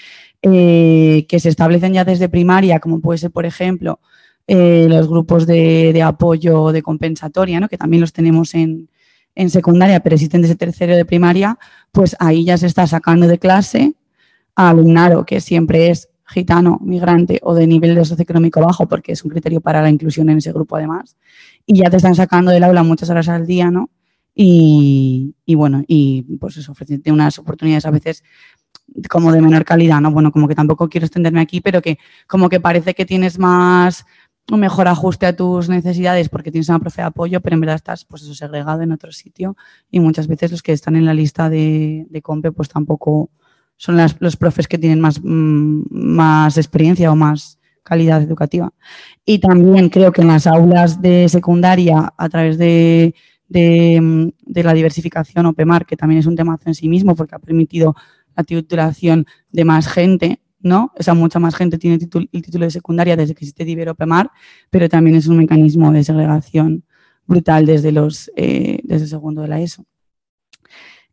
G: eh, que se establecen ya desde primaria, como puede ser, por ejemplo, los grupos de, de, apoyo de compensatoria, ¿no? que también los tenemos en, en secundaria, pero existen desde tercero de primaria, pues ahí ya se está sacando de clase a alumnado que siempre es gitano, migrante o de nivel socioeconómico bajo, porque es un criterio para la inclusión en ese grupo además, y ya te están sacando del aula muchas horas al día, ¿no? Y, bueno, y pues eso, ofrecerte unas oportunidades a veces como de menor calidad, ¿no? Bueno, como que tampoco quiero extenderme aquí, pero que como que parece que tienes más un mejor ajuste a tus necesidades porque tienes una profe de apoyo, pero en verdad estás pues eso, segregado en otro sitio y muchas veces los que están en la lista de, de COMPE pues tampoco son los profes que tienen más, mm, más experiencia o más calidad educativa. Y también creo que en las aulas de secundaria, a través de, de, de la diversificación OPEMAR, que también es un tema en sí mismo porque ha permitido la titulación de más gente, ¿no? O sea, mucha más gente tiene el título de secundaria desde que existe Ibero Pemar, pero también es un mecanismo de segregación brutal desde, los, eh, desde el segundo de la ESO.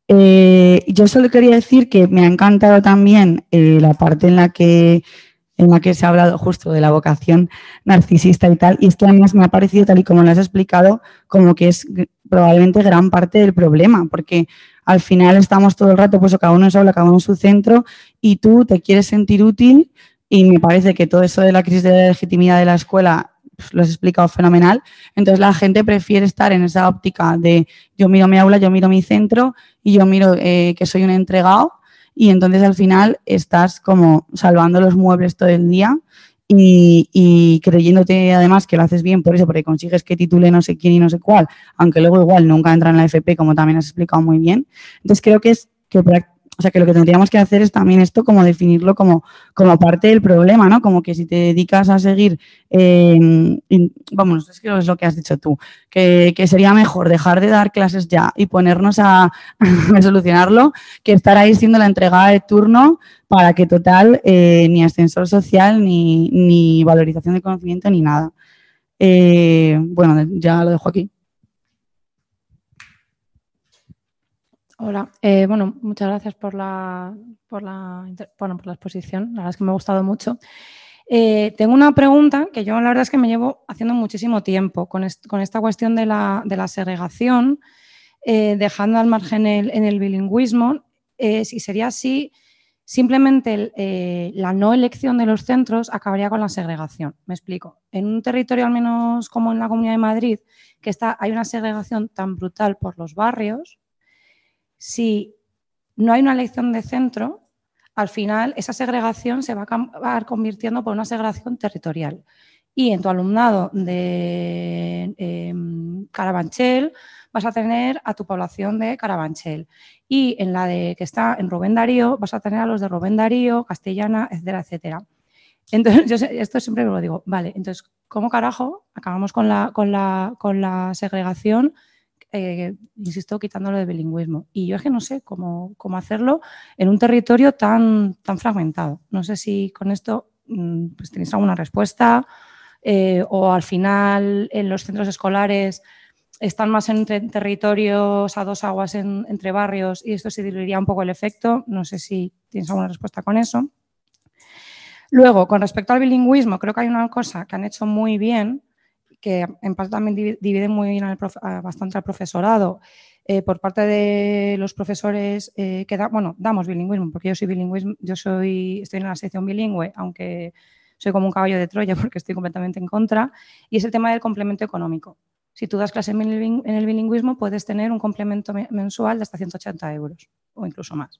G: Eh, yo solo quería decir que me ha encantado también eh, la parte en la que en la que se ha hablado justo de la vocación narcisista y tal, y es que además me ha parecido, tal y como lo has explicado, como que es probablemente gran parte del problema, porque al final estamos todo el rato, pues cada uno en su aula, cada uno en su centro, y tú te quieres sentir útil, y me parece que todo eso de la crisis de la legitimidad de la escuela pues, lo has explicado fenomenal, entonces la gente prefiere estar en esa óptica de yo miro mi aula, yo miro mi centro, y yo miro eh, que soy un entregado, y entonces al final estás como salvando los muebles todo el día y, y creyéndote además que lo haces bien por eso, porque consigues que titule no sé quién y no sé cuál, aunque luego igual nunca entra en la FP, como también has explicado muy bien. Entonces creo que es que, o sea, que lo que tendríamos que hacer es también esto como definirlo como, como parte del problema, ¿no? Como que si te dedicas a seguir, eh, vamos, es que es lo que has dicho tú, que, que sería mejor dejar de dar clases ya y ponernos a, a solucionarlo que estar ahí siendo la entregada de turno para que total eh, ni ascensor social ni, ni valorización del conocimiento ni nada. Eh, bueno, ya lo dejo aquí.
H: Hola, eh, bueno, muchas gracias por la, por, la, bueno, por la exposición, la verdad es que me ha gustado mucho. Eh, tengo una pregunta que yo la verdad es que me llevo haciendo muchísimo tiempo con, est- con esta cuestión de la, de la segregación, eh, dejando al margen el, en el bilingüismo, eh, si sería así, simplemente la no elección de los centros acabaría con la segregación. Me explico. En un territorio al menos como en la Comunidad de Madrid, que está, hay una segregación tan brutal por los barrios, si no hay una elección de centro, al final esa segregación se va a acabar convirtiendo por una segregación territorial. Y en tu alumnado de eh, Carabanchel vas a tener a tu población de Carabanchel. Y en la de que está en Rubén Darío vas a tener a los de Rubén Darío, Castellana, etcétera, etcétera. Entonces, yo esto siempre me lo digo, vale, entonces, ¿cómo carajo acabamos con la, con la, con la segregación? Eh, insisto, quitándolo de bilingüismo. Y yo es que no sé cómo, cómo hacerlo en un territorio tan, tan fragmentado. No sé si con esto mm, pues, tenéis alguna respuesta eh, o al final en los centros escolares están más entre territorios a dos aguas en- entre barrios y esto se diluiría un poco el efecto. No sé si tienes alguna respuesta con eso. Luego, con respecto al bilingüismo, creo que hay una cosa que han hecho muy bien, que en parte también divi- divide muy bien al prof- a- bastante al profesorado, eh, por parte de los profesores eh, que da- bueno, damos bilingüismo, porque yo soy bilingüismo, yo soy, estoy en la sección bilingüe, aunque soy como un caballo de Troya porque estoy completamente en contra, y es el tema del complemento económico. Si tú das clase en el bilingüismo, puedes tener un complemento me- mensual de hasta 180 euros o incluso más.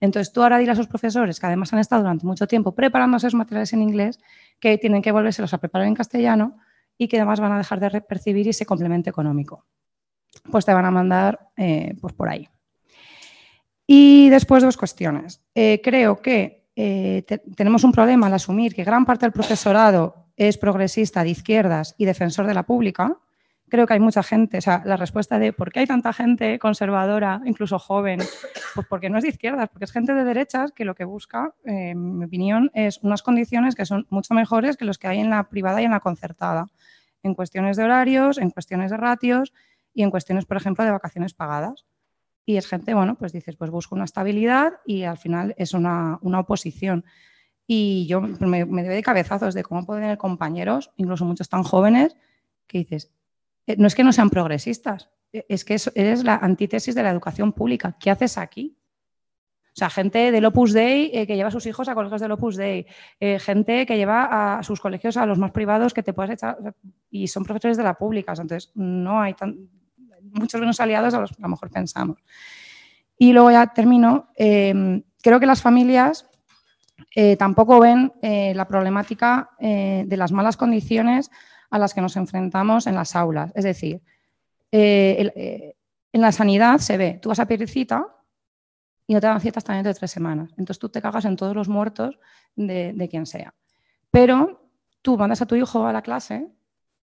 H: Entonces, tú ahora dile a esos profesores, que además han estado durante mucho tiempo preparando esos materiales en inglés, que tienen que volvérselos a preparar en castellano y que además van a dejar de percibir ese complemento económico. Pues te van a mandar eh, pues por ahí. Y después dos cuestiones. Eh, creo que eh, te- tenemos un problema al asumir que gran parte del profesorado es progresista de izquierdas y defensor de la pública. Creo que hay mucha gente, o sea, la respuesta de por qué hay tanta gente conservadora, incluso joven, pues porque no es de izquierdas, porque es gente de derechas que lo que busca, eh, en mi opinión, es unas condiciones que son mucho mejores que los que hay en la privada y en la concertada, en cuestiones de horarios, en cuestiones de ratios y en cuestiones, por ejemplo, de vacaciones pagadas. Y es gente, bueno, pues dices, pues busco una estabilidad y al final es una, una oposición. Y yo me, me de cabezazos de cómo pueden tener compañeros, incluso muchos tan jóvenes, que dices, no es que no sean progresistas, eh, es que es- eres la antítesis de la educación pública. ¿Qué haces aquí? O sea, gente del Opus Dei eh, que lleva a sus hijos a colegios del Opus Dei, eh, gente que lleva a sus colegios a los más privados que te puedes echar, y son profesores de la pública. Entonces, no hay tan, muchos menos aliados a los que a lo mejor pensamos. Y luego ya termino. eh, creo que las familias eh, tampoco ven eh, la problemática eh, de las malas condiciones a las que nos enfrentamos en las aulas. Es decir, eh, eh, en la sanidad se ve, tú vas a pedir y no te dan cita hasta dentro de tres semanas. Entonces tú te cagas en todos los muertos de, de quien sea. Pero tú mandas a tu hijo a la clase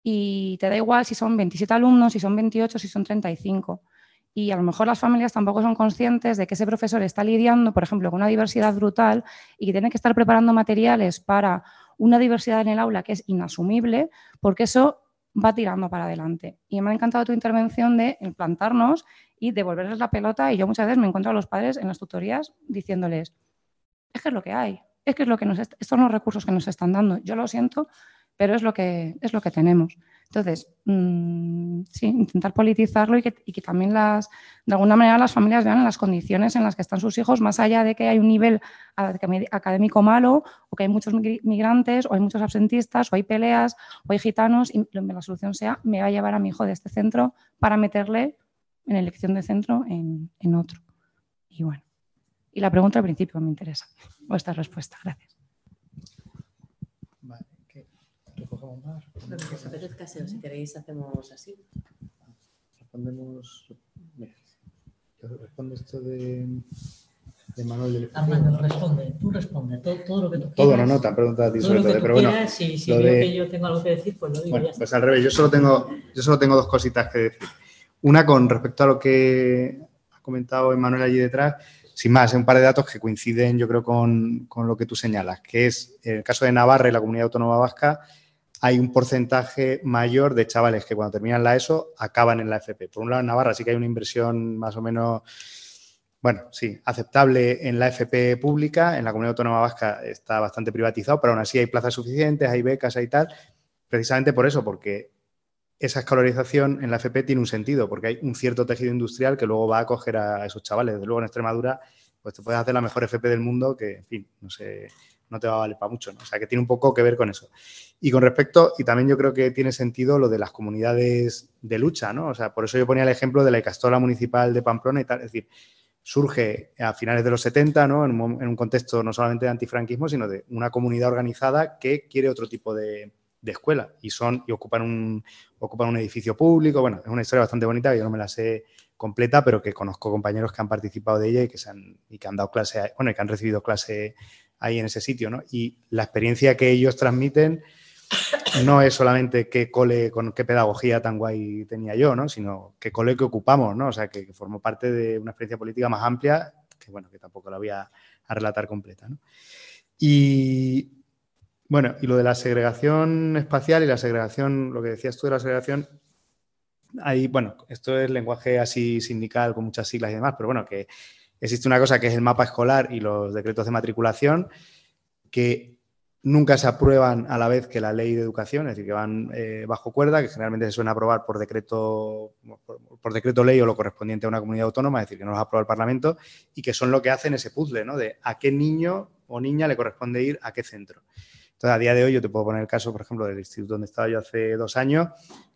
H: y te da igual si son 27 alumnos, si son 28, si son 35. y a lo mejor las familias tampoco son conscientes de que ese profesor está lidiando, por ejemplo, con una diversidad brutal y que tiene que estar preparando materiales para una diversidad en el aula que es inasumible, porque eso va tirando para adelante. Y me ha encantado tu intervención de plantarnos y devolverles la pelota. Y yo muchas veces me encuentro a los padres en las tutorías diciéndoles, es que es lo que hay, es que es lo que nos estos son los recursos que nos están dando. Yo lo siento, pero es lo que, es lo que tenemos. Entonces, mm, sí, intentar politizarlo y que, también las, de alguna manera las familias vean las condiciones en las que están sus hijos, más allá de que hay un nivel académico malo, o que hay muchos migrantes, o hay muchos absentistas, o hay peleas, o hay gitanos, y la solución sea, me va a llevar a mi hijo de este centro para meterle en elección de centro en, en otro. Y bueno, y la pregunta al principio me interesa, vuestra respuesta. Gracias.
A: Lo que os apetezca, si queréis hacemos así.
B: Respondemos. Mira, responde esto de, de Manuel del
C: Armando, responde, tú responde, todo, todo lo que tú
B: Todo, no, no, te han preguntado a ti sobre todo.
C: Pero bueno, si, si veo que yo tengo algo que decir, pues lo digo.
B: Bueno, pues al revés, yo solo, tengo, yo solo tengo dos cositas que decir. Una con respecto a lo que ha comentado Emanuel allí detrás, sin más, un par de datos que coinciden, yo creo, con, con, lo que tú señalas, que es el caso de Navarra y la comunidad autónoma vasca, hay un porcentaje mayor de chavales que cuando terminan la ESO acaban en la FP. Por un lado, en Navarra sí que hay una inversión más o menos, bueno, sí, aceptable en la FP pública. En la comunidad autónoma vasca está bastante privatizado, pero aún así hay plazas suficientes, hay becas, hay tal. Precisamente por eso, porque esa escolarización en la FP tiene un sentido, porque hay un cierto tejido industrial que luego va a acoger a esos chavales. Desde luego, en Extremadura, pues te puedes hacer la mejor FP del mundo, que, en fin, no sé no te va a valer para mucho. O sea, que tiene un poco que ver con eso. Y con respecto, y también yo creo que tiene sentido lo de las comunidades de lucha, ¿no? O sea, por eso yo ponía el ejemplo de la Icastola Municipal de Pamplona y tal, es decir, surge a finales de los 70, ¿no? En un, contexto no solamente de antifranquismo, sino de una comunidad organizada que quiere otro tipo de, escuela y son y ocupan un ocupan un edificio público. Bueno, es una historia bastante bonita yo no me la sé completa, pero que conozco compañeros que han participado de ella y que se han y que han dado clase, bueno, y que han recibido clase ahí en ese sitio, ¿no? Y la experiencia que ellos transmiten no es solamente qué cole, con qué pedagogía tan guay tenía yo, ¿no? Sino qué cole que ocupamos, ¿no? O sea, que, formó parte de una experiencia política más amplia, que bueno, que tampoco la voy a, relatar completa, ¿no? Y bueno, y lo de la segregación espacial y la segregación, lo que decías tú de la segregación, ahí, bueno, esto es lenguaje así sindical con muchas siglas y demás, pero bueno, que existe una cosa que es el mapa escolar y los decretos de matriculación que nunca se aprueban a la vez que la ley de educación, es decir, que van eh, bajo cuerda, que generalmente se suelen aprobar por decreto, por, decreto ley o lo correspondiente a una comunidad autónoma, es decir, que no los aprueba el Parlamento, y que son lo que hacen ese puzzle, ¿no? De a qué niño o niña le corresponde ir a qué centro. Entonces, a día de hoy yo te puedo poner el caso, por ejemplo, del instituto donde estaba yo hace dos años,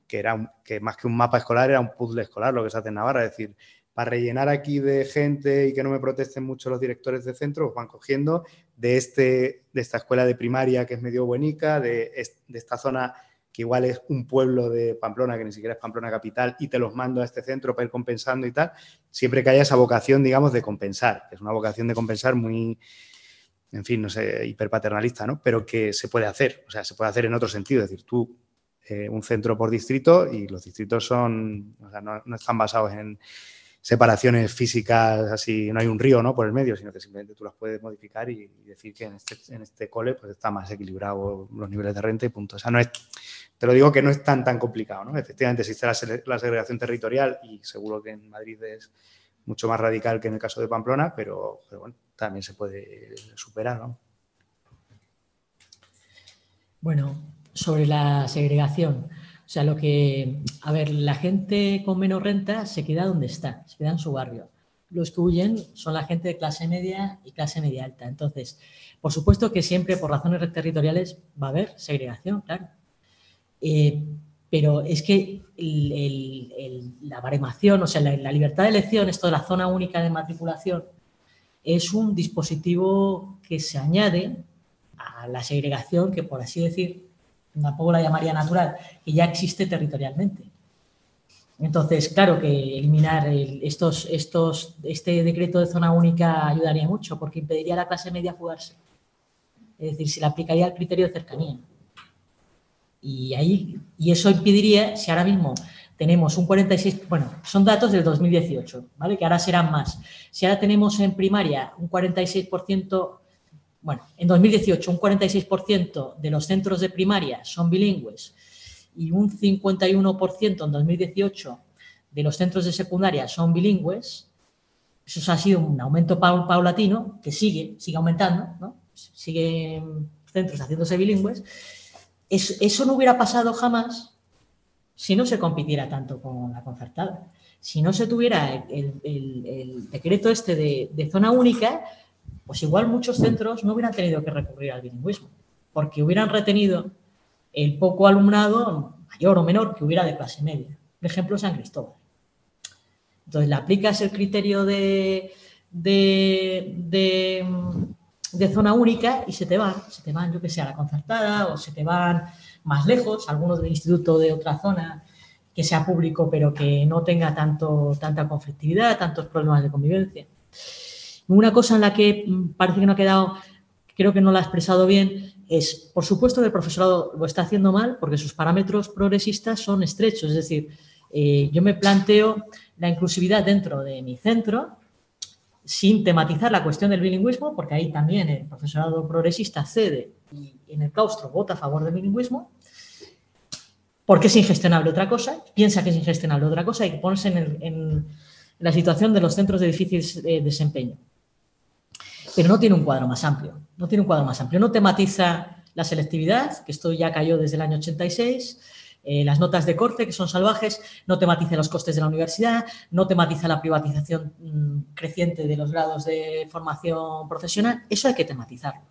B: que era que más que un mapa escolar era un puzzle escolar, lo que se hace en Navarra, es decir, para rellenar aquí de gente y que no me protesten mucho los directores de centro, van cogiendo de, este, de esta escuela de primaria que es medio buenica, de, esta zona que igual es un pueblo de Pamplona, que ni siquiera es Pamplona capital, y te los mando a este centro para ir compensando y tal, siempre que haya esa vocación, digamos, de compensar, que es una vocación de compensar muy, en fin, no sé, hiperpaternalista, ¿no? Pero que se puede hacer, o sea, se puede hacer en otro sentido, es decir, tú, eh, un centro por distrito y los distritos son, o sea, no están basados en separaciones físicas así, no hay un río ¿no? por el medio, sino que simplemente tú las puedes modificar y, decir que en este, en este cole pues está más equilibrado los niveles de renta y punto. O sea, no es, te lo digo que no es tan tan complicado, ¿no? Efectivamente existe la, segregación territorial y seguro que en Madrid es mucho más radical que en el caso de Pamplona, pero, pero bueno, también se puede superar, ¿no?
C: Bueno, sobre la segregación. O sea, lo que, a ver, la gente con menos renta se queda donde está, se queda en su barrio. Los que huyen son la gente de clase media y clase media alta. Entonces, por supuesto que siempre por razones territoriales va a haber segregación, claro. Eh, pero es que la baremación, o sea, la, la, libertad de elección, esto de la zona única de matriculación, es un dispositivo que se añade a la segregación que, por así decir, tampoco la llamaría natural, que ya existe territorialmente. Entonces, claro que eliminar estos, estos, este decreto de zona única ayudaría mucho porque impediría a la clase media fugarse. Es decir, se le aplicaría el criterio de cercanía. Y, ahí, y eso impediría, si ahora mismo tenemos un 46, bueno, son datos del 2018, ¿vale? Que ahora serán más. Si ahora tenemos en primaria un 46%, bueno, en 2018 un 46% de los centros de primaria son bilingües y un 51% en 2018 de los centros de secundaria son bilingües, eso ha sido un aumento paulatino que sigue, sigue aumentando, ¿no? Siguen centros haciéndose bilingües. eso no hubiera pasado jamás si no se compitiera tanto con la concertada. Si no se tuviera el, decreto este de, zona única, pues igual muchos centros no hubieran tenido que recurrir al bilingüismo, porque hubieran retenido el poco alumnado, mayor o menor, que hubiera de clase media. Por ejemplo, San Cristóbal. Entonces, le aplicas el criterio de, de, zona única y se te van, se te van, yo que sé, a la concertada o se te van más lejos, algunos del instituto de otra zona que sea público pero que no tenga tanto, tanta conflictividad, tantos problemas de convivencia. Una cosa en la que mm, parece que no ha quedado, creo que no la ha expresado bien, es, por supuesto, que el profesorado lo está haciendo mal porque sus parámetros progresistas son estrechos. Es decir, eh, yo me planteo la inclusividad dentro de mi centro sin tematizar la cuestión del bilingüismo, porque ahí también el profesorado progresista cede y en el claustro vota a favor del bilingüismo, porque es ingestionable otra cosa, piensa que es ingestionable otra cosa y ponerse en, la situación de los centros de difícil eh, desempeño. Pero no tiene un cuadro más amplio, no tiene un cuadro más amplio, no tematiza la selectividad, que esto ya cayó desde el año 86, eh, las notas de corte, que son salvajes, no tematiza los costes de la universidad, no tematiza la privatización mm, creciente de los grados de formación profesional. Eso hay que tematizarlo,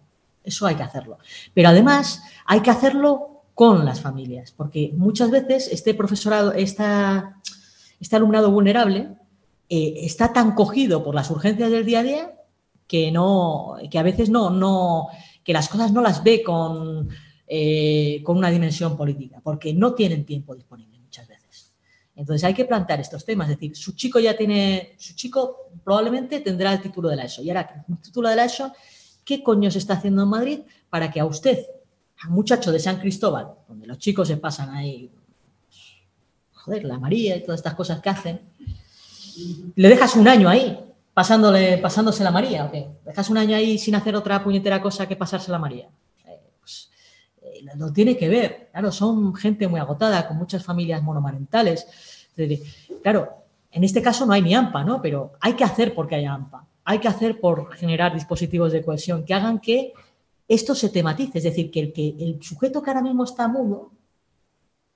C: eso hay que hacerlo. Pero además hay que hacerlo con las familias, porque muchas veces este profesorado, esta, este alumnado vulnerable, eh, está tan cogido por las urgencias del día a día que no, que a veces no, no, que las cosas no las ve con eh, con una dimensión política, porque no tienen tiempo disponible muchas veces. Entonces hay que plantear estos temas, es decir, su chico ya tiene, su chico probablemente tendrá el título de la ESO, y ahora el título de la ESO, ¿qué coño se está haciendo en Madrid para que a usted, a muchacho de San Cristóbal, donde los chicos se pasan ahí, joder, la María y todas estas cosas que hacen, le dejas un año ahí, pasándole, pasándose la María, ¿o qué? ¿Dejas un año ahí sin hacer otra puñetera cosa que pasarse la María? no tiene que ver. Claro, son gente muy agotada, con muchas familias monomarentales. Claro, en este caso no hay ni AMPA, ¿no? Pero hay que hacer porque haya AMPA. Hay que hacer por generar dispositivos de cohesión que hagan que esto se tematice. Es decir, que el, que el sujeto que ahora mismo está mudo,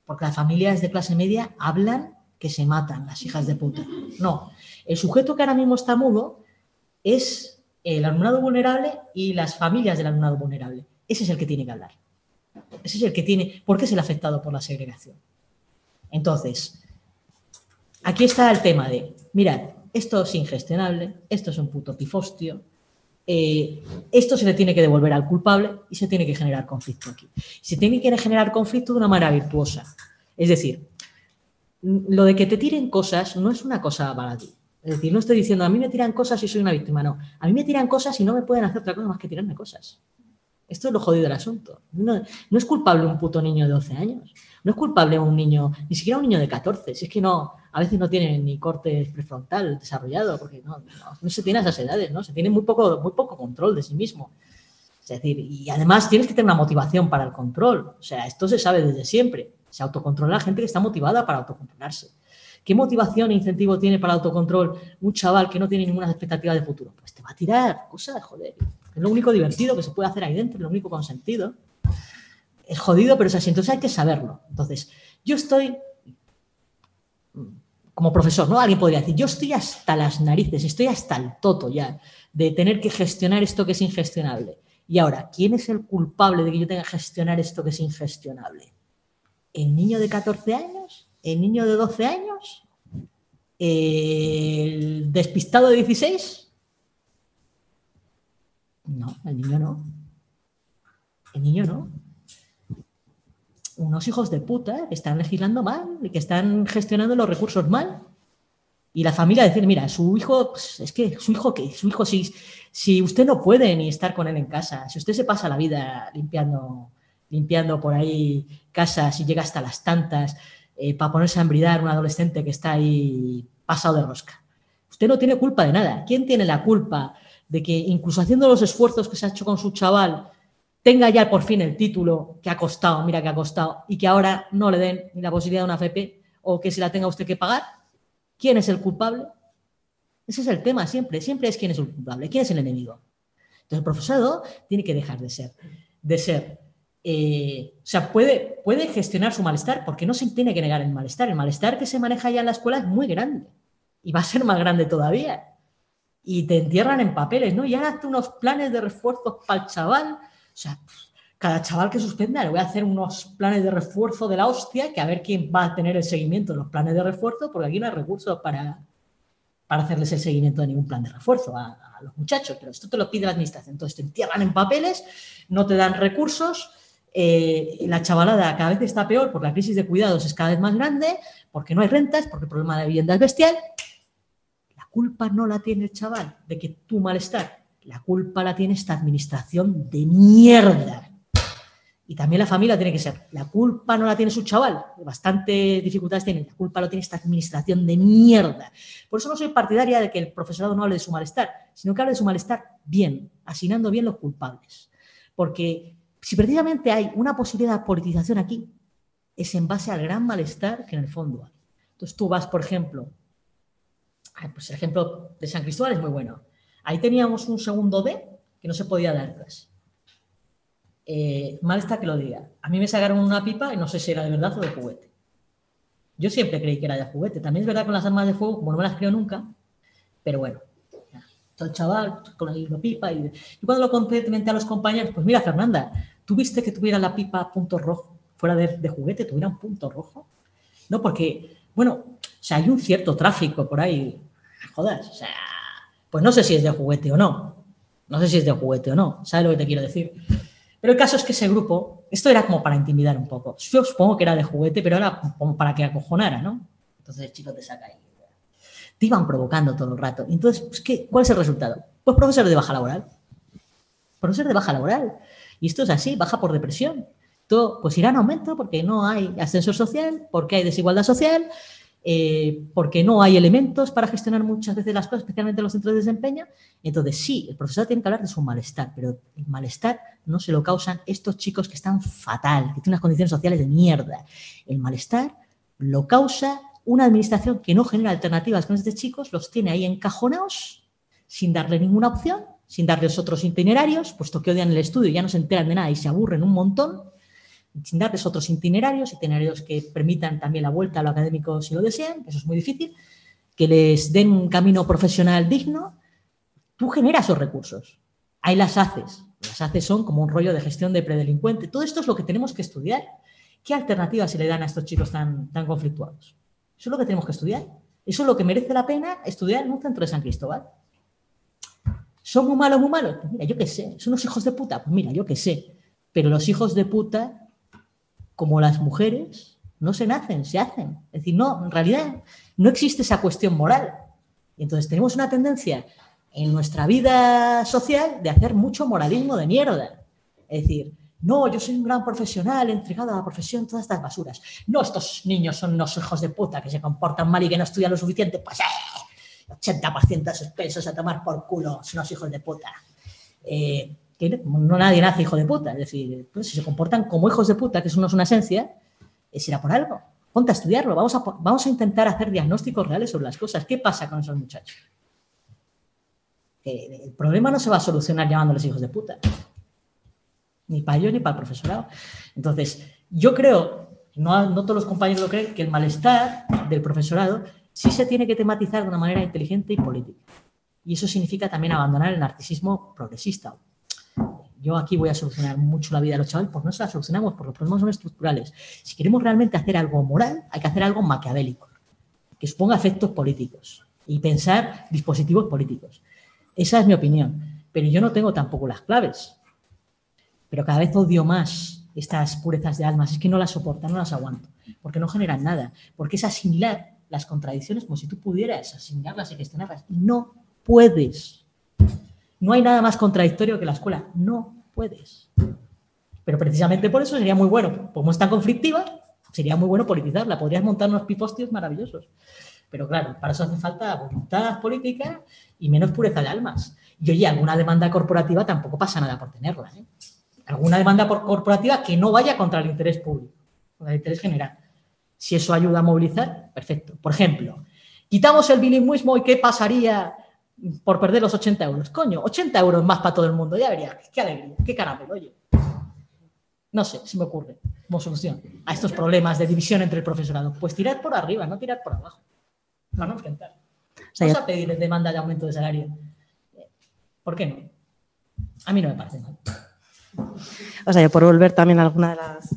C: porque las familias de clase media hablan que se matan las hijas de puta. No, el sujeto que ahora mismo está mudo es el alumnado vulnerable y las familias del alumnado vulnerable. Ese es el que tiene que hablar. Ese es el que tiene, porque es el afectado por la segregación. Entonces, aquí está el tema de, mirad, esto es ingestionable, esto es un puto pifostio, eh, esto se le tiene que devolver al culpable y se tiene que generar conflicto aquí. Se tiene que generar conflicto de una manera virtuosa. Es decir, lo de que te tiren cosas no es una cosa baladí. Es decir, no estoy diciendo a mí me tiran cosas y soy una víctima, no. A mí me tiran cosas y no me pueden hacer otra cosa más que tirarme cosas. Esto es lo jodido del asunto. No, es culpable un puto niño de 12 años. No es culpable un niño, ni siquiera un niño de 14. Si es que no, a veces no tiene ni corte prefrontal desarrollado, porque no, se tiene esas edades, ¿no? Se tiene muy poco, muy poco control de sí mismo. Es decir, y además tienes que tener una motivación para el control. O sea, esto se sabe desde siempre. Se autocontrola la gente que está motivada para autocontrolarse. ¿Qué motivación e incentivo tiene para el autocontrol un chaval que no tiene ninguna expectativa de futuro? Pues te va a tirar cosas, joder. Es lo único divertido que se puede hacer ahí dentro, lo único consentido. Es jodido, pero es así. Entonces hay que saberlo. Entonces, yo estoy, como profesor, ¿no? Alguien podría decir, yo estoy hasta las narices, estoy hasta el toto ya de tener que gestionar esto que es ingestionable. Y ahora, ¿quién es el culpable de que yo tenga que gestionar esto que es ingestionable? ¿El niño de 14 años? ¿El niño de 12 años? ¿El despistado de 16? No, el niño no. El niño no. Unos hijos de puta que están legislando mal y que están gestionando los recursos mal. Y la familia decir, mira, su hijo, es que su hijo, que su hijo, si, si usted no puede ni estar con él en casa, si usted se pasa la vida limpiando, limpiando por ahí casas y llega hasta las tantas, eh, para ponerse a embridar un adolescente que está ahí pasado de rosca. Usted no tiene culpa de nada. ¿Quién tiene la culpa de que incluso haciendo los esfuerzos que se ha hecho con su chaval, tenga ya por fin el título que ha costado, mira que ha costado, y que ahora no le den ni la posibilidad de una FP o que se la tenga usted que pagar? ¿Quién es el culpable? Ese es el tema siempre, siempre es quién es el culpable, quién es el enemigo. Entonces el profesorado tiene que dejar de ser, de ser, eh, o sea, puede, puede gestionar su malestar porque no se tiene que negar el malestar. El malestar que se maneja ya en la escuela es muy grande y va a ser más grande todavía. Y te entierran en papeles, ¿no? Y ahora hazte unos planes de refuerzo para el chaval. O sea, cada chaval que suspenda le voy a hacer unos planes de refuerzo de la hostia, que a ver quién va a tener el seguimiento de los planes de refuerzo, porque aquí no hay recursos para, para hacerles el seguimiento de ningún plan de refuerzo a, los muchachos, pero esto te lo pide la administración. Entonces te entierran en papeles, no te dan recursos, eh, la chavalada cada vez está peor porque la crisis de cuidados es cada vez más grande, porque no hay rentas, porque el problema de vivienda es bestial. La culpa no la tiene el chaval de que tu malestar, la culpa la tiene esta administración de mierda y también la familia tiene que ser. La culpa no la tiene su chaval, bastante dificultades tiene. La culpa lo tiene esta administración de mierda. Por eso no soy partidaria de que el profesorado no hable de su malestar, sino que hable de su malestar bien, asignando bien los culpables. Porque si precisamente hay una posibilidad de politización aquí, es en base al gran malestar que en el fondo hay. Entonces tú vas, por ejemplo, pues el ejemplo de San Cristóbal es muy bueno. Ahí teníamos un segundo D que no se podía dar clase eh, mal está que lo diga. A mí me sacaron una pipa y no sé si era de verdad o de juguete. Yo siempre creí que era de juguete. También es verdad con las armas de fuego, como no me las creo nunca, pero bueno, todo el chaval con la pipa. Y, cuando lo comenté a los compañeros, pues mira, Fernanda, ¿tú viste que tuviera la pipa punto rojo, fuera de, juguete, tuviera un punto rojo? No, porque, bueno, o sea, hay un cierto tráfico por ahí. Jodas, o sea, pues no sé si es de juguete o no. No sé si es de juguete o no. ¿Sabes lo que te quiero decir? Pero el caso es que ese grupo, esto era como para intimidar un poco. Yo supongo que era de juguete, pero era como para que acojonara, ¿no? Entonces el chico te saca ahí. Te iban provocando todo el rato. Entonces, pues, ¿qué, ¿cuál es el resultado? Pues profesor de baja laboral. Profesor de baja laboral. Y esto es así, baja por depresión. Todo, pues irá en aumento porque no hay ascensor social, porque hay desigualdad social, eh, porque no hay elementos para gestionar muchas veces las cosas, especialmente en los centros de desempeño. Entonces, sí, el profesor tiene que hablar de su malestar, pero el malestar no se lo causan estos chicos que están fatal, que tienen unas condiciones sociales de mierda. El malestar lo causa una administración que no genera alternativas con estos chicos, los tiene ahí encajonados, sin darle ninguna opción, sin darles otros itinerarios, puesto que odian el estudio y ya no se enteran de nada y se aburren un montón sin darles otros itinerarios, itinerarios que permitan también la vuelta a lo académico si lo desean, eso es muy difícil, que les den un camino profesional digno, tú generas esos recursos. Ahí las haces. Las haces son como un rollo de gestión de predelincuente. Todo esto es lo que tenemos que estudiar. ¿Qué alternativas se le dan a estos chicos tan, tan conflictuados? Eso es lo que tenemos que estudiar. Eso es lo que merece la pena estudiar en un centro de San Cristóbal. ¿Son muy malos, muy malos? Pues mira, yo qué sé. ¿Son unos hijos de puta? Pues mira, yo qué sé. Pero los hijos de puta como las mujeres, no se nacen, se hacen. Es decir, no, en realidad no existe esa cuestión moral. Y entonces tenemos una tendencia en nuestra vida social de hacer mucho moralismo de mierda. Es decir, no, yo soy un gran profesional, entregado a la profesión, todas estas basuras. No, estos niños son unos hijos de puta que se comportan mal y que no estudian lo suficiente. Pues eh, 80% de sus pesos a tomar por culo, son unos hijos de puta. Eh, no nadie nace hijo de puta. Es decir, pues, si se comportan como hijos de puta, que eso no es una esencia, será por algo. Ponte a estudiarlo. Vamos a, vamos a intentar hacer diagnósticos reales sobre las cosas. ¿Qué pasa con esos muchachos? el problema no se va a solucionar llamándoles hijos de puta. Ni para yo ni para el profesorado. Entonces, yo creo, no, no todos los compañeros lo creen, que el malestar del profesorado sí se tiene que tematizar de una manera inteligente y política. Y eso significa también abandonar el narcisismo progresista, yo aquí voy a solucionar mucho la vida de los chavales, pues no se la solucionamos, porque los problemas son estructurales. Si queremos realmente hacer algo moral, hay que hacer algo maquiavélico, que suponga efectos políticos y pensar dispositivos políticos. Esa es mi opinión. Pero yo no tengo tampoco las claves. Pero cada vez odio más estas purezas de almas. Es que no las soporto, no las aguanto. Porque no generan nada. Porque es asimilar las contradicciones como si tú pudieras asimilarlas y gestionarlas. No puedes. No hay nada más contradictorio que la escuela. No puedes. Pero precisamente por eso sería muy bueno, como es tan conflictiva, Sería muy bueno politizarla, podrías montar unos pipostios maravillosos. Pero claro, para eso hace falta voluntad política y menos pureza de almas. Y oye, alguna demanda corporativa tampoco pasa nada por tenerla. ¿eh? Alguna demanda corporativa que no vaya contra el interés público, contra el interés general. Si eso ayuda a movilizar, perfecto. Por ejemplo, quitamos el bilingüismo y ¿qué pasaría por perder los 80 euros? Coño, 80 euros más para todo el mundo, ya vería. Qué alegría, qué caramelo, oye. No sé, se me ocurre como solución a estos problemas de división entre el profesorado. Pues tirar por arriba, no tirar por abajo. No, no enfrentar. Vamos a pedir demanda de aumento de salario. ¿Por qué no? A mí no me parece mal.
A: O sea, yo por volver también a alguna de las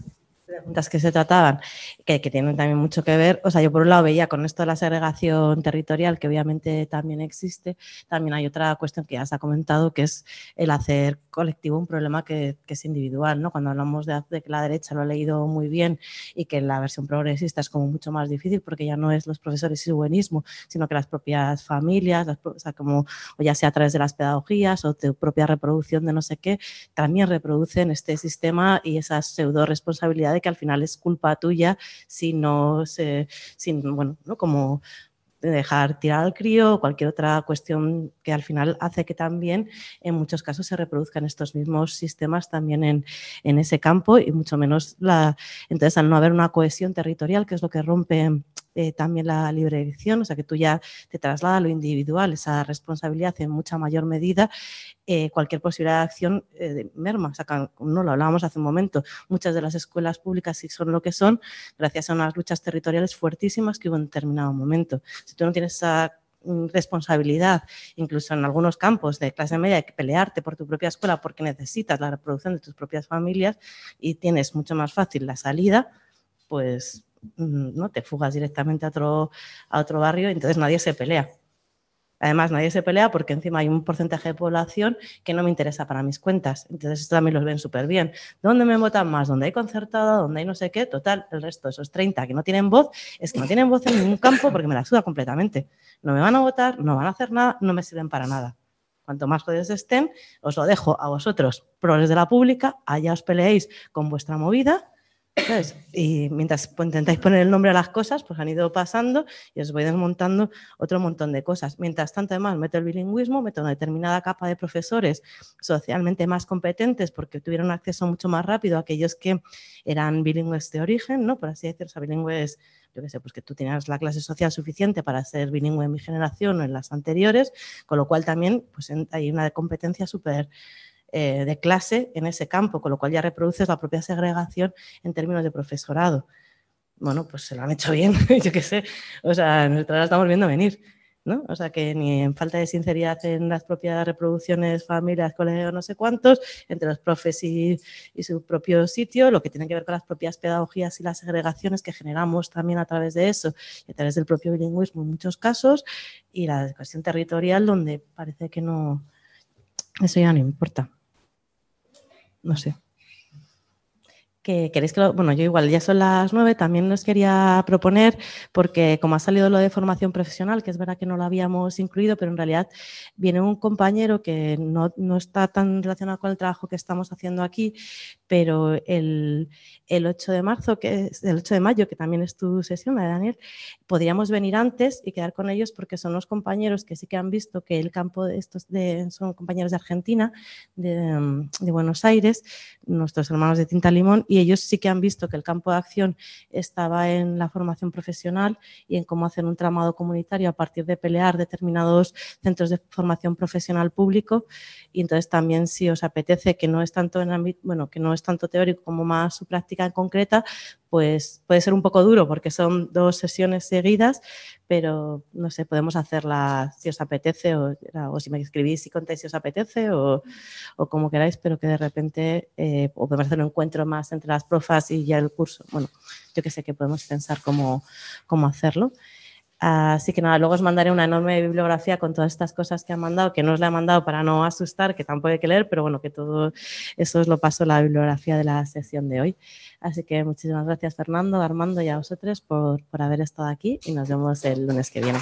A: preguntas que se trataban, que, tienen también mucho que ver. O sea, yo por un lado veía con esto de la segregación territorial, que obviamente también existe, también hay otra cuestión que ya se ha comentado, que es el hacer colectivo un problema que, es individual. ¿no? Cuando hablamos de, que la derecha lo ha leído muy bien y que la versión progresista es como mucho más difícil porque ya no es los profesores y su buenismo, sino que las propias familias, o sea, como, o ya sea a través de las pedagogías o de propia reproducción de no sé qué, también reproducen este sistema y esa pseudo responsabilidad de que al final es culpa tuya si no se, bueno, ¿no? como dejar tirar al crío o cualquier otra cuestión que al final hace que también en muchos casos se reproduzcan estos mismos sistemas también en, en ese campo y mucho menos la... Entonces, al no haber una cohesión territorial, que es lo que rompe eh, también la libre elección, o sea que tú ya te traslada a lo individual, esa responsabilidad en mucha mayor medida, eh, cualquier posibilidad de acción eh, merma. O no lo hablábamos hace un momento, muchas de las escuelas públicas sí son lo que son gracias a unas luchas territoriales fuertísimas que hubo en determinado momento. Si tú no tienes esa mm, responsabilidad, incluso en algunos campos de clase media, hay que pelearte por tu propia escuela porque necesitas la reproducción de tus propias familias y tienes mucho más fácil la salida, pues ¿no? te fugas directamente a otro, a otro barrio y entonces nadie se pelea. Además, nadie se pelea porque encima hay un porcentaje de población que no me interesa para mis cuentas. Entonces, esto también los ven súper bien. ¿Dónde me votan más? ¿Dónde hay concertada? ¿Dónde hay no sé qué? Total, el resto, esos 30 que no tienen voz, es que no tienen voz en ningún campo porque me la suda completamente. No me van a votar, no van a hacer nada, no me sirven para nada. Cuanto más jodidos estén, os lo dejo a vosotros, progres de la pública, allá os peleéis con vuestra movida y mientras intentáis poner el nombre a las cosas, pues han ido pasando y os voy desmontando otro montón de cosas. Mientras tanto, además, meto el bilingüismo, meto una determinada capa de profesores socialmente más competentes porque tuvieron acceso mucho más rápido a aquellos que eran bilingües de origen, ¿no? Por así decirlo, o sea, bilingües, yo qué sé, pues que tú tenías la clase social suficiente para ser bilingüe en mi generación o en las anteriores, con lo cual también pues, hay una competencia súper eh, de clase en ese campo, con lo cual ya reproduces la propia segregación en términos de profesorado. Bueno, pues se lo han hecho bien, yo qué sé. O sea, nosotros la estamos viendo venir. ¿no? O sea, que ni en falta de sinceridad en las propias reproducciones, familias, colegios, no sé cuántos, entre los profes y, y, su propio sitio, lo que tiene que ver con las propias pedagogías y las segregaciones que generamos también a través de eso y a través del propio bilingüismo en muchos casos, y la cuestión territorial donde parece que no, eso ya no importa no sé. Que queréis que lo, bueno, yo igual ya son las nueve, también nos quería proponer, porque como ha salido lo de formación profesional, que es verdad que no lo habíamos incluido, pero en realidad viene un compañero que no, no está tan relacionado con el trabajo que estamos haciendo aquí, pero el, el 8 de marzo, que es el 8 de mayo, que también es tu sesión, Daniel, podríamos venir antes y quedar con ellos porque son los compañeros que sí que han visto que el campo de estos de, son compañeros de Argentina, de, de, Buenos Aires, nuestros hermanos de Tinta Limón, ellos sí que han visto que el campo de acción estaba en la formación profesional y en cómo hacer un tramado comunitario a partir de pelear determinados centros de formación profesional público. Y entonces también si os apetece que no es tanto en bueno, que no es tanto teórico como más su práctica en concreta, pues puede ser un poco duro porque son dos sesiones seguidas, pero no sé, podemos hacerla si os apetece o, si me escribís y contáis si os apetece o, o como queráis, pero que de repente eh, o podemos hacer un encuentro más entre las profas y ya el curso. Bueno, yo que sé que podemos pensar cómo, cómo hacerlo. Así que nada, luego os mandaré una enorme bibliografía con todas estas cosas que han mandado, que no os la he mandado para no asustar, que tampoco hay que leer, pero bueno, que todo eso os lo paso la bibliografía de la sesión de hoy. Así que muchísimas gracias Fernando, Armando y a vosotros por, por haber estado aquí y nos vemos el lunes que viene.